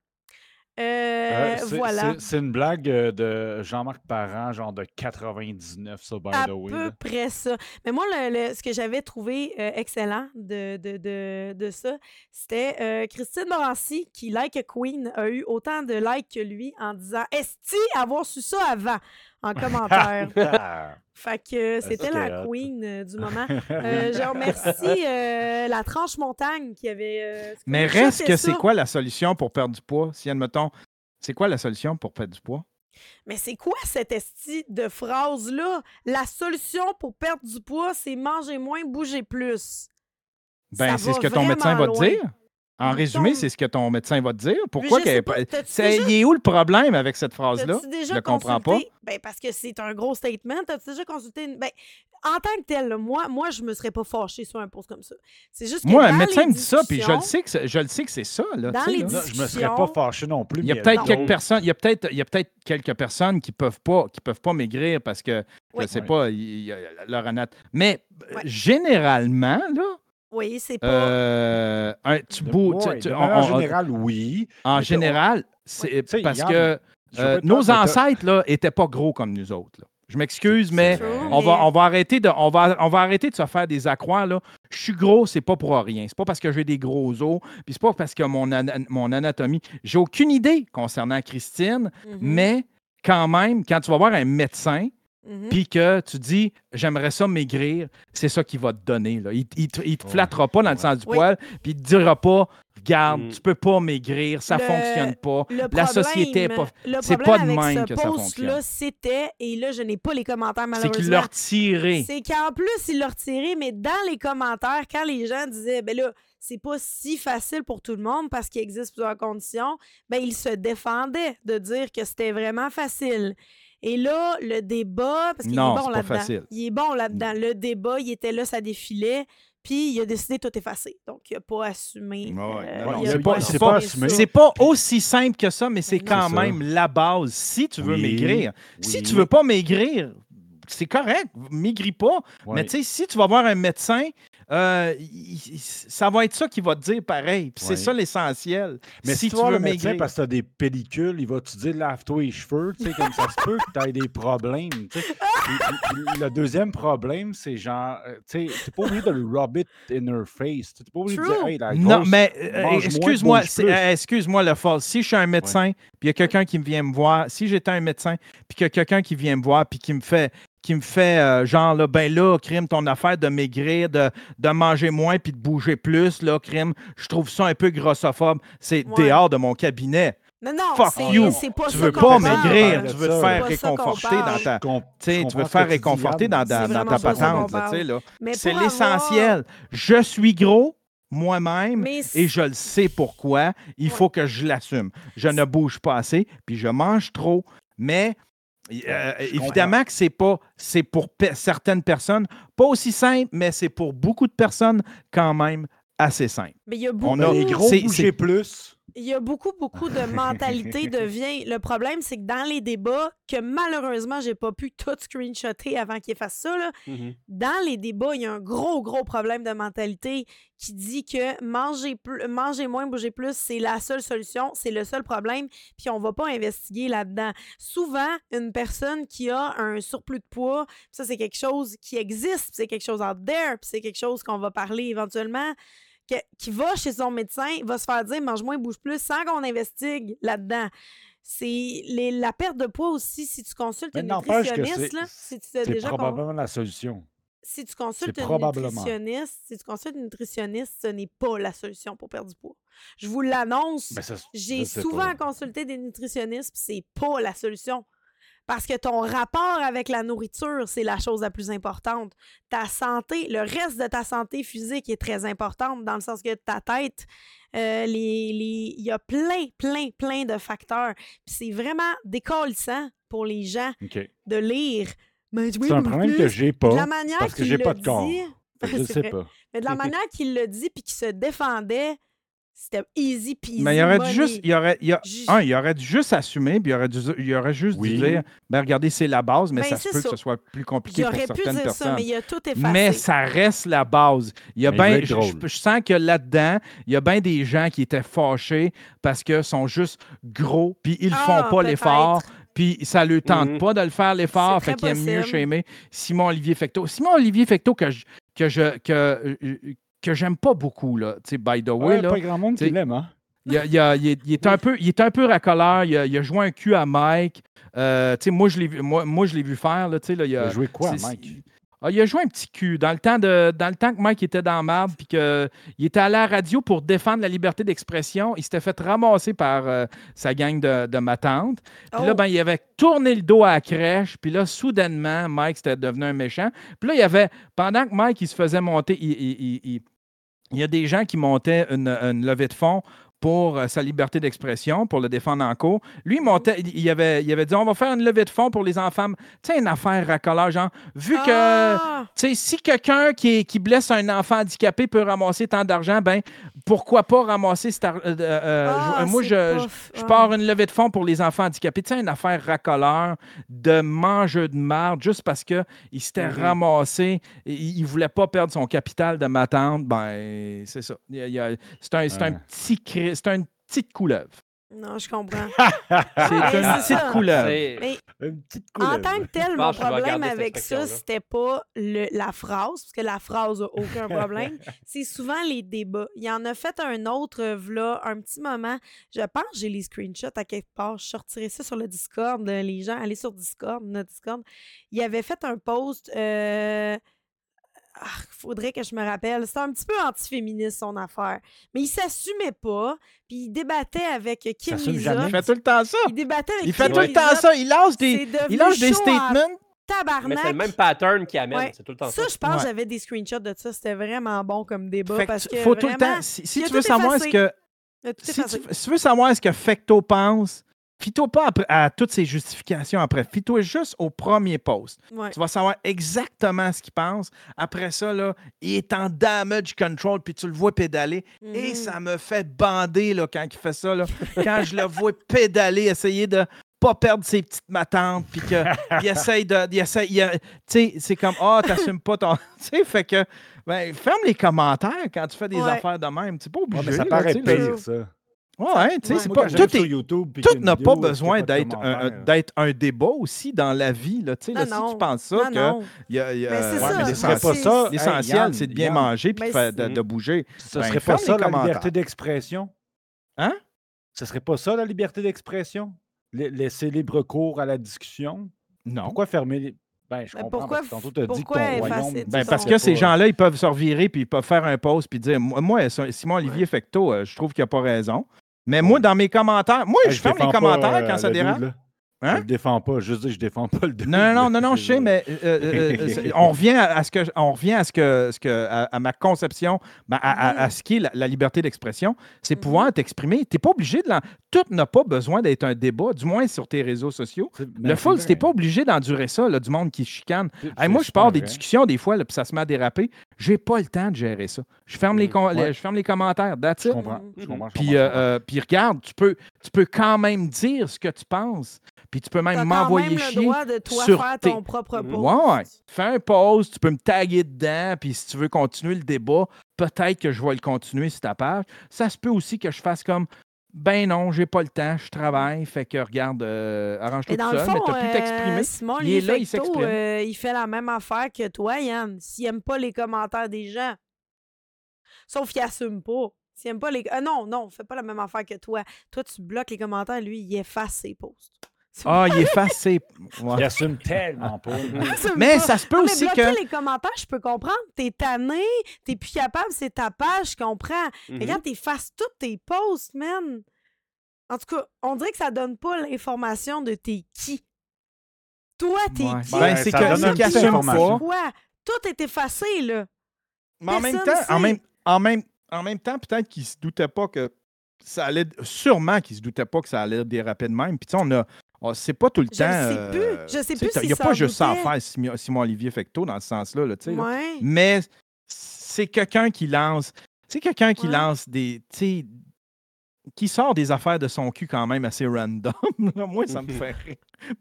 Euh, Euh, c'est- voilà. c'est- C'est une blague euh, de Jean-Marc Parent, genre de 99, ça, by À the way. peu là. près ça. Mais moi, le- le- ce que j'avais trouvé euh, excellent de, de, de, de ça, c'était euh, Christine Morancy, qui, like a Queen, a eu autant de likes que lui en disant Esti, avoir su ça avant? En commentaire. Ah. fait que c'était C'était la. Queen euh, du moment. Euh, je remercie euh, la tranche montagne qui avait. euh, Mais reste que c'est quoi la solution pour perdre du poids? Si, admettons, c'est quoi la solution pour perdre du poids? Mais c'est quoi cette esti de phrase-là? La solution pour perdre du poids, c'est manger moins, bouger plus. Ben, c'est ce que ton médecin va te dire. En résumé, c'est ce que ton médecin va te dire. Pourquoi je sais qu'elle- c'est- déjà- Il est où le problème avec cette phrase-là? Je le comprends pas. Ben, parce que c'est un gros statement. T'as-tu déjà consulté une... Ben, en tant que tel, là, moi, moi, je me serais pas fâchée sur un post comme ça. C'est juste que Moi, dans un médecin les me dit ça, puis je le sais que c'est, je le sais que c'est ça. Là, Dans tu sais, les là. Non, je me serais pas fâché non plus. Il y a peut-être quelques personnes, il y a peut-être, il y a peut-être quelques personnes qui peuvent pas, qui peuvent pas maigrir parce que je Oui. sais Ouais. pas, il- il leur anat. Mais Ouais. généralement là, Oui, c'est pas... euh, un, tu tu- tu- on- générale, oui. en mais général, c'est Tu sais, parce Yann, que Je euh, pas nos te- ancêtres là étaient pas gros comme nous autres. là. Je m'excuse, mais on va, mais- on va arrêter de, on va, on va arrêter de se faire des accroires là. Je suis gros, c'est pas pour rien. C'est pas parce que j'ai des gros os, puis c'est pas parce que mon, ana- mon anatomie. J'ai aucune idée concernant Christine, Mhm, mais quand même, quand tu vas voir un médecin, Mhm. puis que tu dis j'aimerais ça maigrir, c'est ça qu'il va te donner. Là. Il, il te- il te Ouais. flattera pas dans le Ouais. sens du Oui. poil, puis il te dira pas regarde, Mm. tu peux pas maigrir, ça Le- fonctionne pas. La problème- société est pas- le c'est problème pas de même ce que ça fonctionne. c'était, et là, je n'ai pas les commentaires C'est malheureusement. qu'il l'a retiré. C'est qu'en plus, il l'a retiré, mais dans les commentaires, quand les gens disaient, ben là, c'est pas si facile pour tout le monde parce qu'il existe plusieurs conditions, ben il se défendait de dire que c'était vraiment facile. Et là, le débat, parce qu'il est Non, bon c'est pas là-dedans. facile. Il est bon là-dedans. Le débat, il était là, ça défilait, puis il a décidé de tout effacer. Donc, il n'a pas assumé. C'est pas- aussi simple que ça, mais c'est quand C'est ça. même la base. Si tu veux Oui, maigrir, si tu veux pas maigrir, c'est correct, maigris pas. Ouais. Mais tu sais, si tu vas voir un médecin, euh, il- ça va être ça qui va te dire pareil. Puis Ouais. C'est ça l'essentiel. Mais si, si, tu veux le médecin maigrir. parce que tu as des pellicules, il va te dire lave-toi les cheveux, tu sais, comme ça se peut que tu aies des problèmes. tu sais. Le deuxième problème, c'est genre, euh, tu sais, t'es pas obligé de le rub it in her face. Tu n'es pas obligé de True. dire, hey, la Non, grosse, mais euh, excuse-moi, euh, excuse-moi le false. Si je suis un médecin, puis il y a quelqu'un qui me vient me voir, si j'étais un médecin, puis qu'il y a quelqu'un qui vient me voir, puis qui me fait, qui me fait euh, genre, là, ben là, crime, ton affaire de maigrir, de, de manger moins, puis de bouger plus, là, crime, je trouve ça un peu grossophobe. C'est Ouais. dehors de mon cabinet. Non, non, Fuck c'est pas Tu ça veux pas maigrir, tu veux te faire réconforter dans ta. Tu veux te faire réconforter dans, ta patente, C'est avoir- l'essentiel. Je suis gros moi-même et je le sais pourquoi. Il Ouais. faut que je l'assume. Je ne bouge pas assez, puis je mange trop. Mais euh, évidemment que c'est pas, c'est pour pe- certaines personnes pas aussi simple, mais c'est pour beaucoup de personnes quand même assez simple. Mais il y a beaucoup, On a- Les gros bouger c'est- plus. Il y a beaucoup, beaucoup de mentalité devient. Le problème, c'est que dans les débats, que malheureusement, j'ai pas pu tout screenshotter avant qu'il fasse ça, là, Mhm. dans les débats, il y a un gros, gros problème de mentalité qui dit que manger, plus, manger moins, bouger plus, c'est la seule solution, c'est le seul problème, puis on va pas investiguer là-dedans. Souvent, une personne qui a un surplus de poids, ça, c'est quelque chose qui existe, c'est quelque chose out there, puis c'est quelque chose qu'on va parler éventuellement, que- qui va chez son médecin, va se faire dire mange moins, bouge plus, sans qu'on investigue là-dedans. C'est les- la perte de poids aussi, si tu consultes Mais une nutritionniste, si C'est probablement la solution. si tu consultes une nutritionniste, si tu consultes une nutritionniste, ce n'est pas la solution pour perdre du poids. Je vous l'annonce. Ben, J'ai souvent pas. consulté des nutritionnistes, c'est pas la solution. Parce que ton rapport avec la nourriture, c'est la chose la plus importante. Ta santé, le reste de ta santé physique est très importante dans le sens que ta tête, euh, les, les- il y a plein, plein, plein de facteurs. Puis c'est vraiment décollissant pour les gens de lire. Ben, tu C'est un problème plus. que j'ai la pas. manière parce que j'ai pas de corps. dit, Je sais pas. mais de la manière qu'il le dit puis qu'il se défendait, c'était easy peasy. Mais il aurait dû juste, il aurait, il a- Juste- un, il aurait dû juste assumer, puis il aurait, dû, il aurait juste Oui. dû dire, ben regardez, c'est la base, mais Ben, ça se c'est peut ça. que ce soit plus compliqué Il pour aurait pu certaines dire personnes. ça, mais il a tout effacé. Mais ça reste la base. Il y a Mais il veut ben, être je, drôle. je- je sens que là-dedans, il y a bien des gens qui étaient fâchés parce qu'ils sont juste gros, puis ils ne Ah, font pas peut-être. l'effort, puis ça ne leur tente Mhm. pas de le faire l'effort, C'est fait très qu'il aime mieux possible. shamer Simon-Olivier Fecteau. Simon-Olivier Fecteau que je, que je, que, euh, que j'aime pas beaucoup, là, tu sais, by the way, Ouais, là. pas grand monde qui l'aime, hein? Il, a- il a- il est, il est un peu, il est un peu racoleur. Il a, il a joué un cul à Mike. Euh, tu sais, moi, je l'ai vu, moi, moi, je l'ai vu faire. Là, tu sais, là, il, Il a, joué quoi, c'est- Mike? Ah, il a joué un petit cul dans le temps, de, dans le temps que Mike était dans marde puis qu'il était à la radio pour défendre la liberté d'expression. Il s'était fait ramasser par euh, sa gang de, de ma tante. Puis là, Oh. ben, il avait tourné le dos à la crèche. Puis là, soudainement, Mike c'était devenu un méchant. Puis là, il y avait, pendant que Mike il se faisait monter, il, il- y a des gens qui montaient une, une levée de fonds pour euh, sa liberté d'expression, pour le défendre en cours. Lui, il montait, il, il avait, il avait dit on va faire une levée de fonds pour les enfants. Tu sais, une affaire racoleur, genre, vu que. Ah! Tu sais, si quelqu'un qui, qui blesse un enfant handicapé peut ramasser tant d'argent, ben pourquoi pas ramasser cet argent? Ah, moi, c'est je, je, ah. pars une levée de fonds pour les enfants handicapés. Tu sais, une affaire racoleur de mangeux de marde juste parce qu'il s'était Mhm. ramassé, il, il voulait pas perdre son capital de ma tante. Ben, c'est ça. C'est un, c'est un petit cri- c'est une petite couleuvre. Non, je comprends. C'est Mais une petite Mais Une petite en couleuvre. tant que tel, mon problème avec ça, c'était pas le- la phrase, parce que la phrase a aucun problème. c'est souvent les débats. Il y en a fait un autre, euh, v'là, un petit moment. Je pense que j'ai les screenshots à quelque part. Je sortirai ça sur le Discord. euh, Les gens, allez sur Discord, notre Discord. Il avait fait un post. euh, ah, faudrait que je me rappelle. C'était un petit peu antiféministe, son affaire. Mais il s'assumait pas. Puis il débattait avec Kim jamais. Il fait tout le temps ça. Il débattait avec Il fait Kim tout le temps ça. Il lance des, il lance des statements. Mais Tabarnak. c'est le même pattern qui amène. Ouais. C'est tout le temps ça. Ça, je pense Ouais. j'avais des screenshots de ça. C'était vraiment bon comme débat. Fait parce que faut tout le temps. Si, tu veux savoir ce que si tu, si tu veux savoir ce que Fecto pense, fie-toi pas après- à toutes ces justifications après. Fie-toi juste au premier post. Ouais. Tu vas savoir exactement ce qu'il pense. Après ça, là, il est en damage control, puis tu le vois pédaler. Et Mhm. ça me fait bander là, quand il fait ça. Là. quand je le vois pédaler, essayer de pas perdre ses petites matantes, puis qu'il essaye de. il essaye- tu sais, c'est comme, ah, t'assumes pas ton. tu sais, fait que, ben, ferme les commentaires quand tu fais des Ouais. affaires de même. C'est pas Ouais, obligé. mais ça là, paraît tu là. pire, ça. Ouais, tu sais, Ouais. c'est pas. Tout YouTube, tout n'a pas vidéo, besoin d'être un, commentaires. d'être un débat aussi dans la vie. Là, tu sais, là, Non, si non. tu penses ça, Non, que non. il y a, il y a- Mais c'est ouais, ça, pas ça. L'essentiel, c'est de bien Yann, manger puis de, bouger. Ce Ben, serait pas ça la liberté d'expression? Hein? Ce serait pas ça la liberté d'expression? La- Laisser libre cours à la discussion? Non. Pourquoi fermer les. Ben, je Ben, comprends, pourquoi parce que tantôt, tu as dit que pourquoi ton effacer, royaume... Ben, parce que ces pas- gens-là, ils peuvent se revirer puis ils peuvent faire un post puis dire Moi, moi, Simon Olivier Fecto, euh, je trouve qu'il n'a pas raison. Mais moi, dans mes commentaires, moi, je ferme les pas, commentaires euh, quand ça le dude, dérape. Hein? Je le défends pas. Je dis, je défends pas le dude, Non, non, non, non, non, je sais, mais euh, euh, on revient à, ce que, on revient à ce que, ce que à, à ma conception, ben, à, à- à ce qui est la, la liberté d'expression, c'est Mhm. pouvoir t'exprimer. Tu n'es pas obligé de l'en... Tout n'a pas besoin d'être un débat, du moins sur tes réseaux sociaux. C'est- Le ben, full, c'est tu n'es pas obligé d'endurer ça, là, du monde qui se chicane. Hey, moi, je pars des discussions des fois, là, puis ça se met à déraper. J'ai pas le temps de gérer ça. Je ferme, les, Mm. les- je ferme les commentaires. That's Je it. comprends. Je comprends. je Puis, comprends, euh, euh, puis regarde, tu peux, tu peux quand même dire ce que tu penses. Puis tu peux même m'envoyer chier. droit de toi sur faire tes- ton propre post. Ouais, ouais. Fais un pause, tu peux me taguer dedans, puis si tu veux continuer le débat, peut-être que je vais le continuer sur ta page. Ça se peut aussi que je fasse comme ben non, j'ai pas le temps, je travaille, fait que regarde, euh, arrange-toi tout seul, mais t'as pu euh, t'exprimer. Simon, Il est là, il s'exprime. euh, il fait la même affaire que toi, Yann. S'il aime pas les commentaires des gens. Sauf qu'il assume pas. S'il aime pas les. Ah non, non, fait pas la même affaire que toi. Toi, tu bloques les commentaires, lui, il efface ses posts. Ah, il efface ses. Ouais. Il assume tellement pas. Mais pas. ça se peut mais aussi que. les commentaires, je peux comprendre. T'es tanné, t'es plus capable, c'est ta page, je comprends. Mhm. Mais Regarde, t'effaces tous tes posts, man. En tout cas, on dirait que ça donne pas l'information de t'es qui. Toi, t'es Ouais. qui? Ben, c'est ça que- assume pas. Quoi? Tout est effacé, là. Mais en même temps, en même, en même, en même temps, peut-être qu'il se doutait pas que ça allait. Sûrement qu'il se doutait pas que ça allait déraper de même. Puis tu sais, on a. on- C'est pas tout le Je temps. sais plus. euh, Je sais tu sais, plus Il n'y a pas juste ça à faire, Simon- Simon-Olivier Fecto, dans ce sens-là. Là, tu sais, là. Ouais. Mais c'est quelqu'un qui lance. C'est quelqu'un qui Ouais. lance des. tu sais, qui sort des affaires de son cul quand même assez random. Moi, ça me fait rire.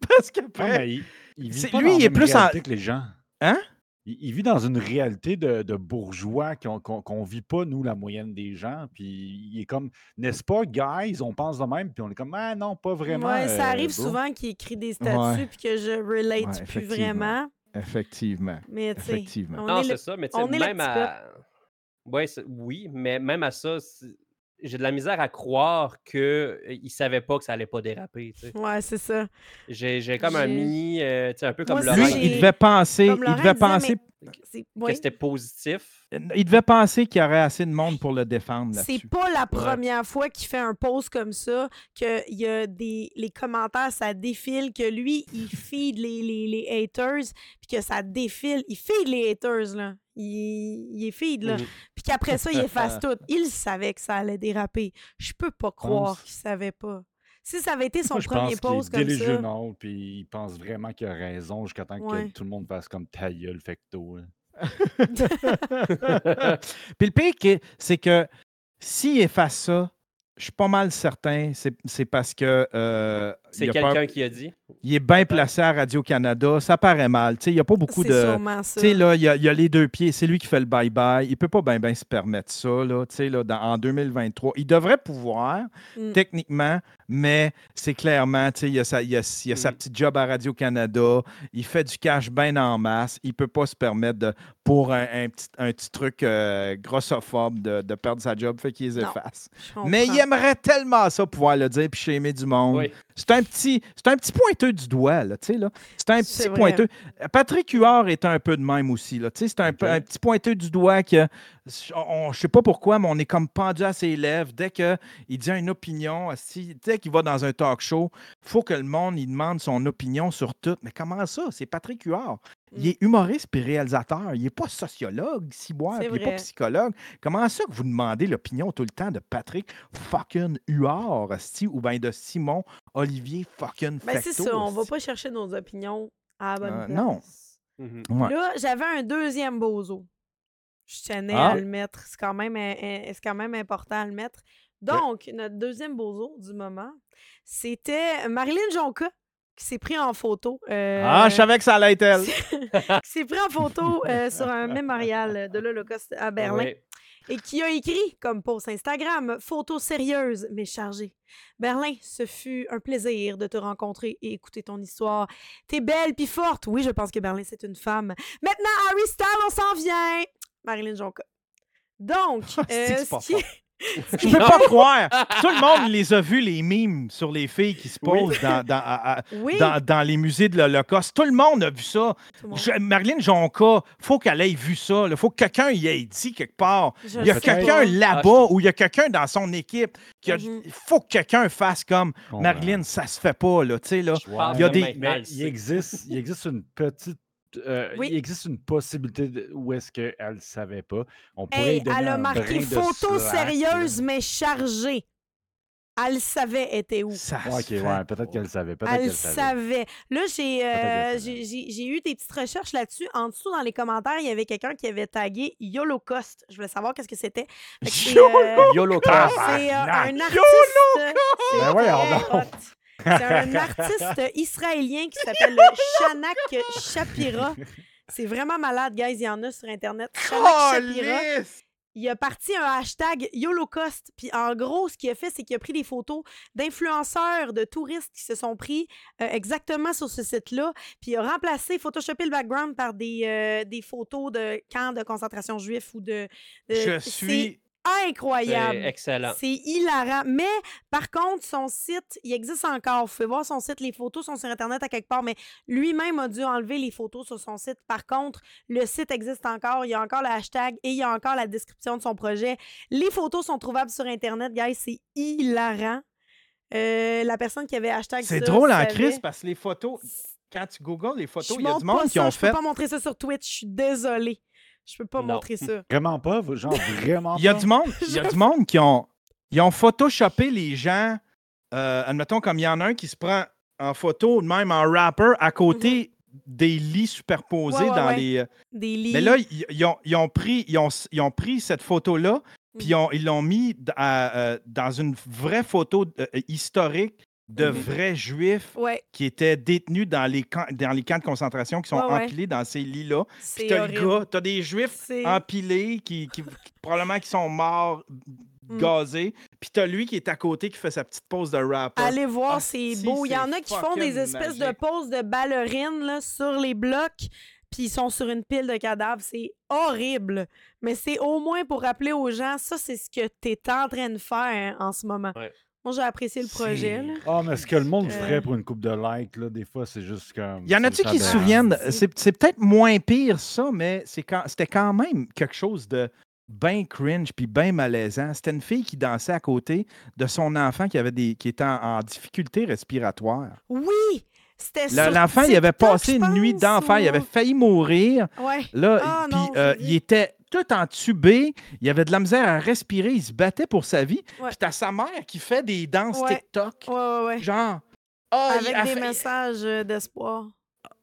Parce mais il, il vit pas lui, dans il est plus en- que les gens. Hein? Il, il vit dans une réalité de, de bourgeois qu'on qu'on vit pas, nous, la moyenne des gens. Puis il est comme, n'est-ce pas, guys, on pense de même, puis on est comme, ah non, pas vraiment. Ouais, ça euh, arrive bro. souvent qu'il écrit des statuts Ouais. puis que je relate Ouais, plus vraiment. Effectivement. Mais tu sais, Effectivement. on Non, est c'est ça, mais tu sais, on est le même à. Ouais, oui, mais même à ça, j'ai de la misère à croire qu'il ne savait pas que ça allait pas déraper. tu sais. Ouais, c'est ça. J'ai j'ai comme un mini. euh, tu sais, un peu comme Moi Laurent. Lui, il devait penser. Il devait disait, penser. Que oui. c'était positif. Il devait penser qu'il y aurait assez de monde pour le défendre C'est pas la première fois qu'il fait un post comme ça, qu'il y a des les commentaires, ça défile, que lui, il feed les, les, les haters, puis que ça défile. Il feed les haters, là. Il, il est feed, là. Puis qu'après ça, il efface tout. Il savait que ça allait déraper. Je peux pas croire qu'il savait pas. Si ça avait été son Moi, premier post comme ça. puis il pense vraiment qu'il a raison jusqu'à temps Ouais. que tout le monde fasse comme ta gueule, fecto. hein. Puis le pire, c'est que s'il efface ça, je suis pas mal certain, c'est c'est parce que. euh, C'est peur- quelqu'un qui a dit? il est bien placé à Radio-Canada. Ça paraît mal. Tu sais, il n'y a pas beaucoup C'est de. sûrement ça. Tu sais, là, il y, a, il y a les deux pieds. C'est lui qui fait le bye-bye. Il peut pas bien ben se permettre ça, là, tu sais, là, dans- en 2023. Il devrait pouvoir, Mm. techniquement, mais c'est clairement, tu sais, il y a, sa, il a- il a sa Mm. petite job à Radio-Canada. Il fait du cash bien en masse. Il peut pas se permettre, de, pour un, un petit, un petit truc euh, grossophobe, de, de perdre sa job. Fait qu'il les Non. efface. Je Mais il aimerait tellement ça pouvoir le dire puis chez du monde. Oui. C'est un petit, c'est un petit pointeux du doigt, là, tu sais, là. C'est un C'est petit vrai. pointeux. Patrick Huard est un peu de même aussi, là. Tu sais, c'est un, petit pointeux du doigt que, on, je sais pas pourquoi, mais on est comme pendu à ses lèvres. Dès qu'il dit une opinion, si, dès qu'il va dans un talk show, faut que le monde, il demande son opinion sur tout. Mais comment ça? C'est Patrick Huard. Il est humoriste puis réalisateur. Il n'est pas sociologue, ciboire, il n'est pas psychologue. Comment ça que vous demandez l'opinion tout le temps de Patrick fucking Huard, ou bien de Simon Olivier fucking Ben, c'est ça, on va pas chercher nos opinions à la bonne Euh, place. non. Mhm. Ouais. Là, j'avais un deuxième bozo. Je tenais Ah. à le mettre. C'est quand, même, c'est quand même important à le mettre. Donc, notre deuxième bozo du moment, c'était Marilyn Jonca qui s'est pris en photo. euh, Ah, je savais que ça allait être elle. qui s'est pris en photo euh, sur un mémorial de l'Holocauste à Berlin et qui a écrit comme post Instagram Photo sérieuse mais chargée. Berlin, ce fut un plaisir de te rencontrer et écouter ton histoire. T'es belle puis forte. Oui, je pense que Berlin, c'est une femme. Maintenant, Harry Styles, on s'en vient. Marilyn Jonca. Donc, euh, ce qui. Je peux pas croire. Tout le monde les a vus, les mimes sur les filles qui se Oui. posent dans, dans, à- à- Oui, dans- dans les musées de l'Holocauste. Tout le monde a vu ça. Je- Marilyn Jonca, faut qu'elle ait vu ça. Il faut que quelqu'un y ait dit quelque part. je Il y a quelqu'un là-bas ou il y a quelqu'un dans son équipe. qui a- Mhm. Il faut que quelqu'un fasse comme Comprends. Marilyn, ça se fait pas. Là, tu sais, là. Il y a des- Mais il existe, il existe une petite. Euh, Oui. Il existe une possibilité de- où est-ce qu'elle ne savait pas. On pourrait Hey, elle a marqué photo sérieuse mais chargée. Elle savait était où. Ça Ouais, se ok, fait ouais, peut-être qu'elle le savait. Peut-être Elle savait. savait. Là, j'ai euh, j'ai- eu des petites recherches là-dessus. En dessous, dans les commentaires, il y avait quelqu'un qui avait tagué Yolocost. Je voulais savoir qu'est-ce que c'était. Euh, YOLO C'est euh, Tabarnak! un artiste. Ben voyons très donc. C'est un artiste israélien qui s'appelle Shanak Shapira. C'est vraiment malade, guys. Il y en a sur Internet. Shanak Shapira. Il a parti un hashtag YOLOCOST. Puis en gros, ce qu'il a fait, c'est qu'il a pris des photos d'influenceurs, de touristes qui se sont pris euh, exactement sur ce site-là. Puis il a remplacé, photoshopé le background par des, euh, des photos de camps de concentration juifs ou de. de- Je suis. Incroyable. C'est excellent. C'est hilarant. Mais par contre, son site, il existe encore. Vous pouvez voir son site. Les photos sont sur Internet à quelque part, mais lui-même a dû enlever les photos sur son site. Par contre, le site existe encore. Il y a encore le hashtag et il y a encore la description de son projet. Les photos sont trouvables sur Internet, guys. C'est hilarant. Euh, la personne qui avait hashtag C'est ça drôle en savait. crise parce que les photos, quand tu googles les photos, Je il y a du monde qui ont Je peux fait. pas montrer ça sur Twitch. Je suis désolée. Je peux pas Non. montrer ça. Vraiment pas, genre vraiment Il y a pas? du monde, il y a du monde qui ont, ils ont photoshopé les gens. euh, admettons, comme il y en a un qui se prend en photo, même en rapper, à côté des lits superposés Ouais, ouais, dans ouais. les. euh, Des lits. Mais là, ils, ils ont, ils ont pris, ils, ont, ils ont pris cette photo-là, puis ils Mhm. ils l'ont mis à, euh, dans une vraie photo euh, historique de Mhm. vrais juifs Ouais, qui étaient détenus dans les camps, dans les camps de concentration qui sont Ouais, ouais. empilés dans ces lits-là. Puis c'est t'as le gars, t'as des juifs C'est- empilés qui, qui- qui- probablement qui sont morts, Mm. gazés. Puis t'as lui qui est à côté qui fait sa petite pose de rapper. Allez voir, Ah, c'est si, beau. Il y en a qui font des espèces de poses de ballerines là, sur les blocs, puis ils sont sur une pile de cadavres. C'est horrible. Mais c'est au moins pour rappeler aux gens, ça, c'est ce que tu es en train de faire en ce moment. Ouais. Moi, j'ai apprécié le projet. Ah, mais ce que le monde Euh. ferait pour une coupe de likes, là, des fois, c'est juste comme. Y en a-tu qui se souviennent? c'est- peut-être moins pire ça, mais c'est quand- c'était quand même quelque chose de bien cringe puis bien malaisant. C'était une fille qui dansait à côté de son enfant qui avait des qui était en, en difficulté respiratoire. Oui! C'était L'enfant, il avait passé une nuit d'enfer, il avait failli mourir. Ouais. Là, Ah, puis non, euh, il était tout entubé, il avait de la misère à respirer, il se battait pour sa vie. Ouais. Puis t'as sa mère qui fait des danses Ouais. TikTok, Ouais, ouais, ouais. genre. Avec des fait- messages euh, d'espoir.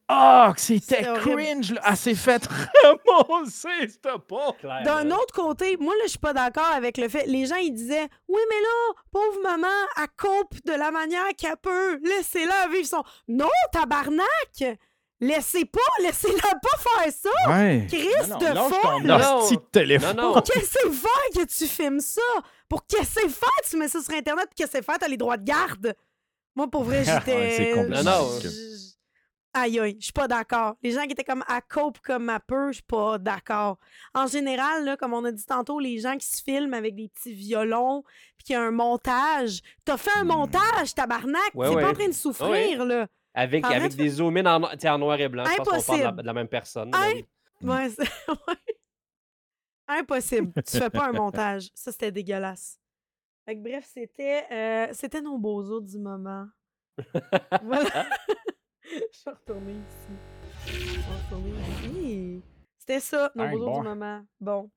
Ah, que c'était cringe. Là. Elle s'est fait ramasser, c'était pas. Claire, D'un autre côté, moi, là, je suis pas d'accord avec le fait. Les gens, ils disaient Oui, mais là, pauvre maman, elle coupe de la manière qu'elle peut. Laissez-la vivre son. Non, tabarnak! Laissez pas, laissez-la pas faire ça! Ouais. Christ Non, non, de folle! ton Non. téléphone. Non, non. Pour qu'est-ce que faire que tu filmes ça? Pour qu'est-ce que faire tu mets ça sur Internet? Puis qu'est-ce que faire t'as les droits de garde? Moi, pour vrai, j'étais. Ouais, c'est je- Aïe, aïe, je suis pas d'accord. Les gens qui étaient comme à cope comme à peu, je suis pas d'accord. En général, là, comme on a dit tantôt, les gens qui se filment avec des petits violons, puis qu'il y a un montage. T'as fait un Hmm. montage, tabarnak! Ouais, T'es ouais. pas en train de souffrir, là. Avec, Arrête avec de des zoom in en, en noir et blanc. Je pense qu'on parle de la, Impossible. de la même personne. Ouais. Impossible. Tu fais pas un montage. Ça, c'était dégueulasse. Fait que bref, c'était euh, c'était nos beaux os du moment. voilà. Je suis retournée ici. Je suis retournée ici. C'était ça, nos beaux os bon. du moment. Bon.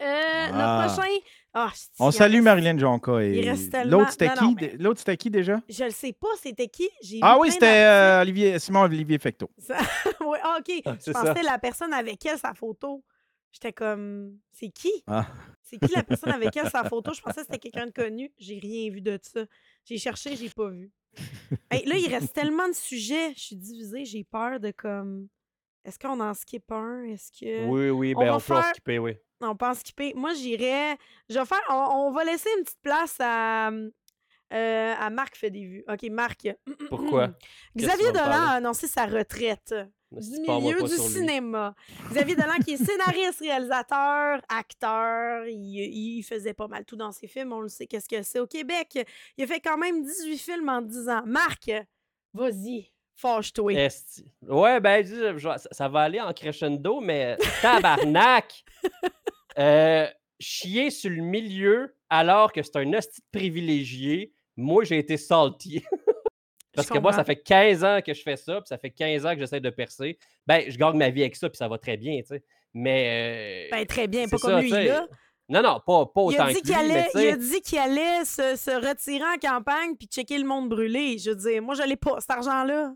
Euh, Ah. Notre prochain. Ah, On salue Marilyn Jonca. Et... il reste tellement- L'autre, c'était qui? mais- L'autre, c'était qui déjà? Je le sais pas, c'était qui? J'ai Ah oui, c'était euh, Olivier, Simon Olivier Fecto. Ça- ouais, ah, ok. Ah, Je pensais ça. la personne avec elle, sa photo. J'étais comme, c'est qui? Ah. C'est qui la personne avec elle, sa photo? Je pensais que c'était quelqu'un de connu. J'ai rien vu de ça. J'ai cherché, j'ai pas vu. Hey, là, il reste tellement de sujets. Je suis divisée, j'ai peur de comme. Est-ce qu'on en skip un? Est-ce que. Oui, oui, on ben on, peut en skipper, oui. On peut en skipper. Moi, j'irais. Je vais faire. On, on va laisser une petite place à. euh, à Marc fait des vues. OK, Marc. Pourquoi? Xavier Dolan a annoncé sa retraite du milieu du cinéma. Xavier Dolan, qui est scénariste, réalisateur, acteur, il, il faisait pas mal tout dans ses films, on le sait qu'est-ce que c'est au Québec. Il a fait quand même 18 films en 10 ans. Marc, vas-y, fâche-toi. Esti. Ouais, ben, je- je- ça, ça va aller en crescendo, mais tabarnak! Euh, chier sur le milieu alors que c'est un hostie de privilégié, moi, j'ai été salty. Parce que moi, ça fait 15 ans que je fais ça, puis ça fait 15 ans que j'essaie de percer. Ben, je gagne ma vie avec ça, puis ça va très bien, tu sais. Mais. euh, Ben, très bien, pas comme ça, lui, là. Non, non, pas, pas Il autant a dit que qu'il allait, il a dit qu'il allait se, se retirer en campagne puis checker le monde brûlé. Je veux dire, moi, je l'ai pas, cet argent-là.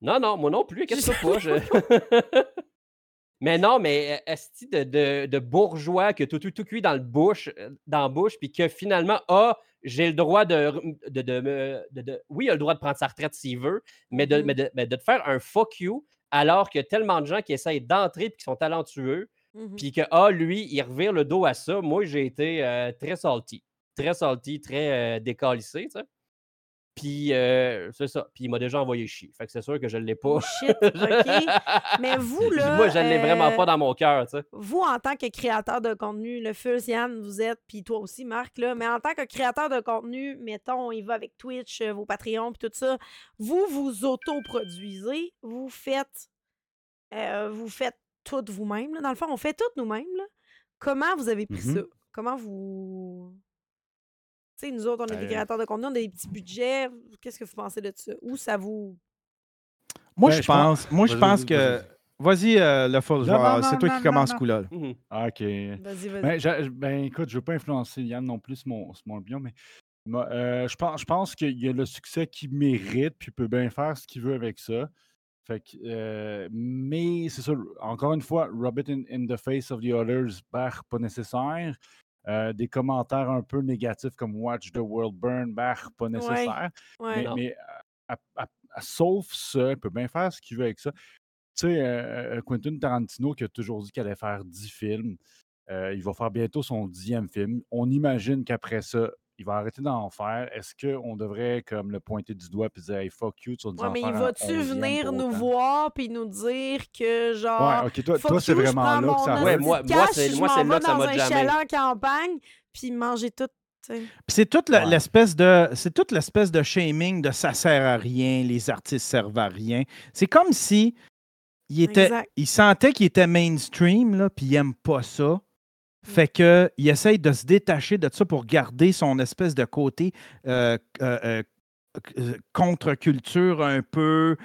Non, non, moi non plus, qu'est-ce que pas? je- mais non, mais euh, esti de, de, de bourgeois que tout, tout, tout cuit dans le bouche, euh, dans la bouche, puis que finalement, ah, j'ai le droit de, de, de me- de- de- Oui, il a le droit de prendre sa retraite s'il veut, mais de, Mhm. mais de, mais de te faire un fuck you alors qu'il y a tellement de gens qui essayent d'entrer puis qui sont talentueux, Mhm. puis que, ah, lui, il revire le dos à ça. Moi, j'ai été euh, très salty. Très salty, très euh, décalissé, tu sais. Puis, euh, c'est ça. Puis, il m'a déjà envoyé chier. Fait que c'est sûr que je ne l'ai pas. Oh shit, OK. Mais vous, là, Moi, je ne l'ai vraiment euh, pas dans mon cœur, tu sais. Vous, en tant que créateur de contenu, le feu, Yann, vous êtes, puis toi aussi, Marc, là, mais en tant que créateur de contenu, mettons, il va avec Twitch, euh, vos Patreons, puis tout ça, vous vous autoproduisez, vous faites, euh, vous faites tout vous-même, là. Dans le fond, on fait tout nous-mêmes, là. Comment vous avez pris Mhm. ça? Comment vous... Tu sais, nous autres, on est des Euh, créateurs de contenu, on a des petits budgets. Qu'est-ce que vous pensez de ça? Ou ça vous... Moi, Ben, je pense- pense, moi, je pense que. Vas-y, euh, le full. C'est toi non, qui commence ce coup-là. là. Mhm. Ah, OK. Vas-y, vas-y. Ben, ben, écoute, je ne veux pas influencer Yann non plus, c'est mon, mon opinion, mais euh, je pense, je pense qu'il y a le succès qu'il mérite, puis il peut bien faire ce qu'il veut avec ça. Fait que, euh, mais c'est ça, encore une fois, rub it in, in the face of the others, bah, pas nécessaire. Euh, des commentaires un peu négatifs comme Watch the World Burn, bah, pas nécessaire. Ouais. Mais, Non. mais, à- à- à- sauf ça, il peut bien faire ce qu'il veut avec ça. Tu sais, euh, euh, Quentin Tarantino qui a toujours dit qu'il allait faire 10 films, euh, il va faire bientôt son dixième film. On imagine qu'après ça, il va arrêter d'en faire. Est-ce qu'on devrait comme le pointer du doigt et dire hey, fuck you, tu vas nous Ouais, en mais faire il va-tu venir nous voir puis nous dire que, genre, Ouais, ok, toi, toi c'est vraiment là mon que ça Ouais, moi- moi, c'est- là que ça dans m'a un jamais. en campagne puis manger tout. Puis C'est toute Ouais. l'espèce de c'est toute l'espèce de shaming de ça sert à rien, les artistes servent à rien. C'est comme si il était Exact. il sentait qu'il était mainstream là, puis il aime pas ça. Fait que il essaye de se détacher de ça pour garder son espèce de côté euh, euh, euh, contre-culture un peu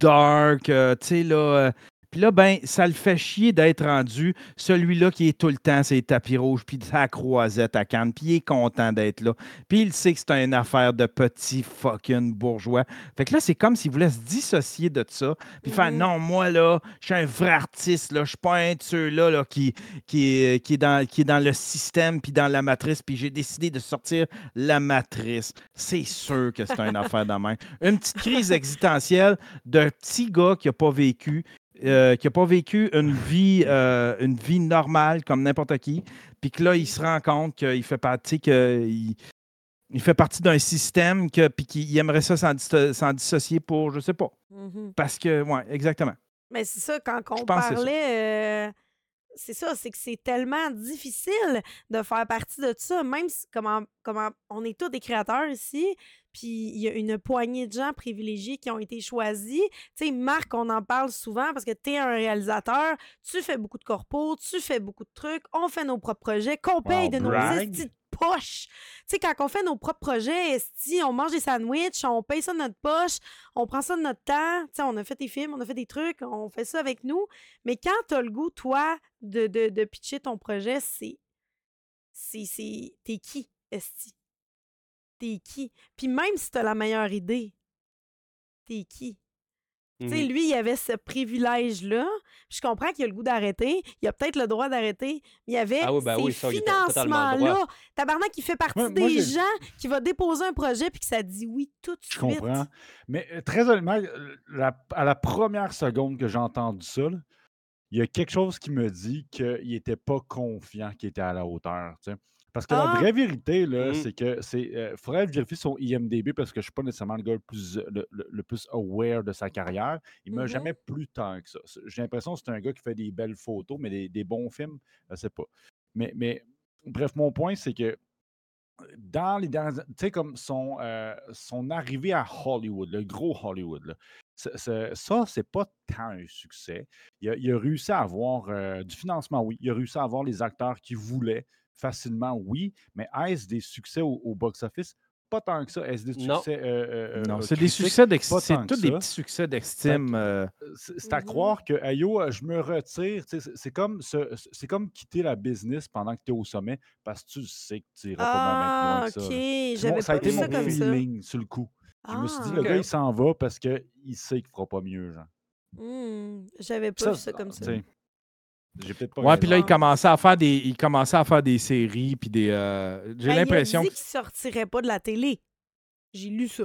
dark, tu sais là. Puis là, ben, ça le fait chier d'être rendu celui-là qui est tout le temps, c'est tapis rouge, puis sa croisette à Cannes, puis il est content d'être là. Puis il sait que c'est une affaire de petit fucking bourgeois. Fait que là, c'est comme s'il voulait se dissocier de ça, puis faire Mhm. non, moi, là, je suis un vrai artiste, là, je suis pas un de ceux-là là, qui, qui, est, qui, est dans, qui est dans le système, puis dans la matrice, puis j'ai décidé de sortir la matrice. C'est sûr que c'est une affaire de même. Une petite crise existentielle d'un petit gars qui n'a pas vécu, euh, qui n'a pas vécu une vie, euh, une vie normale comme n'importe qui, puis que là, il se rend compte qu'il fait partie, qu'il il fait partie d'un système, que, puis qu'il aimerait ça s'en disso- s'en dissocier pour, je sais pas. Mhm. Parce que, ouais, exactement. Mais c'est ça, quand on parlait, euh, c'est ça, c'est que c'est tellement difficile de faire partie de ça, même si, comment, comment on est tous des créateurs ici, puis il y a une poignée de gens privilégiés qui ont été choisis. Tu sais, Marc, on en parle souvent parce que tu es un réalisateur, tu fais beaucoup de corpos, tu fais beaucoup de trucs, on fait nos propres projets, qu'on paye Wow, de nos brag. de poche. Tu sais, quand on fait nos propres projets, esti, on mange des sandwichs, on paye ça de notre poche, on prend ça de notre temps. Tu sais, on a fait des films, on a fait des trucs, on fait ça avec nous. Mais quand tu as le goût, toi, de, de, de pitcher ton projet, c'est. C'est. c'est- T'es qui, Esti? T'es qui? Puis même si t'as la meilleure idée, t'es qui? Tu sais, Mhm. lui, il avait ce privilège-là. Puis Je comprends qu'il a le goût d'arrêter. Il a peut-être le droit d'arrêter. Mais il y avait Ah oui, ben ces oui, financements-là. Tabarnak, il fait partie moi, des gens qui va déposer un projet puis que ça dit oui tout de Je suite. comprends. Mais euh, très honnêtement, euh, la- à la première seconde que j'ai entendu ça, là, il y a quelque chose qui me dit qu'il n'était pas confiant qu'il était à la hauteur. tu sais. Parce que la Ah! vraie vérité, là, Mhm. c'est que c'est. Il faudrait vérifier son IMDB parce que je ne suis pas nécessairement le gars le plus, le, le- le plus aware de sa carrière. Il ne m'a Mhm. jamais plus tant que ça. J'ai l'impression que c'est un gars qui fait des belles photos, mais des, des bons films, je ne sais pas. Mais, mais bref, mon point, c'est que dans les dernières. Tu sais, comme son, euh, son arrivée à Hollywood, le gros Hollywood, là, c'est- c'est- ça, c'est pas tant un succès. Il a, il a réussi à avoir euh, du financement, oui. Il a réussi à avoir les acteurs qu'il voulait facilement, oui. Mais est-ce des succès au, au box-office? Pas tant que ça. Est-ce des Non. succès. euh, euh, Non, euh, c'est des succès pas c'est tous des petits succès d'estime. euh, C'est à croire que, Ayo, je me retire. C'est comme, comme quitter la business pendant que tu es au sommet parce que tu sais que tu n'iras pas mal Ah, loin que ça. ok. ça a pas été mon ça comme ça. feeling sur le coup. Je me suis dit, le Ah. gars, il s'en va parce qu'il sait qu'il fera pas mieux. Genre. Hmm, J'avais pas Ça, vu ça comme ça. J'ai peut-être pas Ouais, puis là, il commençait à faire des, il commençait à faire des séries, puis des. euh, J'ai Ben, l'impression Il a dit qu'il sortirait pas de la télé. J'ai lu ça.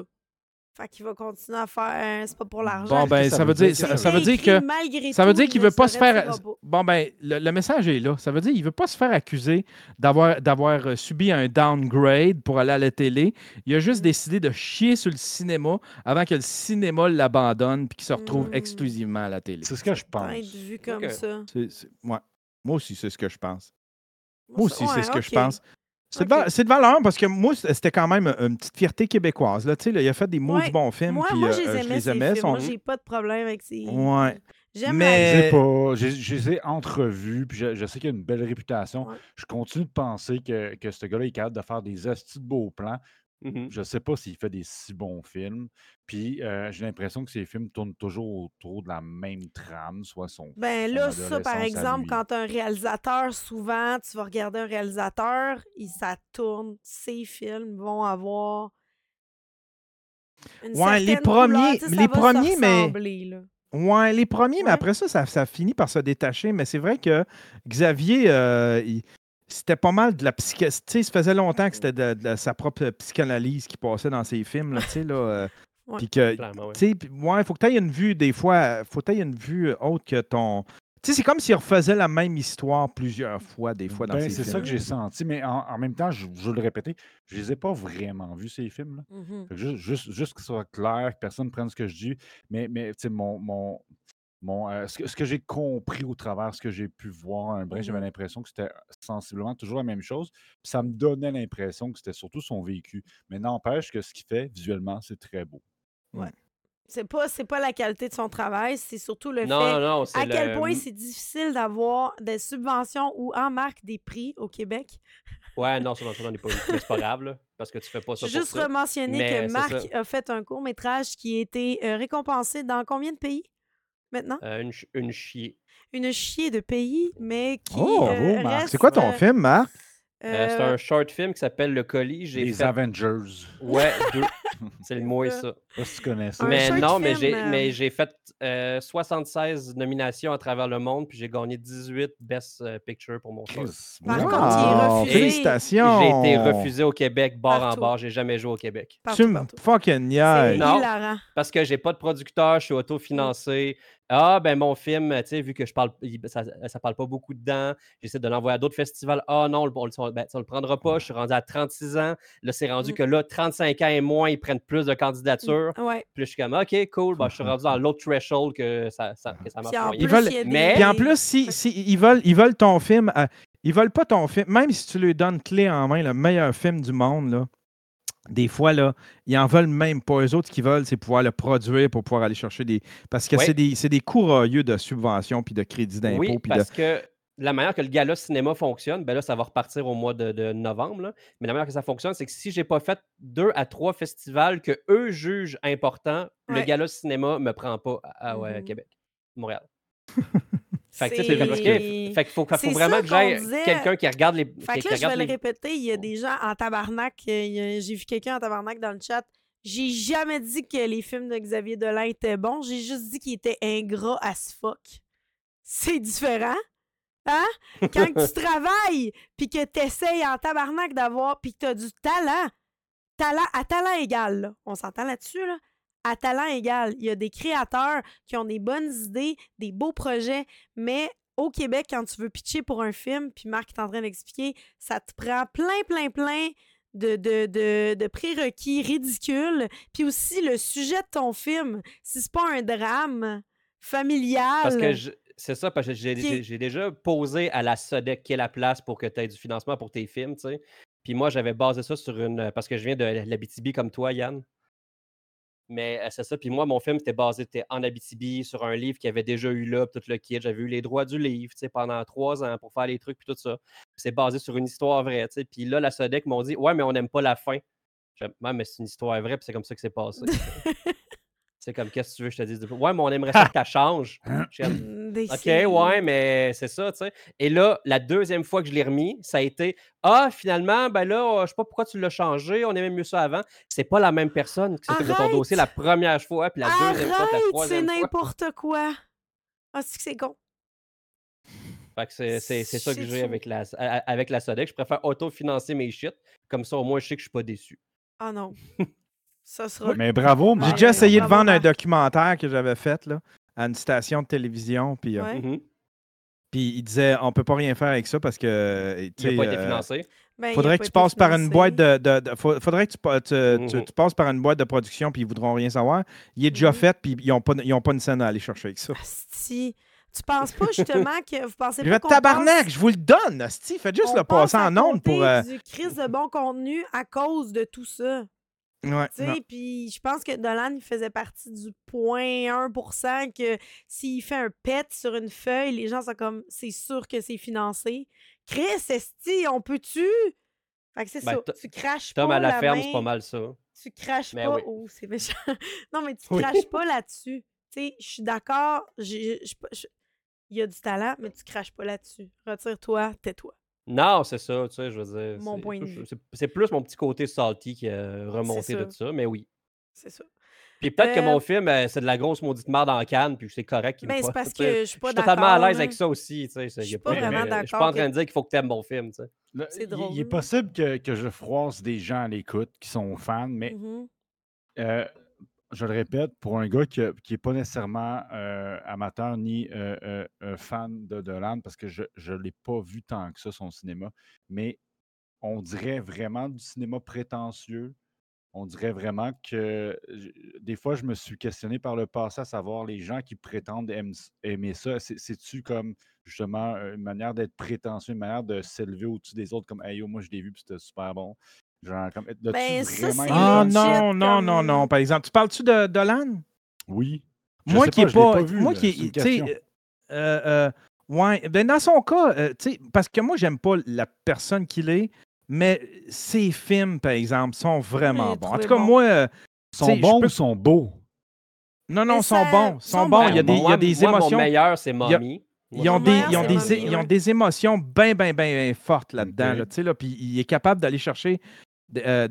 Fait qu'il va continuer à faire. C'est pas pour l'argent. Bon, ben, ça veut dire, ça, ça? veut dire que. Malgré Ça veut dire il qu'il ne veut pas se faire. Bon, ben, le, le message est là. Ça veut dire qu'il veut pas se faire accuser d'avoir, d'avoir euh, subi un downgrade pour aller à la télé. Il a juste Mm. décidé de chier sur le cinéma avant que le cinéma l'abandonne puis qu'il se retrouve Mm. exclusivement à la télé. C'est ce que je pense. vu comme ça. Ouais. Moi aussi, c'est ce que je pense. Moi aussi, c'est ce que je pense. C'est de, valeur parce que moi, c'était quand même une petite fierté québécoise. Là. Tu sais, là, il a fait des mots Ouais. du bons films. Moi, puis, moi euh, je les euh, aimais, films. Moi, j'ai pas de problème avec ces. Ouais. J'aime Mais- Je la... sais pas. Je, je les ai entrevus, puis je, je sais qu'il a une belle réputation. Ouais. Je continue de penser que, que ce gars-là est capable de faire des astuces de beaux plans. Mhm. Je sais pas s'il fait des si bons films. Puis euh, j'ai l'impression que ses films tournent toujours autour de la même trame, soit son. Ben son là, ça, par exemple, quand un réalisateur, souvent, tu vas regarder un réalisateur, il, ça tourne, ses films vont avoir. Une Ouais, les couleur, premiers- les premiers, mais- là. Ouais, les premiers, mais après ça, ça, ça finit par se détacher. Mais c'est vrai que Xavier, euh, il- c'était pas mal de la psycho... Tu sais, ça faisait longtemps que c'était de, de sa propre psychanalyse qui passait dans ses films, là, tu sais, là. euh, Ouais. Puis que, tu sais, ouais, faut que tu aies une vue, des fois, faut que tu une vue autre que ton... Tu sais, c'est comme s'il refaisait la même histoire plusieurs fois, des fois, dans Ben, ses c'est films. ça que j'ai senti, mais en, en même temps, je, je veux le répéter, je les ai pas vraiment vus, ces films-là. Mhm. Que juste, juste, juste que ce soit clair, que personne ne prenne ce que je dis. Mais, mais tu sais, mon, mon, mon, euh, ce que, ce que j'ai compris au travers, ce que j'ai pu voir un brin, j'avais Mhm. l'impression que c'était sensiblement toujours la même chose. Puis ça me donnait l'impression que c'était surtout son vécu. Mais n'empêche que ce qu'il fait visuellement, c'est très beau. C'est pas, c'est pas la qualité de son travail, c'est surtout le Non, fait non, à quel point c'est difficile d'avoir des subventions ou en marque des prix au Québec. Ouais, non, ça, non, ça, n'en est pas c'est pas grave, là, parce que tu fais pas ça pour Juste mentionner Mais que Marc a fait un court métrage qui a été euh, récompensé dans combien de pays? Maintenant? Euh, une, ch- une chier. Une chier de pays, mais qui. Oh, euh, bravo, Marc. reste, C'est quoi ton euh, film, Marc? Euh, c'est un short film qui s'appelle Le Colis. J'ai Les fait... Avengers. Ouais, deux. C'est le moi, ça. ça. Je sais pas si tu connais ça. Mais non, mais j'ai, euh, mais j'ai fait euh, 76 nominations à travers le monde, puis j'ai gagné 18 Best euh, Picture pour mon. Chris, Par wow. contre, il est refusé. Félicitations! J'ai été refusé au Québec, Partout. en bar. J'ai jamais joué au Québec. partout, Tu me fucking niaises. Non. hilarant. Parce que j'ai pas de producteur, je suis autofinancé. Ah, ben mon film, tu sais, vu que je parle, il- ça, ça parle pas beaucoup dedans, j'essaie de l'envoyer à d'autres festivals. Ah non, on, le- on le- ben, on le prendra pas. Je suis rendu à 36 ans. Là, c'est rendu Mm. que là, 35 ans et moins, ils prennent plus de candidatures. Ouais. Puis là, je suis comme, OK, cool. Ben, je suis rendu dans l'autre threshold que ça, ça, que ça marche Puis en. Ils plus, veulent- des- mais- Puis en plus, si, si ils, veulent, ils veulent ton film, euh, ils veulent pas ton film, même si tu lui donnes clé en main, le meilleur film du monde, là, des fois, là, ils en veulent même pas. Eux autres, ce qu'ils veulent, c'est pouvoir le produire pour pouvoir aller chercher des. Parce que Ouais. c'est des, c'est des courroyeux de subventions puis de crédits d'impôt. Oui, puis de- parce que la manière que le gala cinéma fonctionne, ben là, ça va repartir au mois de, de novembre. là. Mais la manière que ça fonctionne, c'est que si j'ai pas fait deux à trois festivals que eux jugent importants, le gala cinéma me prend pas à, à- ouais, à Mhm. Québec, Montréal. Fait que, c'est fait qu'il faut, faut vraiment que j'aille disait. quelqu'un qui regarde les. Fait que là, je vais le répéter, il y a des gens en tabarnak. a- J'ai vu quelqu'un en tabarnak dans le chat. J'ai jamais dit que les films de Xavier Dolan étaient bons. J'ai juste dit qu'ils étaient ingrats as fuck. C'est différent. Hein? Quand tu travailles, puis que tu essayes en tabarnak d'avoir, puis que tu as du talent, talent à talent égal, là. on s'entend là-dessus, là? à talent égal. Il y a des créateurs qui ont des bonnes idées, des beaux projets, mais au Québec, quand tu veux pitcher pour un film, puis Marc est en train d'expliquer, ça te prend plein, plein, plein de, de, de, de prérequis ridicules. Puis aussi, le sujet de ton film, si c'est pas un drame familial... Parce que je- c'est ça, parce que j'ai j'ai- j'ai déjà posé à la SODEC qui est la place pour que tu aies du financement pour tes films, tu sais. Puis moi, j'avais basé ça sur une. Parce que je viens de l'Abitibi comme toi, Yann. Mais euh, c'est ça. Puis moi, mon film était basé était en Abitibi sur un livre qui avait déjà eu là, tout le kit. J'avais eu les droits du livre, tu sais, pendant trois ans pour faire les trucs, puis tout ça. Puis c'est basé sur une histoire vraie, tu sais. Puis là, la SODEC m'ont dit Ouais, mais on n'aime pas la fin. Je dis, Ouais, mais c'est une histoire vraie, puis c'est comme ça que c'est passé. c'est comme, qu'est-ce que tu veux, je te dise. Ouais, mais on aimerait ça que ça change. Des OK, séries. ouais, mais c'est ça, tu sais. Et là, la deuxième fois que je l'ai remis, ça a été Ah, finalement, ben là, euh, je sais pas pourquoi tu l'as changé, on aimait mieux ça avant. C'est pas la même personne qui s'occupe de ton dossier la première fois, puis la deuxième fois, puis la c'est troisième fois. n'importe quoi. Ah, c'est que c'est con? Fait que c'est c'est- c'est ça que C'est j'ai avec la, avec la Sodec. Je préfère autofinancer mes shit. Comme ça, au moins, je sais que je suis pas déçu. Ah non. Ça sera... Mais bravo, J'ai Marc. déjà essayé de vendre un documentaire que j'avais fait là, à une station de télévision. Puis, euh, Ouais. Mhm. puis il disait on peut pas rien faire avec ça parce que. euh, Il n'a pas été euh, financé. Ben, Faudrait que tu passes par une boîte de. de- de- faut- faudrait que tu, pa- tu- passes par une boîte de production puis ils voudront rien savoir. Il est déjà Mhm. fait puis ils n'ont pas, ils ont pas une scène à aller chercher avec ça. Asti. Tu penses pas justement que vous pensez Je pas tabarnak, je vous le donne, Asti. Faites juste on le passe passer en ondes pour. euh, du crise de bon contenu à cause de tout ça. Ouais, Tu non. sais, puis je pense que Dolan, il faisait partie du 0.1% que s'il fait un pet sur une feuille, les gens sont comme, c'est sûr que c'est financé. Chris, esti, on peut-tu? Fait que c'est Ben, ça. Tu craches Tom pas à la la ferme, main, c'est pas mal ça. Tu craches Mais pas. oui. Oh, c'est méchant. non, mais tu Oui. craches pas là-dessus. Tu sais, je suis d'accord. Il y a du talent, mais tu craches pas là-dessus. Retire-toi, tais-toi. Non, c'est ça, tu sais, je veux dire. Mon c'est- point de c'est- vue. c'est- C'est plus mon petit côté salty qui a remonté de ça. ça, mais oui. C'est ça. Puis peut-être que Euh, mon film, euh, c'est de la grosse maudite merde en canne, puis c'est correct qu'il me Ben, c'est poste, parce que je suis Je pas suis d'accord. totalement à l'aise avec ça aussi, tu sais. c'est- Je suis a pas pas- vraiment mais, euh, Je suis d'accord pas en train de dire qu'il faut que tu aimes mon film, tu sais. C'est drôle, Il est possible que, que je froisse des gens à l'écoute qui sont fans, mais euh, je le répète, pour un gars qui n'est pas nécessairement euh, amateur ni euh, euh, euh, fan de Dolan, parce que je ne l'ai pas vu tant que ça, son cinéma, mais on dirait vraiment du cinéma prétentieux. On dirait vraiment que des fois, je me suis questionné par le passé à savoir les gens qui prétendent aime- aimer ça. c'est- C'est-tu comme justement une manière d'être prétentieux, une manière de s'élever au-dessus des autres, comme hey, yo, moi je l'ai vu puis c'était super bon. Genre, comme, Ben, ça, vraiment Ah non, non, non, non. Par exemple, tu parles-tu de Dolan? Oui. Je Moi qui l'ai pas. pas vu, moi là, qui. Tu sais. euh, euh, ouais. Ben dans son cas, euh, tu sais, parce que moi, j'aime pas la personne qu'il est, mais ses films, par exemple, sont vraiment bons. En tout cas, bon. moi. euh, Sont bons peux- ou sont beaux? Non, non, sont bons. Ils sont bons. Il y a des, il y a Moi- des moi, émotions. Mon meilleur, c'est y a- Mommy. Ils ont, des, meilleur, ils, ont c'est des, Mommy, ils ont des émotions bien, bien, bien fortes là-dedans. Ok. là, tu sais, là, puis il est capable d'aller chercher euh,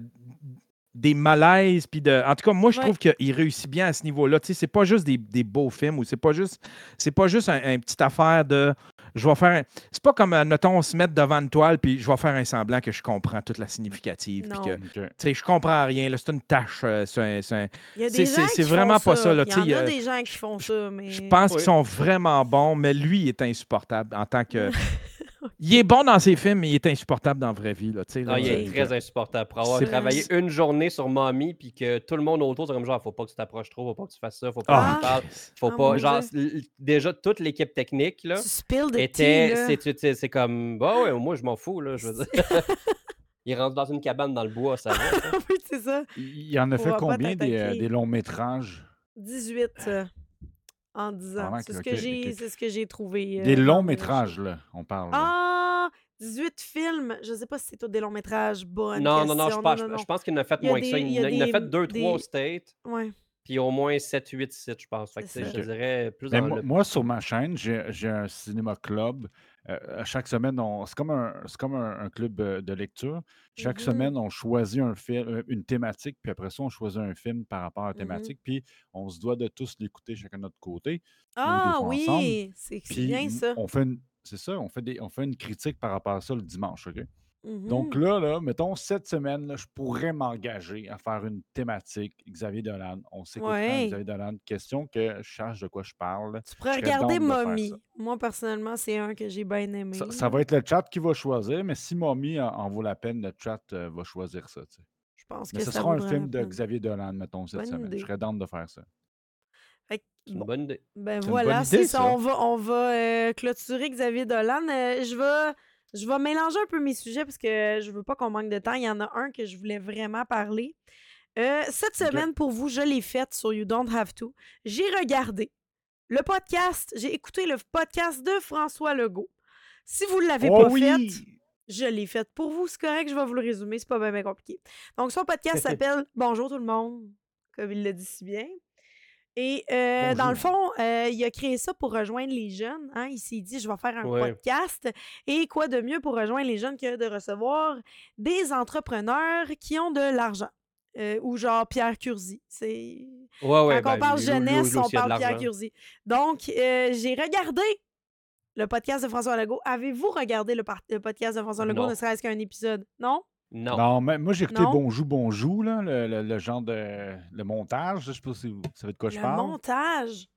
des malaises. Puis de... En tout cas, moi, je Ouais. trouve qu'il réussit bien à ce niveau-là. Tu sais, c'est pas juste des, des beaux films ou c'est pas juste, c'est pas juste un, un petite affaire de. Je vais faire. un- C'est pas comme, euh, notons, se mettre devant une toile puis je vais faire un semblant que je comprends toute la significative. puis que, tu sais, je comprends rien. là, C'est une tâche. euh, c'est vraiment pas ça, là, Il y tu sais, en a euh, des gens qui font ça, mais... Je pense Oui. qu'ils sont vraiment bons, mais lui, il est insupportable en tant que. il est bon dans ses films, mais il est insupportable dans la vraie vie. Là, Ah, il est très insupportable. Pour avoir C'est- travaillé une journée sur Mommy, puis que tout le monde autour, c'est comme genre, faut pas que tu t'approches trop, faut pas que tu fasses ça, faut pas Ah, que tu parles, faut Ah, pas. mon Genre, déjà, toute l'équipe technique, là, Tu spills de était. tea, là. C'est tu sais, c'est comme, bah ouais, moi, je m'en fous, là, je veux dire. il rentre dans une cabane dans le bois, ça va. ça. oui, c'est ça. Il y en a On fait pas combien des, euh, des longs métrages? 18 euh, en 10 ans. C'est ce que j'ai ok. c'est ce que j'ai trouvé. euh, Des dans longs métrages, là, on parle. Ah! 18 films. Je sais pas si c'est tous des longs métrages. Bonne non, non, non, je pense, non, non, je pense qu'il en a fait moins que ça. Il, en a- il en a des- fait 2-3 au State, Ouais. puis au moins 7-8 sites, je pense. Fait que, je dirais plus dans moi, le. moi, sur ma chaîne, j'ai j'ai un cinéma club. Euh, chaque semaine, on- c'est comme, un, c'est comme un, un club euh, de lecture. Chaque Mhm. semaine, on choisit un film, euh, une thématique, puis après ça, on choisit un film par rapport à la Mhm. thématique, puis on se doit de tous l'écouter chacun de notre côté. Ah ensemble. oui! C'est bien ça. on fait une, c'est ça, on fait, des, on fait une critique par rapport à ça le dimanche, OK? Donc Mhm. là, là, mettons, cette semaine, là, je pourrais m'engager à faire une thématique Xavier Dolan. On s'écoute Ouais. Xavier Dolan. Question que je sache de quoi je parle. Tu pourrais je regarder Mommy. Moi, personnellement, c'est un que j'ai bien aimé. Ça, ça va être le chat qui va choisir, mais si Mommy en, en vaut la peine, le chat euh, va choisir ça. tu sais. Je pense Mais que ce ça sera un film de. Xavier Dolan, mettons, cette Bonne semaine. idée. Je serais down de faire ça. Fait une bonne idée. ben voilà, c'est ça. On va, on va euh, clôturer Xavier Dolan. Euh, je vais. Je vais mélanger un peu mes sujets parce que je veux pas qu'on manque de temps. Il y en a un que je voulais vraiment parler. Euh, cette semaine, pour vous, je l'ai faite sur You Don't Have To. J'ai regardé le podcast, j'ai écouté le podcast de François Legault. Si vous ne l'avez Oh pas oui! fait, je l'ai faite pour vous. C'est correct, je vais vous le résumer. C'est pas bien, bien compliqué. Donc, son podcast s'appelle Bonjour tout le monde, comme il le dit si bien. Et euh, dans le fond, euh, il a créé ça pour rejoindre les jeunes. hein. Il s'est dit, je vais faire un Ouais. podcast. Et quoi de mieux pour rejoindre les jeunes que de recevoir des entrepreneurs qui ont de l'argent. Euh, ou genre Pierre Curzi. C'est Ouais, ouais. quand on ben, parle lui- lui- lui jeunesse, on parle Pierre. Curzi. Donc, j'ai regardé le podcast de François Legault. Avez-vous regardé le, podcast de François Legault, Non. ne serait-ce qu'un épisode? Non? Non. Non, mais moi j'ai écouté Non. Bonjour, Bonjour, là, le, le- le genre de le montage. Je sais pas si vous savez de quoi je le parle. montage?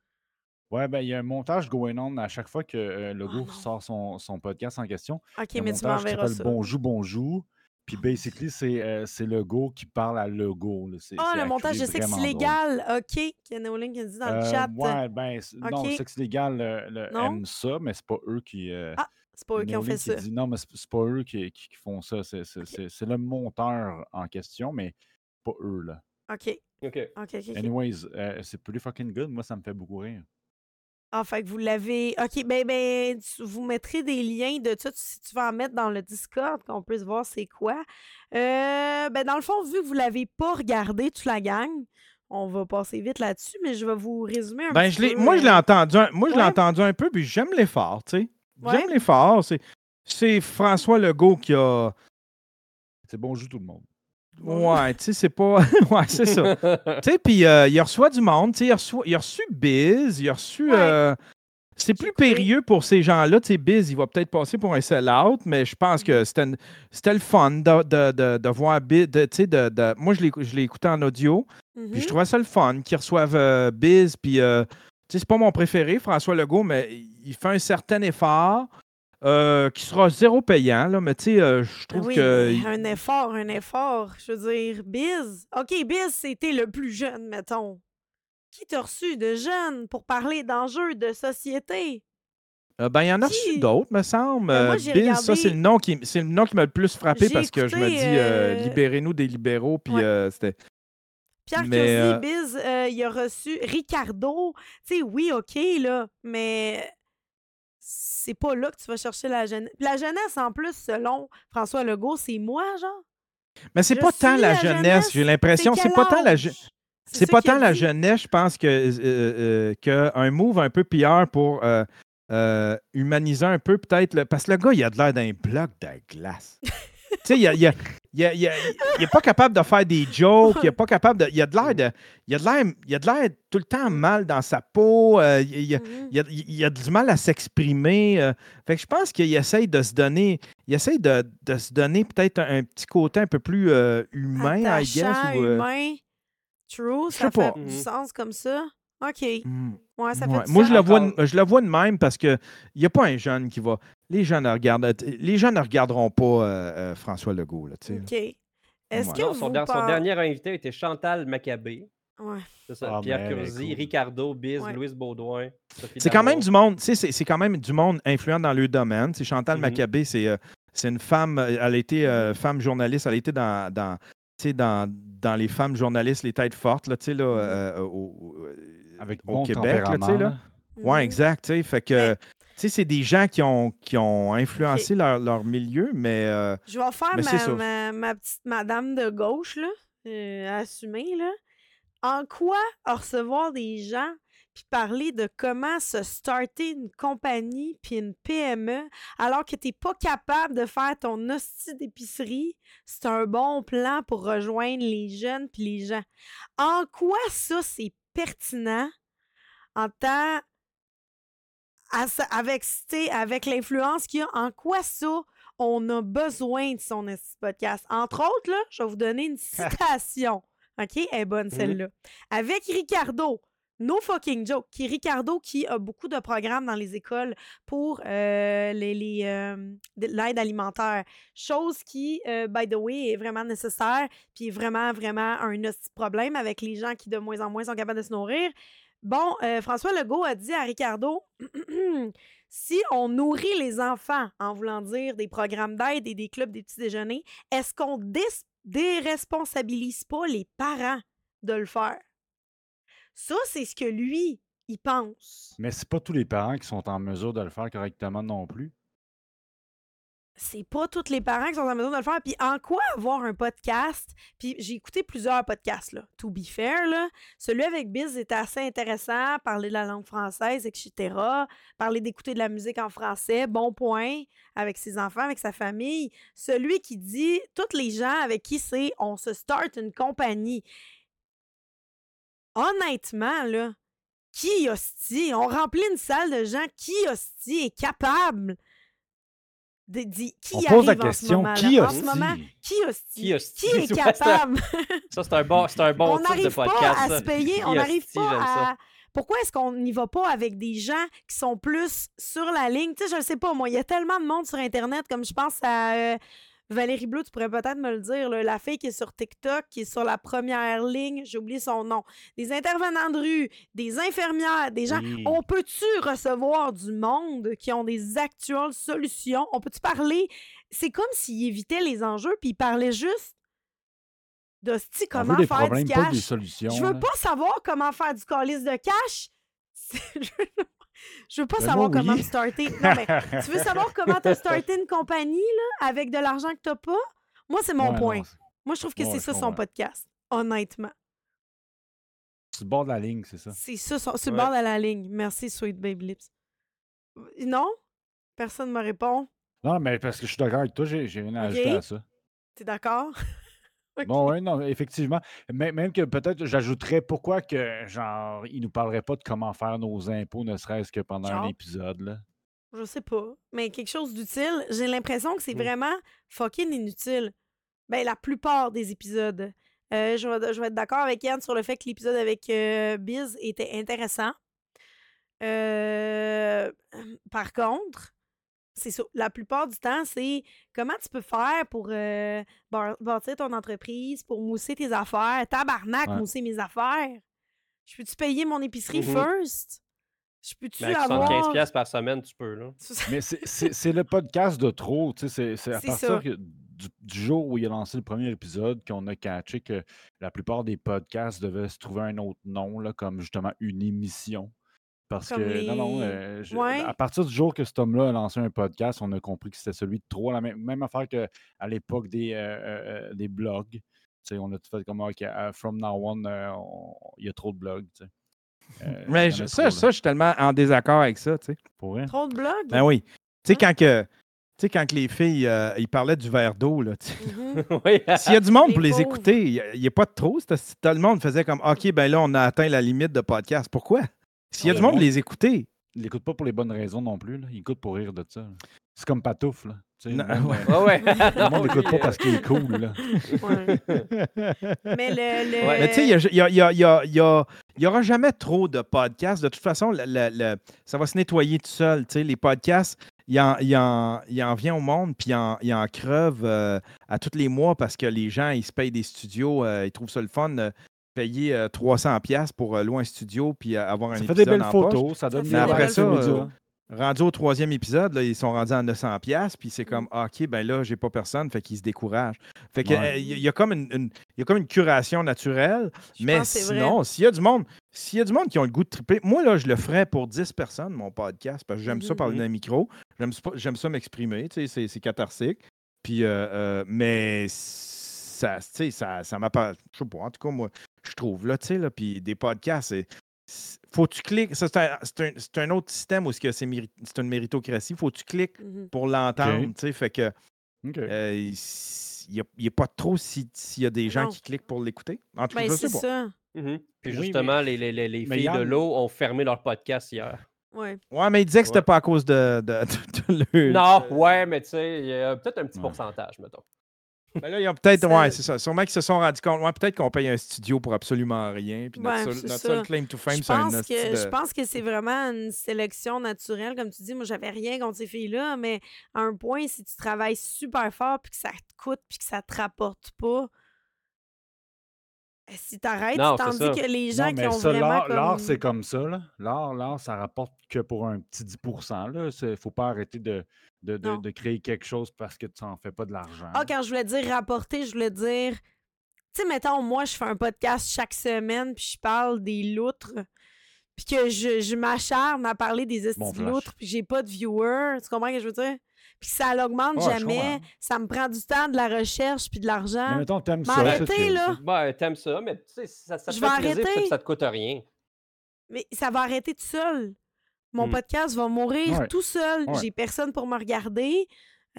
Ouais, ben il y a un montage going on à chaque fois que euh, Legault non. sort son, son podcast en question. OK, Il y a un mais tu montage qui m'enverras s'appelle ça. Bonjour, Bonjour. Puis basically, c'est euh, c'est Legault qui parle à Legault. là. C'est- Ah, c'est le montage, je acculé sais que c'est vraiment drôle. légal. OK. Ken Rowling qui a dit dans le Euh, chat. ouais, ben, c- non, ok. Sexe légal le, le Non? aime ça, mais c'est pas eux qui. euh, Ah, c'est pas eux qui ont fait ça. dit non, mais c'est pas eux qui, qui- qui font ça. C'est le monteur en question, mais pas eux, là. OK. OK. Anyways, euh, c'est pretty fucking good. Moi, ça me fait beaucoup rire. Ah, fait que vous l'avez. OK, ben, ben tu- vous mettrez des liens de ça si tu vas en mettre dans le Discord, qu'on puisse voir c'est quoi. Euh, ben, dans le fond, vu que vous l'avez pas regardé, toute la gang, on va passer vite là-dessus, mais je vais vous résumer un Ben, petit je l'ai- peu, moi, je l'ai euh, entendu, un- moi, je l'ai Ouais. entendu un peu, puis j'aime l'effort, tu sais. Ouais. J'aime l'effort. C'est, c'est François Legault qui a. C'est bonjour tout le monde. Ouais, tu sais, c'est pas. ouais, c'est ça. Tu sais, puis euh, il reçoit du monde, tu sais, il, reçoit- il a reçu Biz, il a reçu. Ouais. euh, c'est plus périlleux pour ces gens-là. Tu sais, Biz, il va peut-être passer pour un sell-out, mais je pense Mm-hmm. que c'était, une- c'était le fun de, de, de, de voir Biz. de- tu sais, de, de- moi, je l'ai, je l'ai écouté en audio, puis je trouvais ça le fun qu'ils reçoivent euh, Biz, puis. euh, tu sais, c'est pas mon préféré, François Legault, mais il fait un certain effort euh, qui sera zéro payant, là, mais tu sais, euh, je trouve oui, que. un effort, un effort. Je veux dire, Biz. OK, Biz, c'était le plus jeune, mettons. Qui t'a reçu de jeune pour parler d'enjeux de société? Euh, ben, il y en a Qui- reçu d'autres, me semble. Ben, moi, Euh, regardé- ça, c'est le nom qui, c'est le nom qui m'a le plus frappé parce que je me dis libérez-nous des libéraux, puis Ouais. c'était. Pierre Mais, Curzi, Biz, il a reçu Ricardo. Tu sais, oui, OK, là, mais c'est pas là que tu vas chercher la jeunesse. La jeunesse, en plus, selon François Legault, c'est moi, genre. Mais c'est pas tant la la jeunesse, jeunesse, j'ai l'impression. C'est pas tant la jeunesse. C'est pas tant la jeunesse, je pense que, euh, euh, que un move un peu PR pour euh, humaniser un peu peut-être. le- Parce que le gars, il a de l'air d'un bloc de glace. tu sais, il a- il a- il a- il a- il est pas capable de faire des jokes, il est pas capable de. Il a de l'air de. Il a de l'air, il a de l'air tout le temps mal dans sa peau. euh, il, a, Mhm. il a- il a du mal à s'exprimer. euh. fait que je pense qu'il essaye de se donner. Il essaye de, de se donner peut-être un, un petit côté un peu plus euh, humain, I guess. Attachant, ou, humain. True, ça pas. fait du sens comme ça. OK. hmm. Ouais, ça fait Moi, je le, vois je le vois de même parce qu'il n'y a pas un jeune qui va. Les jeunes ne regardent, les jeunes ne regarderont pas euh, euh, François Legault. Là. OK. Est-ce Ouais. que Non, vous son, son dernier invité était Chantal Maccabé. Ouais. C'est ça. Ah, Pierre mais Curzi, cool. Ricardo, Biz, Ouais. Louise Baudouin. C'est quand même du monde, tu sais, c'est quand même du monde influent dans le domaine. C'est Chantal Mhm. Maccabé, c'est euh, c'est une femme, euh, elle a été euh, femme journaliste, elle a été dans, dans, tu sais, dans, dans les femmes journalistes, les têtes fortes, là, tu sais, là, euh, au, au- Avec au bon Québec, là, tu sais, tempérament, là. Ouais, Mhm. exact. tu sais, Fait que, sais, c'est des gens qui ont, qui ont influencé leur, leur milieu, mais euh, Je vais faire ma petite madame de gauche, là, euh, assumée, là. En quoi recevoir des gens puis parler de comment se starter une compagnie puis une PME alors que tu n'es pas capable de faire ton hostie d'épicerie, c'est un bon plan pour rejoindre les jeunes puis les gens. En quoi ça, c'est pertinent en tant à avec, avec l'influence qu'il y a, en quoi ça, on a besoin de son podcast? Entre autres, là, je vais vous donner une citation. OK? Elle est bonne, celle-là. Avec Ricardo. No fucking joke. Qui Ricardo qui a beaucoup de programmes dans les écoles pour euh, les, les, euh, de l'aide alimentaire. Chose qui, euh, by the way, est vraiment nécessaire, puis vraiment, vraiment un problème avec les gens qui de moins en moins sont capables de se nourrir. Bon, euh, François Legault a dit à Ricardo si on nourrit les enfants en voulant dire des programmes d'aide et des clubs des petits déjeuners, est-ce qu'on déresponsabilise pas les parents de le faire? Ça, c'est ce que lui, il pense. Mais c'est pas tous les parents qui sont en mesure de le faire correctement non plus. C'est pas tous les parents qui sont en mesure de le faire. Puis en quoi avoir un podcast? Puis j'ai écouté plusieurs podcasts, là. To be fair, là. Celui avec Biz était assez intéressant. Parler de la langue française, etc. Parler d'écouter de la musique en français, bon point. Avec ses enfants, avec sa famille. Celui qui dit, tous les gens avec qui c'est on se start une compagnie. Honnêtement, là, qui hostie? On remplit une salle de gens. Qui hostie est capable de dire qui On pose la arrive en ce question, qui En hostie? ce moment, qui? Qui est capable? Ça, c'est un bon, c'est un bon on titre de n'arrive pas podcast. à ça. se payer, Qui on n'arrive pas ça. à... Pourquoi est-ce qu'on n'y va pas avec des gens qui sont plus sur la ligne? Tu sais, je ne sais pas, moi, il y a tellement de monde sur Internet, comme je pense à euh, Valérie Bleu, tu pourrais peut-être me le dire, là, la fille qui est sur TikTok, qui est sur la première ligne, j'ai oublié son nom. Des intervenants de rue, des infirmières, des gens. Oui. On peut-tu recevoir du monde qui ont des actuelles solutions? On peut-tu parler? C'est comme s'ils évitaient les enjeux, puis ils parlaient juste de comment des faire du pas cash. des solutions. Je veux là. pas savoir comment faire du calice de cash. C'est- Je veux pas Ben, savoir comment oui. me starter. Non, mais tu veux savoir comment te starter une compagnie là, avec de l'argent que t'as pas? Moi, c'est mon Ouais, point. non, c'est- Moi, je trouve que Ouais, c'est ça son podcast. Honnêtement. C'est le bord de la ligne, c'est ça. C'est ça, sur le Ouais. bord de la ligne. Merci, Sweet Baby Lips. Non? Personne me répond. Non, mais parce que je suis d'accord avec toi, j'ai rien à ajouter à ça. T'es d'accord? Ok. Bon, oui, non, effectivement. Mais- Même que peut-être j'ajouterais pourquoi que, genre, il nous parlerait pas de comment faire nos impôts, ne serait-ce que pendant Genre? un épisode, là. Je sais pas. Mais quelque chose d'utile. J'ai l'impression que c'est vraiment fucking inutile. Ben, la plupart des épisodes. Euh, je, vais, je vais être d'accord avec Yann sur le fait que l'épisode avec euh, Biz était intéressant. Euh, par contre, c'est ça. La plupart du temps, c'est comment tu peux faire pour euh, bâtir ton entreprise, pour mousser tes affaires. Tabarnak, Ouais. mousser mes affaires. Je peux-tu payer mon épicerie Mhm. first? Je peux-tu 75$ avoir... piastres par semaine, tu peux. Là. Mais c'est- le podcast de trop, tu sais, c'est- à partir ça. que- du, du jour où il a lancé le premier épisode qu'on a catché que la plupart des podcasts devaient se trouver un autre nom, là, comme justement une émission. Parce Comme que, non, non, euh, je- Ouais. à partir du jour que cet homme-là a lancé un podcast, on a compris que c'était celui de trop. La même, même affaire qu'à l'époque des, euh, euh, des blogs. Tu sais, on a tout fait comme, OK, uh, from now on, euh, il y a trop de blogs. Euh, Mais je- a ça, trop, ça, je suis tellement en désaccord avec ça. Pour vrai? Trop de blogs? Ben oui. Tu sais, Hein? quand que. Tu sais, quand que les filles, euh, ils parlaient du verre d'eau, là. Mhm. oui. S'il y a du monde Les pour les pauvres. écouter, il n'y a, pas de trop. Tout le monde faisait comme OK, ben là, on a atteint la limite de podcast. Pourquoi? S'il y a du monde pour les écouter. Il l'écoute pas pour les bonnes raisons non plus. Là. Il écoute pour rire de ça. là. C'est comme Patouf. Là. Non, le monde, ouais. euh, Ouais, ouais. le monde l'écoute pas parce qu'il est cool. Là. Ouais. Mais le. le- Ouais. Mais tu sais, il n'y y a- il y a- il y a- il y aura jamais trop de podcasts. De toute façon, le- le- le- ça va se nettoyer tout seul. tu sais. Les podcasts, il en, il en, il en vient au monde, puis il en, il en creve euh, à tous les mois parce que les gens, ils se payent des studios. euh, ils trouvent ça le fun. euh, payer euh, 300$ piastres pour euh, louer un studio puis euh, avoir un Ça fait épisode des belles en poche. photos. Ça donne des après ça, photos. euh, Rendu au troisième épisode, là, ils sont rendus à 900$, piastres, puis c'est comme, ah, OK, ben là, j'ai pas personne, fait qu'ils se découragent. Fait que, Ouais. euh, il y, a- il y a comme une, y a comme une curation naturelle, Je mais sinon, s'il y a du monde, s'il y a du monde qui ont le goût de triper, moi, là, je le ferais pour 10 personnes, mon podcast, parce que j'aime ça Mhm. parler d'un micro, j'aime ça, m'exprimer, tu sais, c'est- catharsique. Puis, euh, euh, mais ça, tu sais, ça, ça je sais pas, en tout cas, moi, je trouve, là, tu sais, là, puis des podcasts, c'est faut que tu cliques. Ça, c'est un, c'est un- c'est un autre système où c'est que c'est une méritocratie. Faut que tu cliques Mhm. pour l'entendre. Tu sais, Fait que euh, il n'y a, pas trop si- s'il y a des gens Non. qui cliquent pour l'écouter. En tout cas, Ben, je c'est sais pas. ça. Mhm. Puis Oui, justement, les, les, les, filles de l'eau ont fermé leur podcast hier. Ouais. Ouais, mais il disait que c'était Ouais. pas à cause de, de, de- de le- Non, ouais, mais tu sais, il y a peut-être un petit Ouais. pourcentage, mettons. Ben là, ils ont peut-être. Ouais, c'est ça. Sûrement qu'ils se sont rendus compte. Ouais, peut-être qu'on paye un studio pour absolument rien. Puis notre, Ouais, seul, notre claim to fame, Je c'est un que, de- je pense que c'est vraiment une sélection naturelle. Comme tu dis, moi, j'avais rien contre ces filles-là, mais à un point, si tu travailles super fort puis que ça te coûte puis que ça te rapporte pas, si t'arrêtes, c'est tandis ça. que les gens Non, qui ont ça, vraiment l'art, comme... c'est comme ça. là. L'art, l'art, ça rapporte que pour un petit 10% Il ne faut pas arrêter de, de, de- créer quelque chose parce que tu n'en fais pas de l'argent. Ah, quand je voulais dire rapporter, je voulais dire... Tu sais, mettons, moi, je fais un podcast chaque semaine, puis je parle des loutres, puis que je, je m'acharne à parler des estis Bon loutres, puis que j'ai pas de viewers. Tu comprends ce que je veux dire? Puis que ça l'augmente je jamais. Ça me prend du temps, de la recherche, puis de Mais l'argent. mettons, t'aimes Mais ça. arrêtez, là. Ben, t'aimes ça, mais tu sais, ça, ça te Je fait vais plaisir, ça te coûte rien. Mais ça va arrêter tout seul. Mon Mm. podcast va mourir Ouais. tout seul. Ouais. J'ai personne pour me regarder.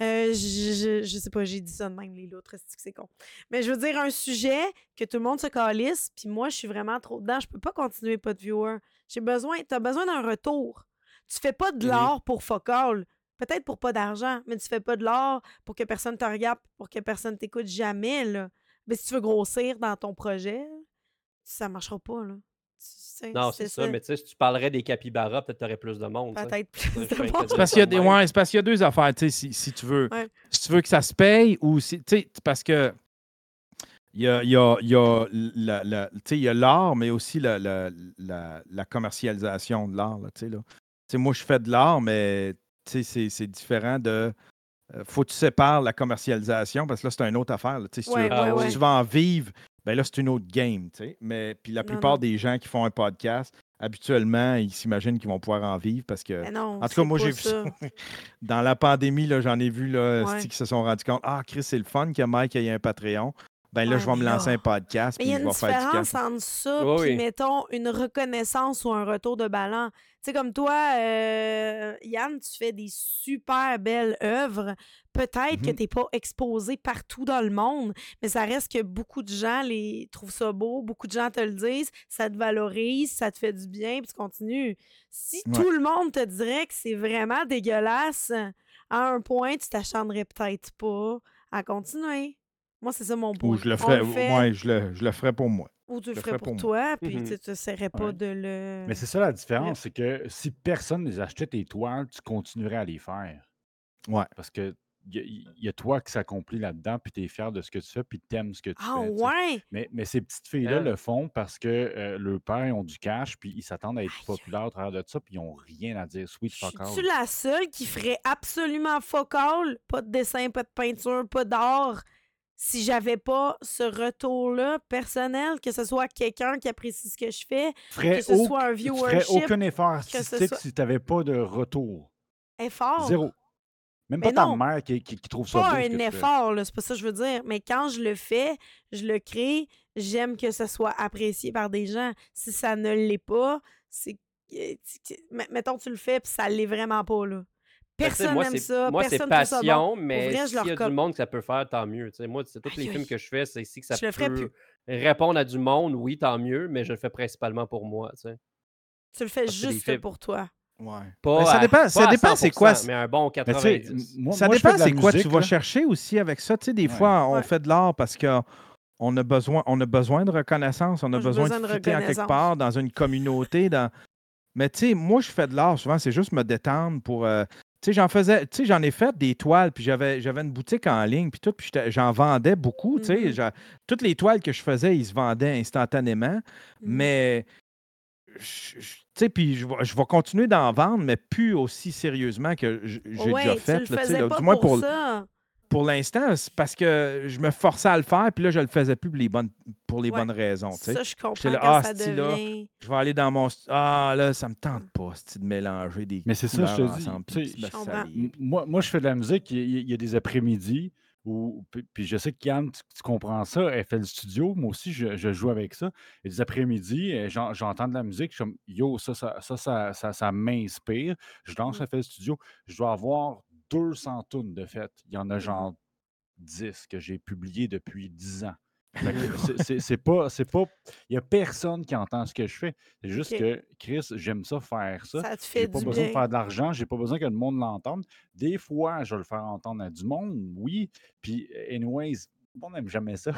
Euh, je, je, je sais pas, j'ai dit ça de même, les l'autre, c'est que c'est con. Mais je veux dire, un sujet que tout le monde se calisse, puis moi, je suis vraiment trop dedans. Je peux pas continuer, pas de viewer. J'ai besoin, t'as besoin d'un retour. Tu fais pas de l'art pour focal. Peut-être pour pas d'argent, mais tu fais pas de l'art pour que personne te regarde, pour que personne t'écoute jamais, là. Mais si tu veux grossir dans ton projet, ça marchera pas, là. Tu sais, Non, c'est ça, mais tu sais, si tu parlerais des capybaras, peut-être t'aurais plus de monde. tu. Peut-être plus de monde. C'est parce qu'il y a des, Ouais. ouais, c'est parce qu'il y a deux affaires, tu sais, si, si tu veux. Ouais. Si tu veux que ça se paye ou si. Tu sais, parce que. Il y a, il y a, il y a la- la- tu sais, il y a l'art, mais aussi la, la, la- la commercialisation de l'art. là, tu sais, là. Tu sais, moi, je fais de l'art, mais tu c'est, différent de. euh, faut que tu sépares la commercialisation parce que là, c'est une autre affaire. là. Si, tu Ouais, veux- ouais, si ouais. tu vas en vivre, ben là, c'est une autre game. Mais puis la Non, plupart non. des gens qui font un podcast, habituellement, ils s'imaginent qu'ils vont pouvoir en vivre parce que. Non, En tout cas, moi, j'ai vu ça. Dans la pandémie, j'en ai vu là, Ouais. qui se sont rendus compte Ah, Chris, c'est le fun que Mike ait un Patreon. Ben là, je vais me lancer là- un podcast Mais il y a une différence entre ça oui. mettons, une reconnaissance ou un retour de ballon. Tu sais, comme toi, euh, Yann, tu fais des super belles œuvres. Peut-être que Mhm. tu n'es pas exposé partout dans le monde, mais ça reste que beaucoup de gens les trouvent ça beau, beaucoup de gens te le disent, ça te valorise, ça te fait du bien, puis tu continues. Si Ouais. tout le monde te dirait que c'est vraiment dégueulasse, à un point, tu t'acharnerais peut-être pas à continuer. Moi, c'est ça mon point. Ou je le ferais, fait, ouais, je le, je le ferais pour moi. ou tu le ferais ferais pour, pour toi, puis Mhm. tu n'essaierais pas Ouais. de le. Mais c'est ça la différence, c'est que si personne ne les achetait tes toiles, tu continuerais à les faire. Ouais. Parce que il y, a- y a toi qui s'accomplit là-dedans, puis tu es fier de ce que tu fais, puis tu aimes ce que tu Ah fais. ouais! Mais, mais ces petites filles-là Ah. le font parce que euh, leurs pères ont du cash, puis ils s'attendent à être Aïe. populaires au travers de ça, puis ils n'ont rien à dire. Sweet fuck Je suis all. la seule qui ferait absolument focal, pas de dessin, pas de peinture, pas d'art, si j'avais pas ce retour-là personnel, que ce soit quelqu'un qui apprécie ce que je fais, que ce soit un tu ferais viewership, aucun effort artistique soit- si tu n'avais pas de retour. est fort. Zéro. Même Mais pas ta mère qui, qui- qui trouve ça pas beau. un effort, là, c'est pas ça que je veux dire. Mais quand je le fais, je le crée, j'aime que ce soit apprécié par des gens. Si ça ne l'est pas, c'est. Mettons, tu le fais, puis ça l'est vraiment pas, là. Ben, Personne moi, n'aime c'est- ça, Moi, c'est personne trouve ça bon. passion, mais s'il y a cop- du monde que ça peut faire, tant mieux. tu sais. moi, c'est tous les films que je fais, c'est ici que ça Je le ferais peut plus. répondre à du monde, oui, tant mieux, mais je le fais principalement pour moi. tu sais. Tu le fais Parce juste films- pour toi. Ouais. Pas Ben, ça à- dépend, ça pas dépend c'est quoi. 100%, Mais un bon Mais tu sais, 90. moi, ça moi, dépend c'est quoi tu vas chercher aussi avec ça. Tu sais, des Ouais. fois, on Ouais. fait de l'art parce que on a besoin, on a besoin de reconnaissance, on a besoin, besoin de de fitter en quelque part dans une communauté. Dans... Mais tu sais, moi, je fais de l'art souvent, c'est juste me détendre pour. euh, Tu sais, j'en faisais, tu sais, j'en ai fait des toiles, puis j'avais, j'avais une boutique en ligne, puis tout, puis j'en vendais beaucoup, tu sais. Mhm. j'a- Toutes les toiles que je faisais, ils se vendaient instantanément, Mhm. mais je- je- tu sais, puis je vais, je vais continuer d'en vendre, mais plus aussi sérieusement que j'ai ouais, déjà fait. tu le là, tu sais, faisais là, pas du moins pour, pour, ça. Pour l'instant, c'est parce que je me forçais à le faire, puis là, je le faisais plus pour les bonnes, pour les Ouais. bonnes raisons. Ça, je comprends J'étais là, quand ah, ça devient... Je vais aller dans mon. Ah, là, ça me tente pas, de mélanger des Mais c'est ça, je te dis, ensemble, Je Moi, moi, je fais de la musique. Il y a, il y a des après-midi où. Puis, je sais que Yann, tu, tu comprends ça. Elle fait le studio. Moi aussi, je, je joue avec ça. Il y a des après-midi, euh, j'en- j'entends de la musique. Je suis comme, yo, ça, ça, ça, ça, ça, ça m'inspire. Je lance, Mm. elle fait le studio. Je dois avoir 200 tonnes de fait. Il y en a genre 10 que j'ai publiées depuis 10 ans. Que c'est- pas. c'est pas Il n'y a personne qui entend ce que je fais. C'est juste que, Chris, j'aime ça faire ça. Ça te J'ai fait pas du besoin de faire de l'argent, j'ai pas besoin que le monde l'entende. Des fois, je vais le faire entendre à du monde, oui. Puis, anyways, on n'aime jamais ça.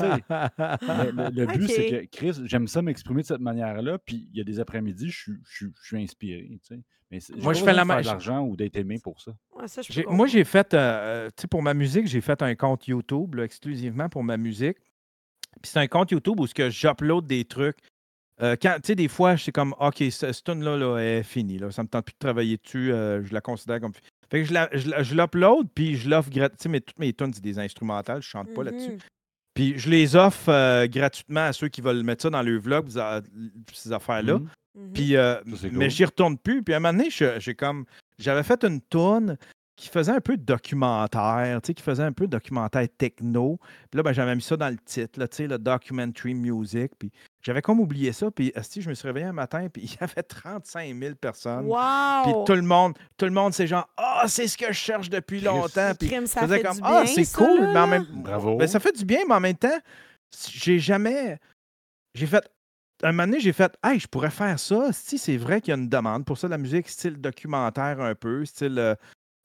Le, le- le but, c'est que, Chris, j'aime ça m'exprimer de cette manière-là. Puis, il y a des après-midi, je suis- je suis je suis inspiré. tu sais. Mais Moi, pas je fais la de l'argent ou d'être aimé pour ça. Ouais, ça, je peux J'ai- moi, j'ai fait, euh, tu sais, pour ma musique, j'ai fait un compte YouTube là, exclusivement pour ma musique. Puis c'est un compte YouTube où j'upload des trucs. Euh, quand, tu sais, des fois, je suis comme, OK, ce- cette tune-là là, est finie. Là. Ça me tente plus de travailler dessus. euh, je la considère comme. Fait que je, la- je, la- je l'upload, puis je l'offre gratuitement. Tu sais, mais toutes mes tunes, c'est des instrumentales. Je chante pas là-dessus. Mhm. Puis je les offre euh, gratuitement à ceux qui veulent mettre ça dans le vlog, ces a- ces affaires-là. Mhm. Mhm. Puis, euh, mais j'y retourne plus. Puis à un moment donné, je- j'ai comme. J'avais fait une tourne qui faisait un peu de documentaire, tu sais, qui faisait un peu de documentaire techno. Puis là, ben, j'avais mis ça dans le titre, là, tu sais, le documentary music. Puis j'avais comme oublié ça. Puis je me suis réveillé un matin, puis il y avait 35 000 personnes. Puis Wow! tout le monde, tout le monde, c'est genre, ah, c'est ce que je cherche depuis longtemps. Puis Crime, ça fait comme, du ah, c'est cool, là. mais en même Bravo. ben, ça fait du bien, mais en même temps, j'ai jamais. J'ai fait. Un moment donné, j'ai fait Hey, je pourrais faire ça. Si c'est vrai qu'il y a une demande pour ça, la musique, style documentaire un peu, style. euh,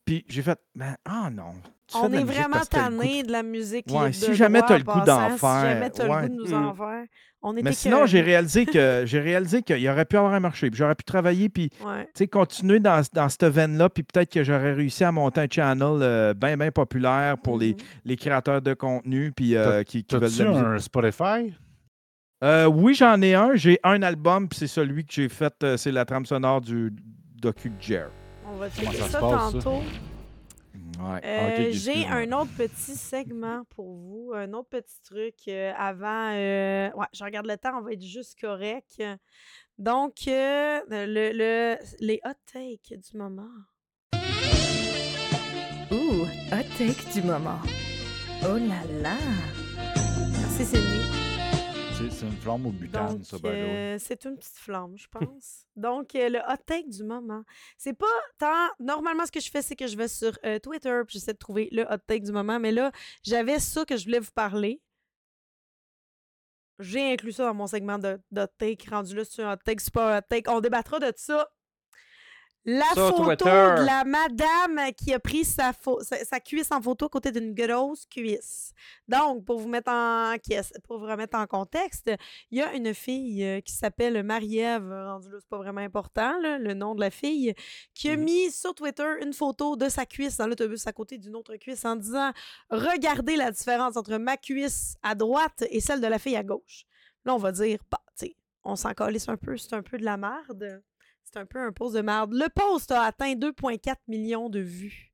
Puis j'ai fait Ben, ah non. Tu On est vraiment de- tanné de la musique. Ouais, si de jamais droit t'as en le goût d'en passant, Si jamais faire, t'as le goût de nous en Mm. faire. On est Mais sinon, j'ai réalisé que j'ai réalisé qu'il aurait pu avoir un marché. Puis j'aurais pu travailler, puis Ouais. tu continuer dans, dans cette veine-là, puis peut-être que j'aurais réussi à monter un channel bien, bien populaire pour les, Mhm. les créateurs de contenu, puis euh, qui, qui veulent de T'as-tu la musique. un Spotify? Euh, oui, j'en ai un. J'ai un album, puis c'est celui que j'ai fait. euh, c'est la trame sonore du docu Jer. On va checker ça ça, passe, ça? Ouais. Euh, J'ai un autre petit segment pour vous, un autre petit truc euh, avant. euh, ouais, je regarde le temps, on va être juste correct. Donc, euh, le, le- les hot takes du moment. Ouh, hot take du moment. Oh là là. Merci, Sydney. C'est une flamme au butane, Donc, ça, by euh, c'est une petite flamme, je pense. Donc, euh, le hot take du moment. C'est pas tant. Normalement, ce que je fais, c'est que je vais sur euh, Twitter puis j'essaie de trouver le hot take du moment. Mais là, j'avais ça que je voulais vous parler. J'ai inclus ça dans mon segment de, de hot take. Rendu là, sur un hot take, c'est pas un hot take. On débattra de ça. La Sur photo Twitter. de la madame qui a pris sa, pho- sa, sa cuisse en photo à côté d'une grosse cuisse. Donc, pour vous mettre en caisse- pour vous remettre en contexte, il y a une fille euh, qui s'appelle Marie-Ève, rendu là, c'est pas vraiment important, là, le nom de la fille, qui a Mhm. mis sur Twitter une photo de sa cuisse dans l'autobus à côté d'une autre cuisse en disant Regardez la différence entre ma cuisse à droite et celle de la fille à gauche. Là, on va dire, bah, tu on s'en calisse un peu, c'est un peu de la merde. C'est un peu un post de merde. Le post a atteint 2,4 millions de vues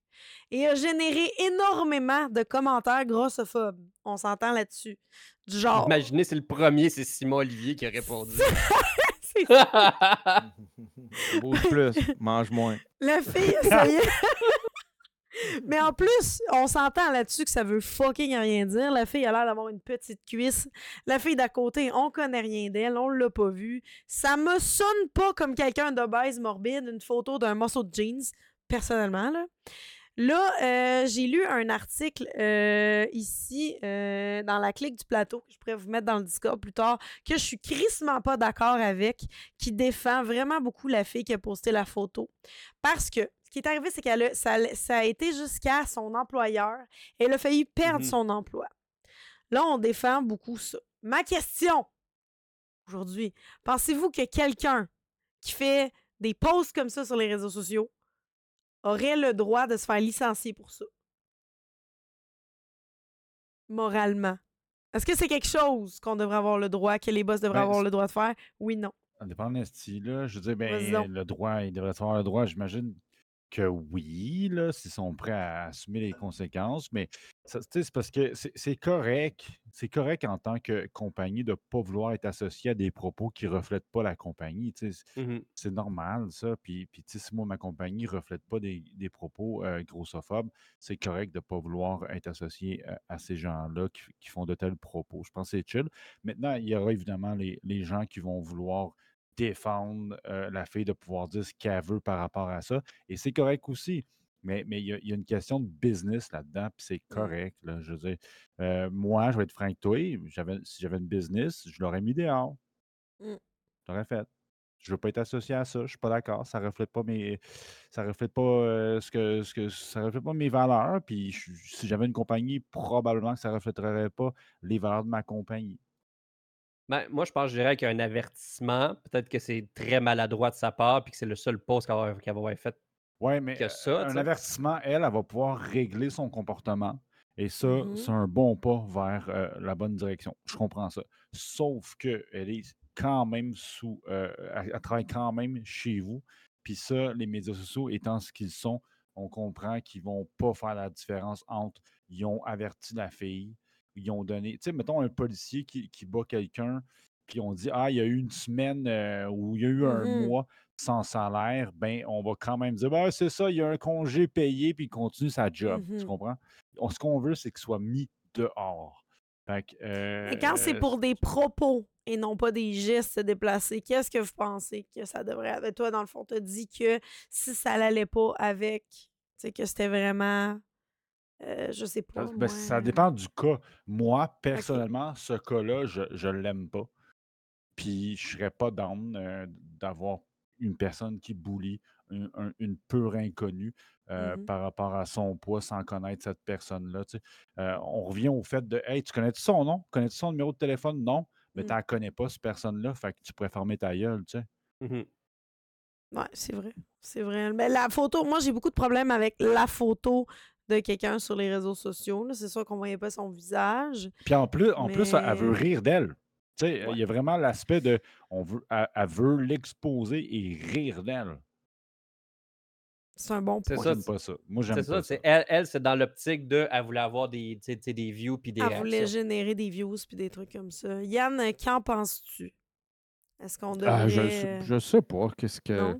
et a généré énormément de commentaires grossophobes. On s'entend là-dessus. Du genre. Imaginez, c'est le premier, c'est Simon Olivier qui a répondu. C'est- Bouge plus, mange moins. La fille essayait. Mais en plus, on s'entend là-dessus que ça veut fucking rien dire. La fille a l'air d'avoir une petite cuisse. La fille d'à côté, on connaît rien d'elle, on l'a pas vue. Ça me sonne pas comme quelqu'un d'obèse morbide, une photo d'un morceau de jeans, personnellement. Là, euh, j'ai lu un article euh, ici euh, dans la clique du plateau, que je pourrais vous mettre dans le Discord plus tard, que je suis crissement pas d'accord avec, qui défend vraiment beaucoup la fille qui a posté la photo. Parce que qui est arrivé, c'est qu'elle a, ça, ça a été jusqu'à son employeur et elle a failli perdre Mhm. son emploi. Là, on défend beaucoup ça. Ma question aujourd'hui, pensez-vous que quelqu'un qui fait des posts comme ça sur les réseaux sociaux aurait le droit de se faire licencier pour ça? Moralement. Est-ce que c'est quelque chose qu'on devrait avoir le droit, que les boss devraient Ben, avoir le droit de faire? Oui, non. Ça dépend de là. Je veux dire, ben, le droit, il devrait avoir le droit, j'imagine que oui, là, s'ils sont prêts à assumer les conséquences, mais c'est parce que c'est correct, c'est correct en tant que compagnie de ne pas vouloir être associé à des propos qui ne reflètent pas la compagnie. sais, c'est- normal, ça. Puis, puis si moi, ma compagnie ne reflète pas des, des propos euh, grossophobes, c'est correct de ne pas vouloir être associé à, à ces gens-là qui, qui font de tels propos. Je pense que c'est chill. Maintenant, il y aura évidemment les, les gens qui vont vouloir défendre euh, la fille de pouvoir dire ce qu'elle veut par rapport à ça. Et c'est correct aussi. Mais mais il y, a- il y a une question de business là-dedans, puis c'est correct. Là, je veux dire, euh, moi, je vais être franc avec toi. Si j'avais une business, je l'aurais mis dehors. Mm. Je l'aurais fait. Je veux pas être associé à ça. Je suis pas d'accord. Ça reflète pas mes. Ça reflète pas euh, ce que, ce que. Ça reflète pas mes valeurs. Puis si j'avais une compagnie, probablement que ça reflèterait pas les valeurs de ma compagnie. Ben, moi, je pense, je dirais qu'il y a un avertissement. Peut-être que c'est très maladroit de sa part, puis que c'est le seul post qu'elle va, avoir fait. Oui, mais que euh, ça, un avertissement, elle, elle va pouvoir régler son comportement. Et ça, Mhm. c'est un bon pas vers euh, la bonne direction. Je comprends ça. Sauf qu'elle est quand même sous. euh, elle, elle travaille quand même chez vous. Puis ça, les médias sociaux étant ce qu'ils sont, on comprend qu'ils ne vont pas faire la différence entre ils ont averti la fille, ils ont donné. Tu sais, mettons un policier qui, qui bat quelqu'un, puis on dit Ah, il y a eu une semaine euh, ou il y a eu un Mhm. mois sans salaire, ben on va quand même dire ben, c'est ça, il y a un congé payé, puis il continue sa job. Tu Mhm. comprends? On- ce qu'on veut, c'est qu'il soit mis dehors. Fait que, Mais quand c'est euh, pour des propos et non pas des gestes déplacés, qu'est-ce que vous pensez que ça devrait avec toi dans le fond? Tu dit que si ça l'allait pas avec tu sais que c'était vraiment euh, je sais pas Ça, ben, ça moi, dépend du cas. Moi, personnellement, ce cas-là, je ne l'aime pas. Puis je serais pas down euh, d'avoir une personne qui bully un- un- une pure inconnue euh, Mhm. par rapport à son poids sans connaître cette personne-là. tu sais. Euh, on revient au fait de Hey, tu connais son nom? Connais-tu son numéro de téléphone? Non. Mais Mm. tu ne connais pas, cette personne-là. Fait que tu pourrais fermer ta gueule, tu sais. Mhm. Ouais, c'est vrai. C'est vrai. Mais la photo, moi j'ai beaucoup de problèmes avec la photo de quelqu'un sur les réseaux sociaux. C'est sûr qu'on voyait pas son visage. Puis en plus, en plus, elle veut rire d'elle. Tu sais, Ouais. il y a vraiment l'aspect de on veut, elle, elle veut l'exposer et rire d'elle. C'est un bon C'est point. Moi, ça, j'aime pas ça. Moi, j'aime C'est pas ça, ça. c'est elle, elle c'est dans l'optique de, elle voulait avoir des, tu sais, tu sais, des views puis des Elle voulait générer des views puis des trucs comme ça. Yann, euh, qu'en penses-tu? Est-ce qu'on devrait... Ah, je, sais- je sais pas. Qu'est-ce que. Non?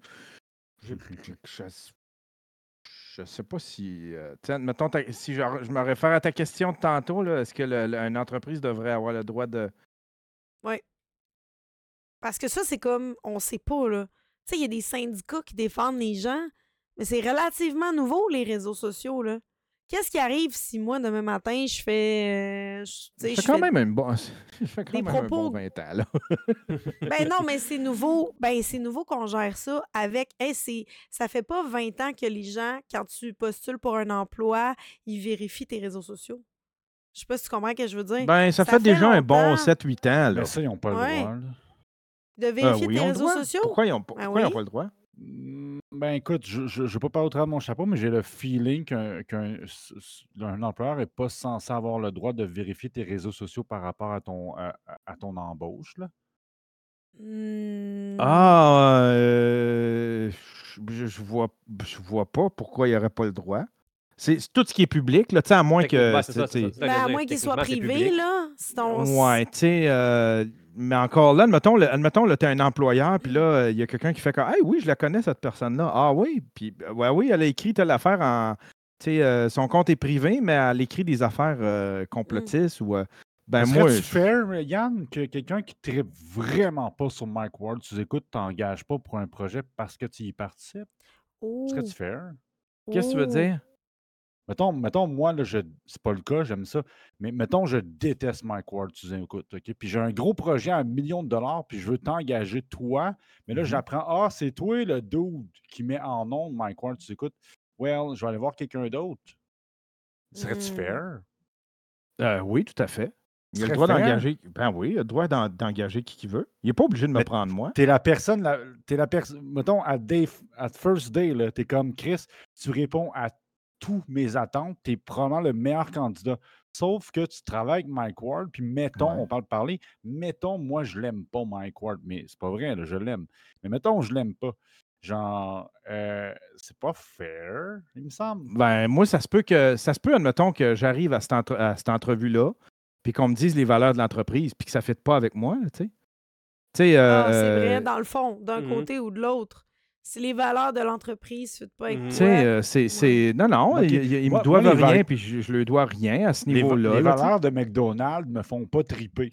Je, je, je sais pas si. euh, mettons, si je, je me réfère à ta question de tantôt, est-ce que le- le- une entreprise devrait avoir le droit de. Parce que ça, c'est comme, on sait pas, là. Tu sais, il y a des syndicats qui défendent les gens, mais c'est relativement nouveau, les réseaux sociaux, là. Qu'est-ce qui arrive si moi, demain matin, je fais. euh, je- je quand fais- même un bon. Ça fait quand des même un bon propos- 20 ans, là. Ben non, mais c'est nouveau. Ben, c'est nouveau qu'on gère ça avec. Hey, c'est, ça fait pas 20 ans que les gens, quand tu postules pour un emploi, ils vérifient tes réseaux sociaux. Je sais pas si tu comprends ce que je veux dire. Ben, ça, Ça fait, fait déjà un bon longtemps. 7-8 ans, là. Mais ça, ils n'ont pas Ouais. le droit. là. de Euh, vérifier oui, tes réseaux droit. sociaux? Pourquoi ils n'ont pas, Ben oui. pas le droit? Mm, Ben écoute, je ne veux pas parler au travers de mon chapeau, mais j'ai le feeling qu'un employeur n'est pas censé avoir le droit de vérifier tes réseaux sociaux par rapport à ton, à, ton embauche. Là. Hmm. Ah, euh, je, je vois, je vois pas pourquoi il n'y aurait pas le droit. C'est tout ce qui est public, là, tu sais, à moins que. Ça, tu Ben, à moins qu'il soit privé, public. là. Ton... Ouais, tu sais, euh, mais encore là, admettons, le- admettons là, tu es un employeur, puis là, il y a quelqu'un qui fait comme Hey, oui, je la connais, cette personne-là. Ah oui, puis euh, ouais, oui, elle a écrit telle affaire en. Tu sais, euh, son compte est privé, mais elle écrit des affaires euh, complotistes ou. euh, ben moi. Serais-tu je- fair, Yann, que quelqu'un qui ne vraiment pas sur Mike Ward, tu écoutes, t'engages pas pour un projet parce que tu y participes? Oh, Serais-tu fair? Qu'est-ce que tu veux oh. dire? Mettons, mettons moi, là, je... c'est pas le cas, j'aime ça, mais mettons, je déteste Mike Ward, tu écoutes, OK? Puis j'ai un gros projet à un million de dollars, puis je veux t'engager, toi, mais là, Mhm. j'apprends, ah, c'est toi le dude qui met en nom Mike Ward, tu écoutes. Well, je vais aller voir quelqu'un d'autre. Serais-tu Hmm. fair? Euh, oui, tout à fait. Il a le droit fair? d'engager. Ben oui, il a le droit d'en- d'engager qui qu'il veut. Il n'est pas obligé de me Mais prendre moi. T'es la personne, la, t'es la personne, mettons, à, day, at first day, là, t'es comme Chris, tu réponds à tous mes attentes, t'es probablement le meilleur candidat. Sauf que tu travailles avec Mike Ward, puis mettons, Ouais. on parle de parler, mettons, moi, je l'aime pas, Mike Ward, mais c'est pas vrai, là, je l'aime. Mais mettons, je l'aime pas. Genre, euh, c'est pas fair, il me semble. Ben, moi, ça se peut que ça se peut, admettons, que j'arrive à cette, entre- à cette entrevue-là, puis qu'on me dise les valeurs de l'entreprise, puis que ça ne fait pas avec moi, tu sais. Tu sais, Ah, c'est euh, vrai, dans le fond, d'un Mhm. côté ou de l'autre. Si les valeurs de l'entreprise ne pas avec Mhm. tu toi, sais, euh, c'est, c'est- Non, non, ils, me Moi- doivent moi, rien, puis je, je leur dois rien à ce niveau-là. les là, tu valeurs de McDonald's me font pas triper.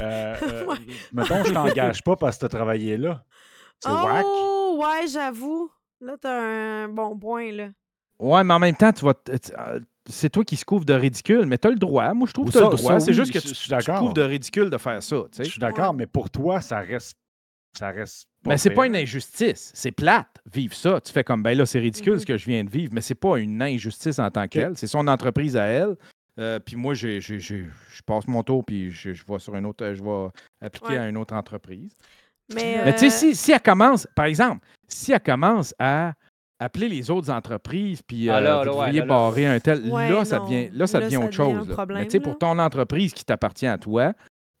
Euh, euh, Ouais. Mettons, je t'engage pas parce que tu as travaillé là. C'est whack. Oh, ouais, j'avoue. Là, t'as un bon point, là. Ouais, mais en même temps, tu vas. euh, C'est toi qui se couvre de ridicule, mais tu as le droit. Moi, je trouve Ou que tu as ça- le droit. C'est oui, juste que je- tu, je suis tu te couvres de ridicule de faire ça, tu sais. Je suis d'accord, Ouais. mais pour toi, ça reste. Ça reste. Mais c'est pas une injustice. C'est plate, vivre ça. Tu fais comme, ben là, c'est ridicule ce que je viens de vivre, mais c'est pas une injustice en tant qu'elle. C'est son entreprise à elle. Euh, puis moi, j'ai- j'ai- j'ai- je passe mon tour, puis je, je vais sur une autre, je vais appliquer Ouais. à une autre entreprise. Mais, Mais tu sais, euh, si, si elle commence, par exemple, si elle commence à appeler les autres entreprises, puis Ah euh, là, vous là, ouais, devriez là, là. barrer un tel, Ouais, là, ça devient, là, ça Là, devient ça autre devient chose. Mais tu sais, pour ton entreprise qui t'appartient à toi,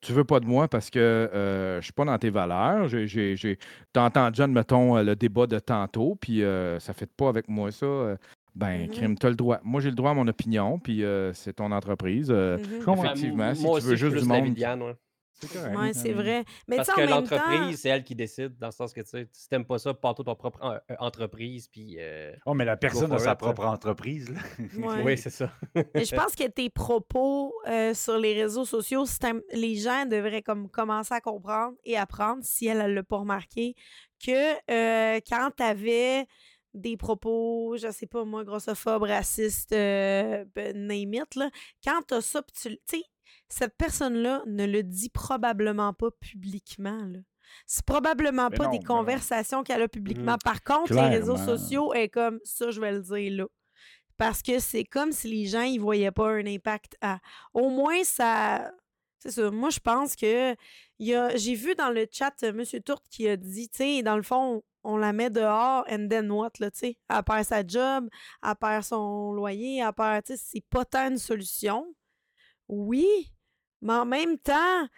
tu veux pas de moi parce que euh, je suis pas dans tes valeurs. J'ai, j'ai, j'ai- T'as entendu, admettons, euh, le débat de tantôt, puis euh, ça fait pas avec moi ça. euh, ben, Mhm. crime, t'as le droit. Moi, j'ai le droit à mon opinion, puis euh, c'est ton entreprise. Je comprends. effectivement, moi si tu veux juste du monde ouais. C'est correct. Ouais, c'est Euh, vrai. Mais Parce que temps... l'entreprise, c'est elle qui décide, dans le sens que tu sais, si t'aimes pas ça, pars toi ton propre en- euh, entreprise, puis. euh, Oh, mais la personne a sa propre entreprise. là. Ouais. Oui, c'est ça. Mais je pense que tes propos euh, sur les réseaux sociaux, les gens devraient comme commencer à comprendre et apprendre, si elle ne l'a pas remarqué, que euh, quand tu avais des propos, je sais pas moi, grossophobes, racistes, euh, ben, name it, là, quand tu as ça, puis tu le- tu sais, cette personne-là ne le dit probablement pas publiquement. là. C'est probablement Mais pas non, des non. conversations qu'elle a publiquement. Mhm. Par contre, les réseaux sociaux est comme ça, je vais le dire là. Parce que c'est comme si les gens ils voyaient pas un impact à. Au moins, ça. C'est ça. Moi, je pense que. y a... J'ai vu dans le chat euh, M. Tourte qui a dit, tu sais, dans le fond, on la met dehors, and then what, là, tu sais. Elle perd sa job, elle perd son loyer, elle perd. Tu sais, c'est pas tant une solution. Oui, mais en même temps,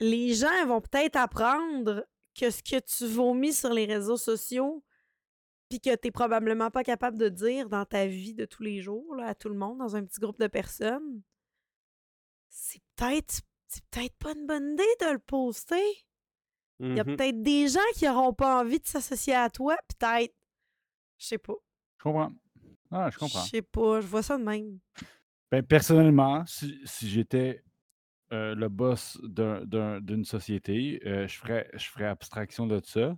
les gens vont peut-être apprendre que ce que tu vomis sur les réseaux sociaux, puis que tu n'es probablement pas capable de dire dans ta vie de tous les jours, là, à tout le monde, dans un petit groupe de personnes, c'est peut-être c'est peut-être pas une bonne idée de le poster. Il y a Mhm. peut-être des gens qui n'auront pas envie de s'associer à toi, peut-être. Je sais pas. Je comprends. Ah, je Je comprends. sais pas, je vois ça de même. Ben, personnellement, si, si j'étais euh, le boss d'un- d'un- d'une société, euh, je, ferais, je ferais abstraction de ça,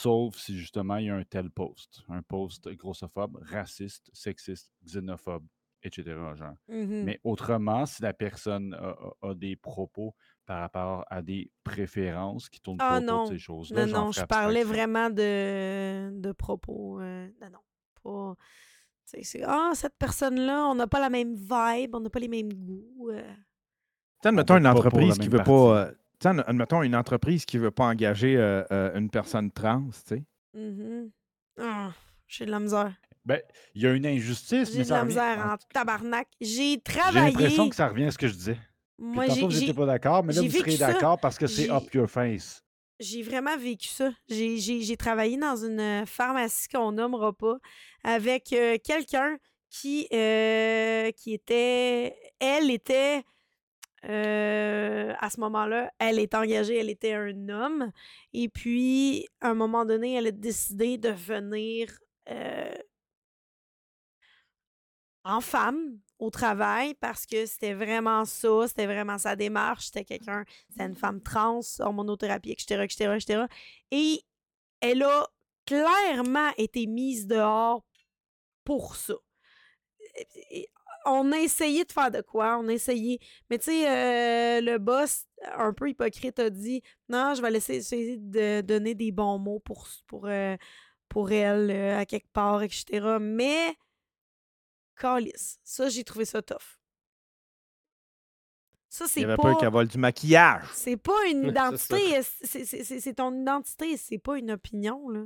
sauf si justement il y a un tel post. Un post grossophobe, raciste, sexiste, xénophobe, etc. Genre. Mhm. Mais autrement, si la personne a, a- a des propos par rapport à des préférences qui tournent Ah pas autour non. de ces choses-là, Non, j'en non, je parlais abstraction. vraiment de, de propos. euh, non, non. Pas. C'est Ah, cette personne-là, on n'a pas la même vibe, on n'a pas les mêmes goûts. euh. Tu sais, admettons une entreprise qui veut partie. pas. euh, admettons une entreprise qui veut pas engager euh, euh, une personne trans, tu sais. Mhm. Ah, J'ai de la misère. Ben, il y a une injustice, J'ai mais de ça la revient- misère en- en tabarnak. J'ai J'ai travaillé. l'impression que ça revient à ce que je disais. Puis Moi, tantôt, j'ai- vous j'ai n'étiez pas d'accord, mais là, j'ai vous serez ça. d'accord parce que c'est J'ai- up your face. J'ai vraiment vécu ça. J'ai- travaillé dans une euh, pharmacie qu'on nommera pas avec euh, quelqu'un qui, euh, qui était. Elle était. à ce moment-là, elle est engagée, elle était un homme. Et puis, à un moment donné, elle a décidé de venir en femme au travail parce que c'était vraiment ça, c'était vraiment sa démarche, c'était quelqu'un, c'était une femme trans, hormonothérapie, etc., etc., etc. Et elle a clairement été mise dehors pour ça. On a essayé de faire de quoi, on a essayé. Mais tu sais, euh, le boss, un peu hypocrite, a dit Non, je vais laisser essayer de donner des bons mots pour, pour, euh, pour elle euh, à quelque part, etc. Mais, calice, ça, j'ai trouvé ça tough. Ça, Il c'est y avait pas. peur qu'elle vole du maquillage. C'est pas une identité, c'est- ton identité, c'est pas une opinion, là.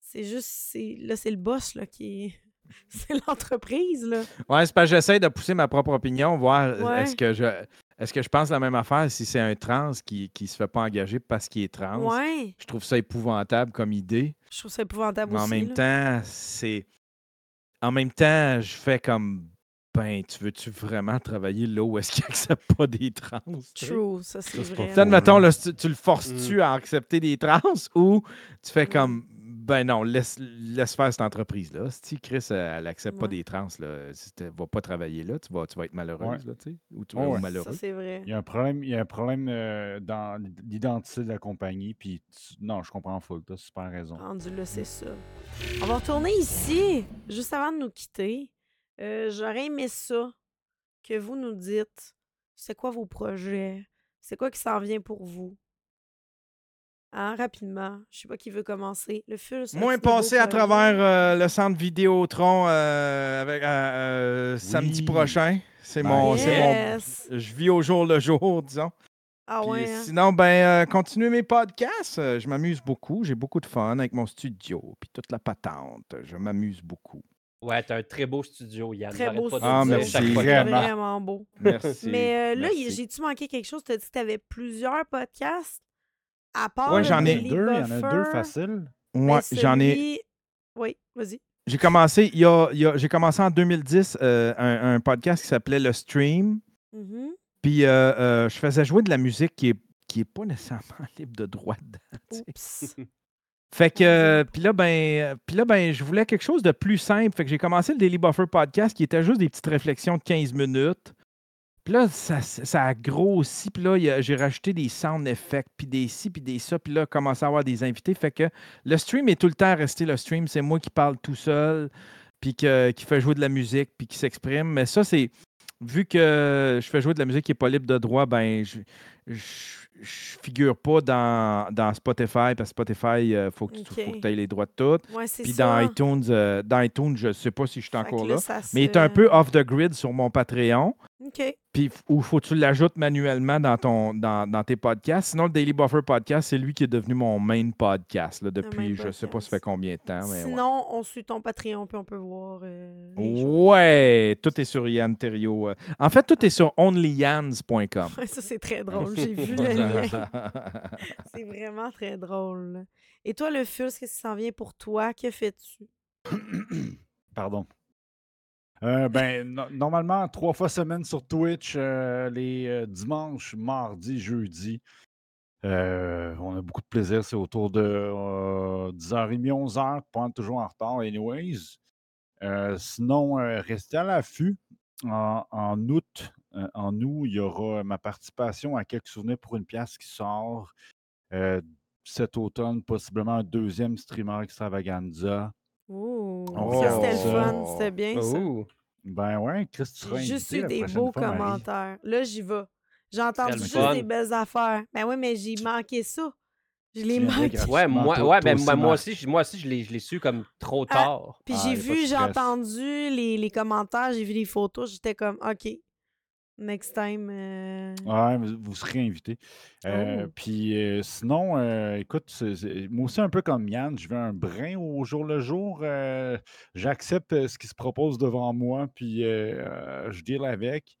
C'est juste, c'est- là, c'est le boss, là, qui est... C'est l'entreprise, là. Ouais, c'est parce que j'essaie de pousser ma propre opinion, voir euh, Ouais. est-ce que je est-ce que je pense la même affaire si c'est un trans qui qui se fait pas engager parce qu'il est trans? Ouais, Je trouve ça épouvantable comme idée. je trouve ça épouvantable Mais en aussi, même là. temps, c'est. En même temps, je fais comme. Ben, tu veux-tu vraiment travailler là où est-ce qu'ils n'acceptent pas des trans? True, ça, c'est vrai. Là. si tu, tu le forces-tu à accepter des trans ou tu fais Mm. comme. Ben non, laisse, laisse faire cette entreprise-là. Si Chris, elle n'accepte pas des trans, là, si tu vas pas travailler là, tu vas, tu vas être malheureuse, là, tu sais, ou, tu, Ouais, ou ouais. malheureux. Ça, c'est vrai. Il y a un problème, il y a un problème euh, dans l'identité de la compagnie. Puis tu- non, je comprends full. Tu as super raison. Rendu là, c'est ça. On va retourner ici, juste avant de nous quitter. Euh, J'aurais aimé ça, que vous nous dites, c'est quoi vos projets? C'est quoi qui s'en vient pour vous? Hein, rapidement. Je sais pas qui veut commencer. Le fil. Moi, passé à travers euh, le centre Vidéotron euh, avec, euh, euh, samedi prochain. C'est mon, c'est mon-. Je vis au jour le jour, disons. Ah Puis ouais. hein? Sinon, ben, euh, continuer mes podcasts. je m'amuse beaucoup. J'ai beaucoup de fun avec mon studio. Puis toute la patente. Je m'amuse beaucoup. Ouais, t'as un très beau studio, Yann. Très beau pas studio. Ah, merci. Vraiment. Vraiment beau. Merci. Mais euh, là, j'ai-tu manqué quelque chose? Tu as dit que tu avais plusieurs podcasts? À part Ouais, j'en ai. Il y en a deux faciles. mais Ouais, j'en ai. Oui, vas-y. J'ai commencé, il y a, il y a- j'ai commencé en 2010 euh, un, un podcast qui s'appelait Le Stream. Mhm. Puis euh, euh, je faisais jouer de la musique qui est, qui est pas nécessairement libre de droit dedans. Oups. Fait que, puis là, ben, puis là, ben, je voulais quelque chose de plus simple. Fait que j'ai commencé le Daily Buffer podcast qui était juste des petites réflexions de 15 minutes. Puis là, ça, ça a grossi. Puis là, j'ai rajouté des sound effects, puis des ci, puis des ça. Puis là, commencé à avoir des invités. Fait que le stream est tout le temps resté le stream. C'est moi qui parle tout seul, puis que- qui fait jouer de la musique, puis qui s'exprime. Mais ça, c'est. Vu que je fais jouer de la musique qui n'est pas libre de droit, ben, je, je, je figure pas dans, dans Spotify, parce que Spotify, il faut que tu Ok. aies les droits de tout. Ouais, Puis ça. dans iTunes, euh, dans iTunes, je ne sais pas si je suis encore là. Mais il est un peu off the grid sur mon Patreon. Puis ou faut que tu l'ajoutes manuellement dans, ton, dans, dans tes podcasts. Sinon, le Daily Buffer podcast, c'est lui qui est devenu mon main podcast là, depuis, je ne sais pas ça fait combien de temps. Mais ouais. Sinon, on suit ton Patreon, puis on peut voir. euh, les choses. Ouais, tout est sur Yann Terriot. euh. En fait, tout est sur onlyyans.com. Ouais, ça, c'est très drôle. J'ai vu le lien. C'est vraiment très drôle. Et toi, le fus, qu'est-ce qui s'en vient pour toi? Que fais-tu? Pardon. Euh, ben, no- normalement, trois fois semaine sur Twitch, euh, les euh, dimanches, mardis, jeudi. On a beaucoup de plaisir. C'est autour de euh, 10h30, 11h, pas toujours en retard, anyways. Sinon, restez à l'affût. En, en août, en août, il y aura ma participation à quelques souvenirs pour une pièce qui sort cet automne, possiblement un deuxième streamer extravaganza. Ouh, Oh. ça, c'était le ça. fun. C'était bien, ça. Ouh. Ben ouais, Chris, tu seras J'ai juste invité eu la des prochaine beaux fois, Marie. commentaires. Là, j'y vais. J'ai entendu le juste fun. des belles affaires. Ben oui, mais j'ai manqué ça. Je l'ai Tu manqué. gratuitement. Ouais, moi, toi- ouais, toi ben, aussi, moi, moi Marc. aussi, je- moi aussi, je l'ai je l'ai su comme trop Ah, tard. Puis Ah, j'ai y a pas vu, j'ai stress. entendu les, les commentaires, j'ai vu les photos, j'étais comme, OK, next time. euh, Ouais, vous, serez invité. Euh, Oh. Puis euh, sinon, écoute, c'est- c'est- moi aussi, un peu comme Yann, je veux un brin au jour le jour. J'accepte ce qui se propose devant moi, puis je deal avec.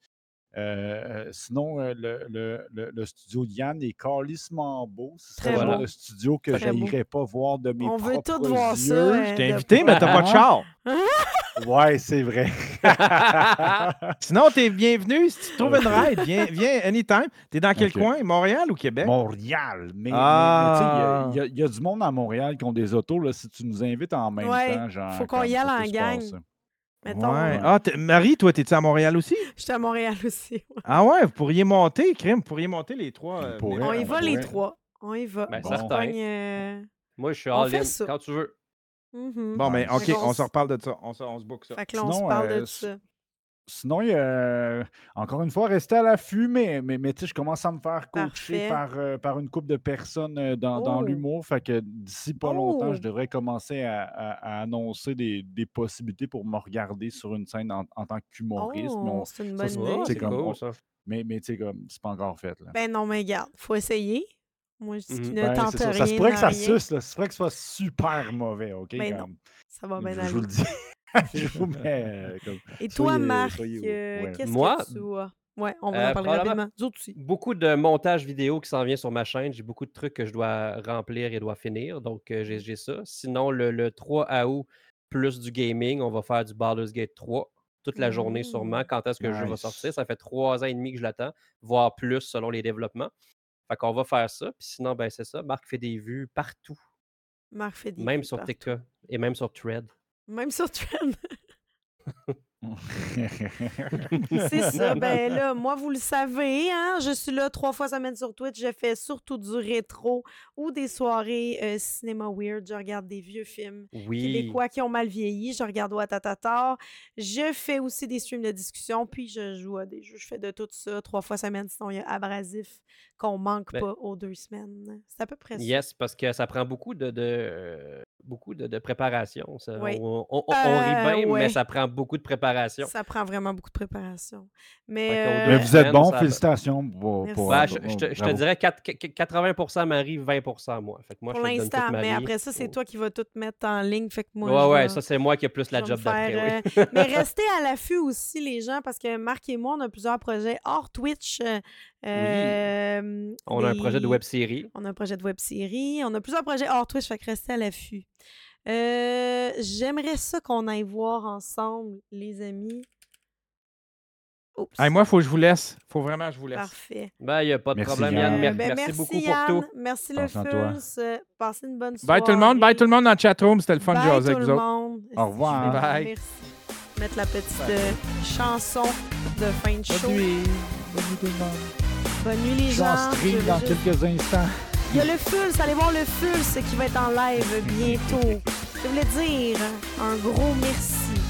Euh, sinon, euh, le, le- le- le studio de Yann est calissement beau. Ce serait Très le studio que je beau. n'irais pas voir de mes On veut tout voir ça, euh, Je t'ai invité, mais t'as pas de char. Ouais, c'est vrai. Sinon, t'es bienvenu. Si tu trouves une ride, viens, viens anytime. T'es dans quel coin? Montréal ou Québec? Montréal. Mais, Ah. il y a- y, y du monde à Montréal qui ont des autos. Là, si tu nous invites en même Ouais, temps, genre. faut qu'on y aille en gang. Mettons, Ouais. euh, Ah, Marie, toi, t'es-tu à Montréal aussi? j'étais à Montréal aussi. ouais. Ah ouais, vous pourriez monter, crime, vous pourriez monter les trois. On euh, pourrait. On y va les trois. On y va. Ben, Bon. Euh, Moi, je suis all in quand tu veux. mhm. Bon, mais. OK, on se reparle de ça. On se, on se book ça. Fait que là, on se parle euh, de s- ça. Sinon, il y a, encore une fois, rester à l'affût, mais, mais, mais tu sais, je commence à me faire Parfait. coacher par, euh, par une couple de personnes euh, dans, dans Oh. l'humour. Fait que d'ici pas longtemps, Oh. je devrais commencer à, à- à annoncer des, des possibilités pour me regarder sur une scène en, en tant qu'humoriste. mais Oh, c'est une bonne idée. Oh, c'est c'est comme- cool, on- ça. Mais, mais tu sais, comme, c'est pas encore fait. Là. Ben non, mais regarde, faut essayer. Moi, je dis qu'il ne Ben, tente rien. Ça se pourrait que ça suce, là. Ça se pourrait que ce soit super mauvais, OK? Ben non, Ça va bien je, vous le dis. je vous mets euh, comme- Et toi, soyez- Marc, euh, ouais. qu'est-ce Moi, que tu as? Ouais, on va euh, en parler rapidement. Aussi. Beaucoup de montage vidéo qui s'en vient sur ma chaîne. J'ai beaucoup de trucs que je dois remplir et dois finir. Donc, euh, j'ai j'ai ça. Sinon, le, le 3 août, plus du gaming, on va faire du Baldur's Gate 3 toute la journée sûrement. Mm. Quand est-ce que le jeu va Nice. sortir? Ça fait trois ans et demi que je l'attends, voire plus selon les développements. Fait qu'on va faire ça. Puis sinon, ben c'est ça. Marc fait des vues partout, Marc fait des même vues sur partout. TikTok et même sur Thread. Même sur Trend. C'est ça. Ben là, moi, vous le savez, hein, je suis là trois fois semaine sur Twitch. Je fais surtout du rétro ou des soirées euh, cinéma weird. Je regarde des vieux films Oui. québécois qui ont mal vieilli. Je regarde Ouattatatar. Je fais aussi des streams de discussion, puis je joue à des jeux. Je fais de tout ça trois fois semaine. Sinon, il y a Abrasif qu'on manque Ben, pas aux deux semaines. C'est à peu près ça. Yes, parce que ça prend beaucoup de, de, euh, beaucoup de, de préparation. ça. Oui. On, on- on Euh, rit bien, ouais. mais ça prend beaucoup de préparation. Ça prend vraiment beaucoup de préparation. Mais, euh, Mais vous êtes semaines, bon, félicitations pour, Ouais, euh, je, te, je te bravo. dirais quatre- qu- qu- 80% Marie, 20% moi. Fait que moi, pour l'instant, ma mais après ça, c'est Oh. toi qui vas tout mettre en ligne. Fait que moi, ouais, ouais, ça c'est moi qui ai plus la job d'après, oui. euh, Mais restez à l'affût aussi, les gens, parce que Marc et moi, on a plusieurs projets hors Twitch. Euh, On a un projet de web série. On a un projet de web série. On a plusieurs projets hors Twitch, fait que restez à l'affût. Euh, J'aimerais ça qu'on aille voir ensemble, les amis. Oups. Hey, moi, il faut que je vous laisse. faut vraiment que je vous laisse. Parfait. Ben, il n'y a pas de Merci, problème, Yann. Ben, merci, beaucoup Yann. pour tout. Merci le. Fulls. Euh, Passez une bonne soirée. Bye tout le monde. Bye tout le monde dans le chatroom. C'était le fun de Bye jaser tout avec le vous autres. Au revoir. Bye. Merci. Mettre la petite euh, chanson de fin de show. Bonne nuit. Bonne nuit tout le monde. Bonne nuit les gens. Je stream dans juste- quelques instants. Il y a le Fulls, allez voir le Fulls qui va être en live bientôt. Je voulais dire un gros merci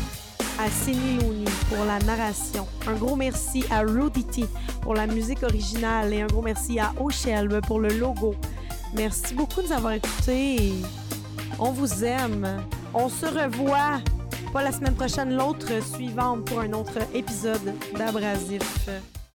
à Looney pour la narration. Un gros merci à Rudy T pour la musique originale et un gros merci à O'Shelb pour le logo. Merci beaucoup de nous avoir écoutés. On vous aime. On se revoit pas la semaine prochaine, l'autre suivante pour un autre épisode d'Abrasif.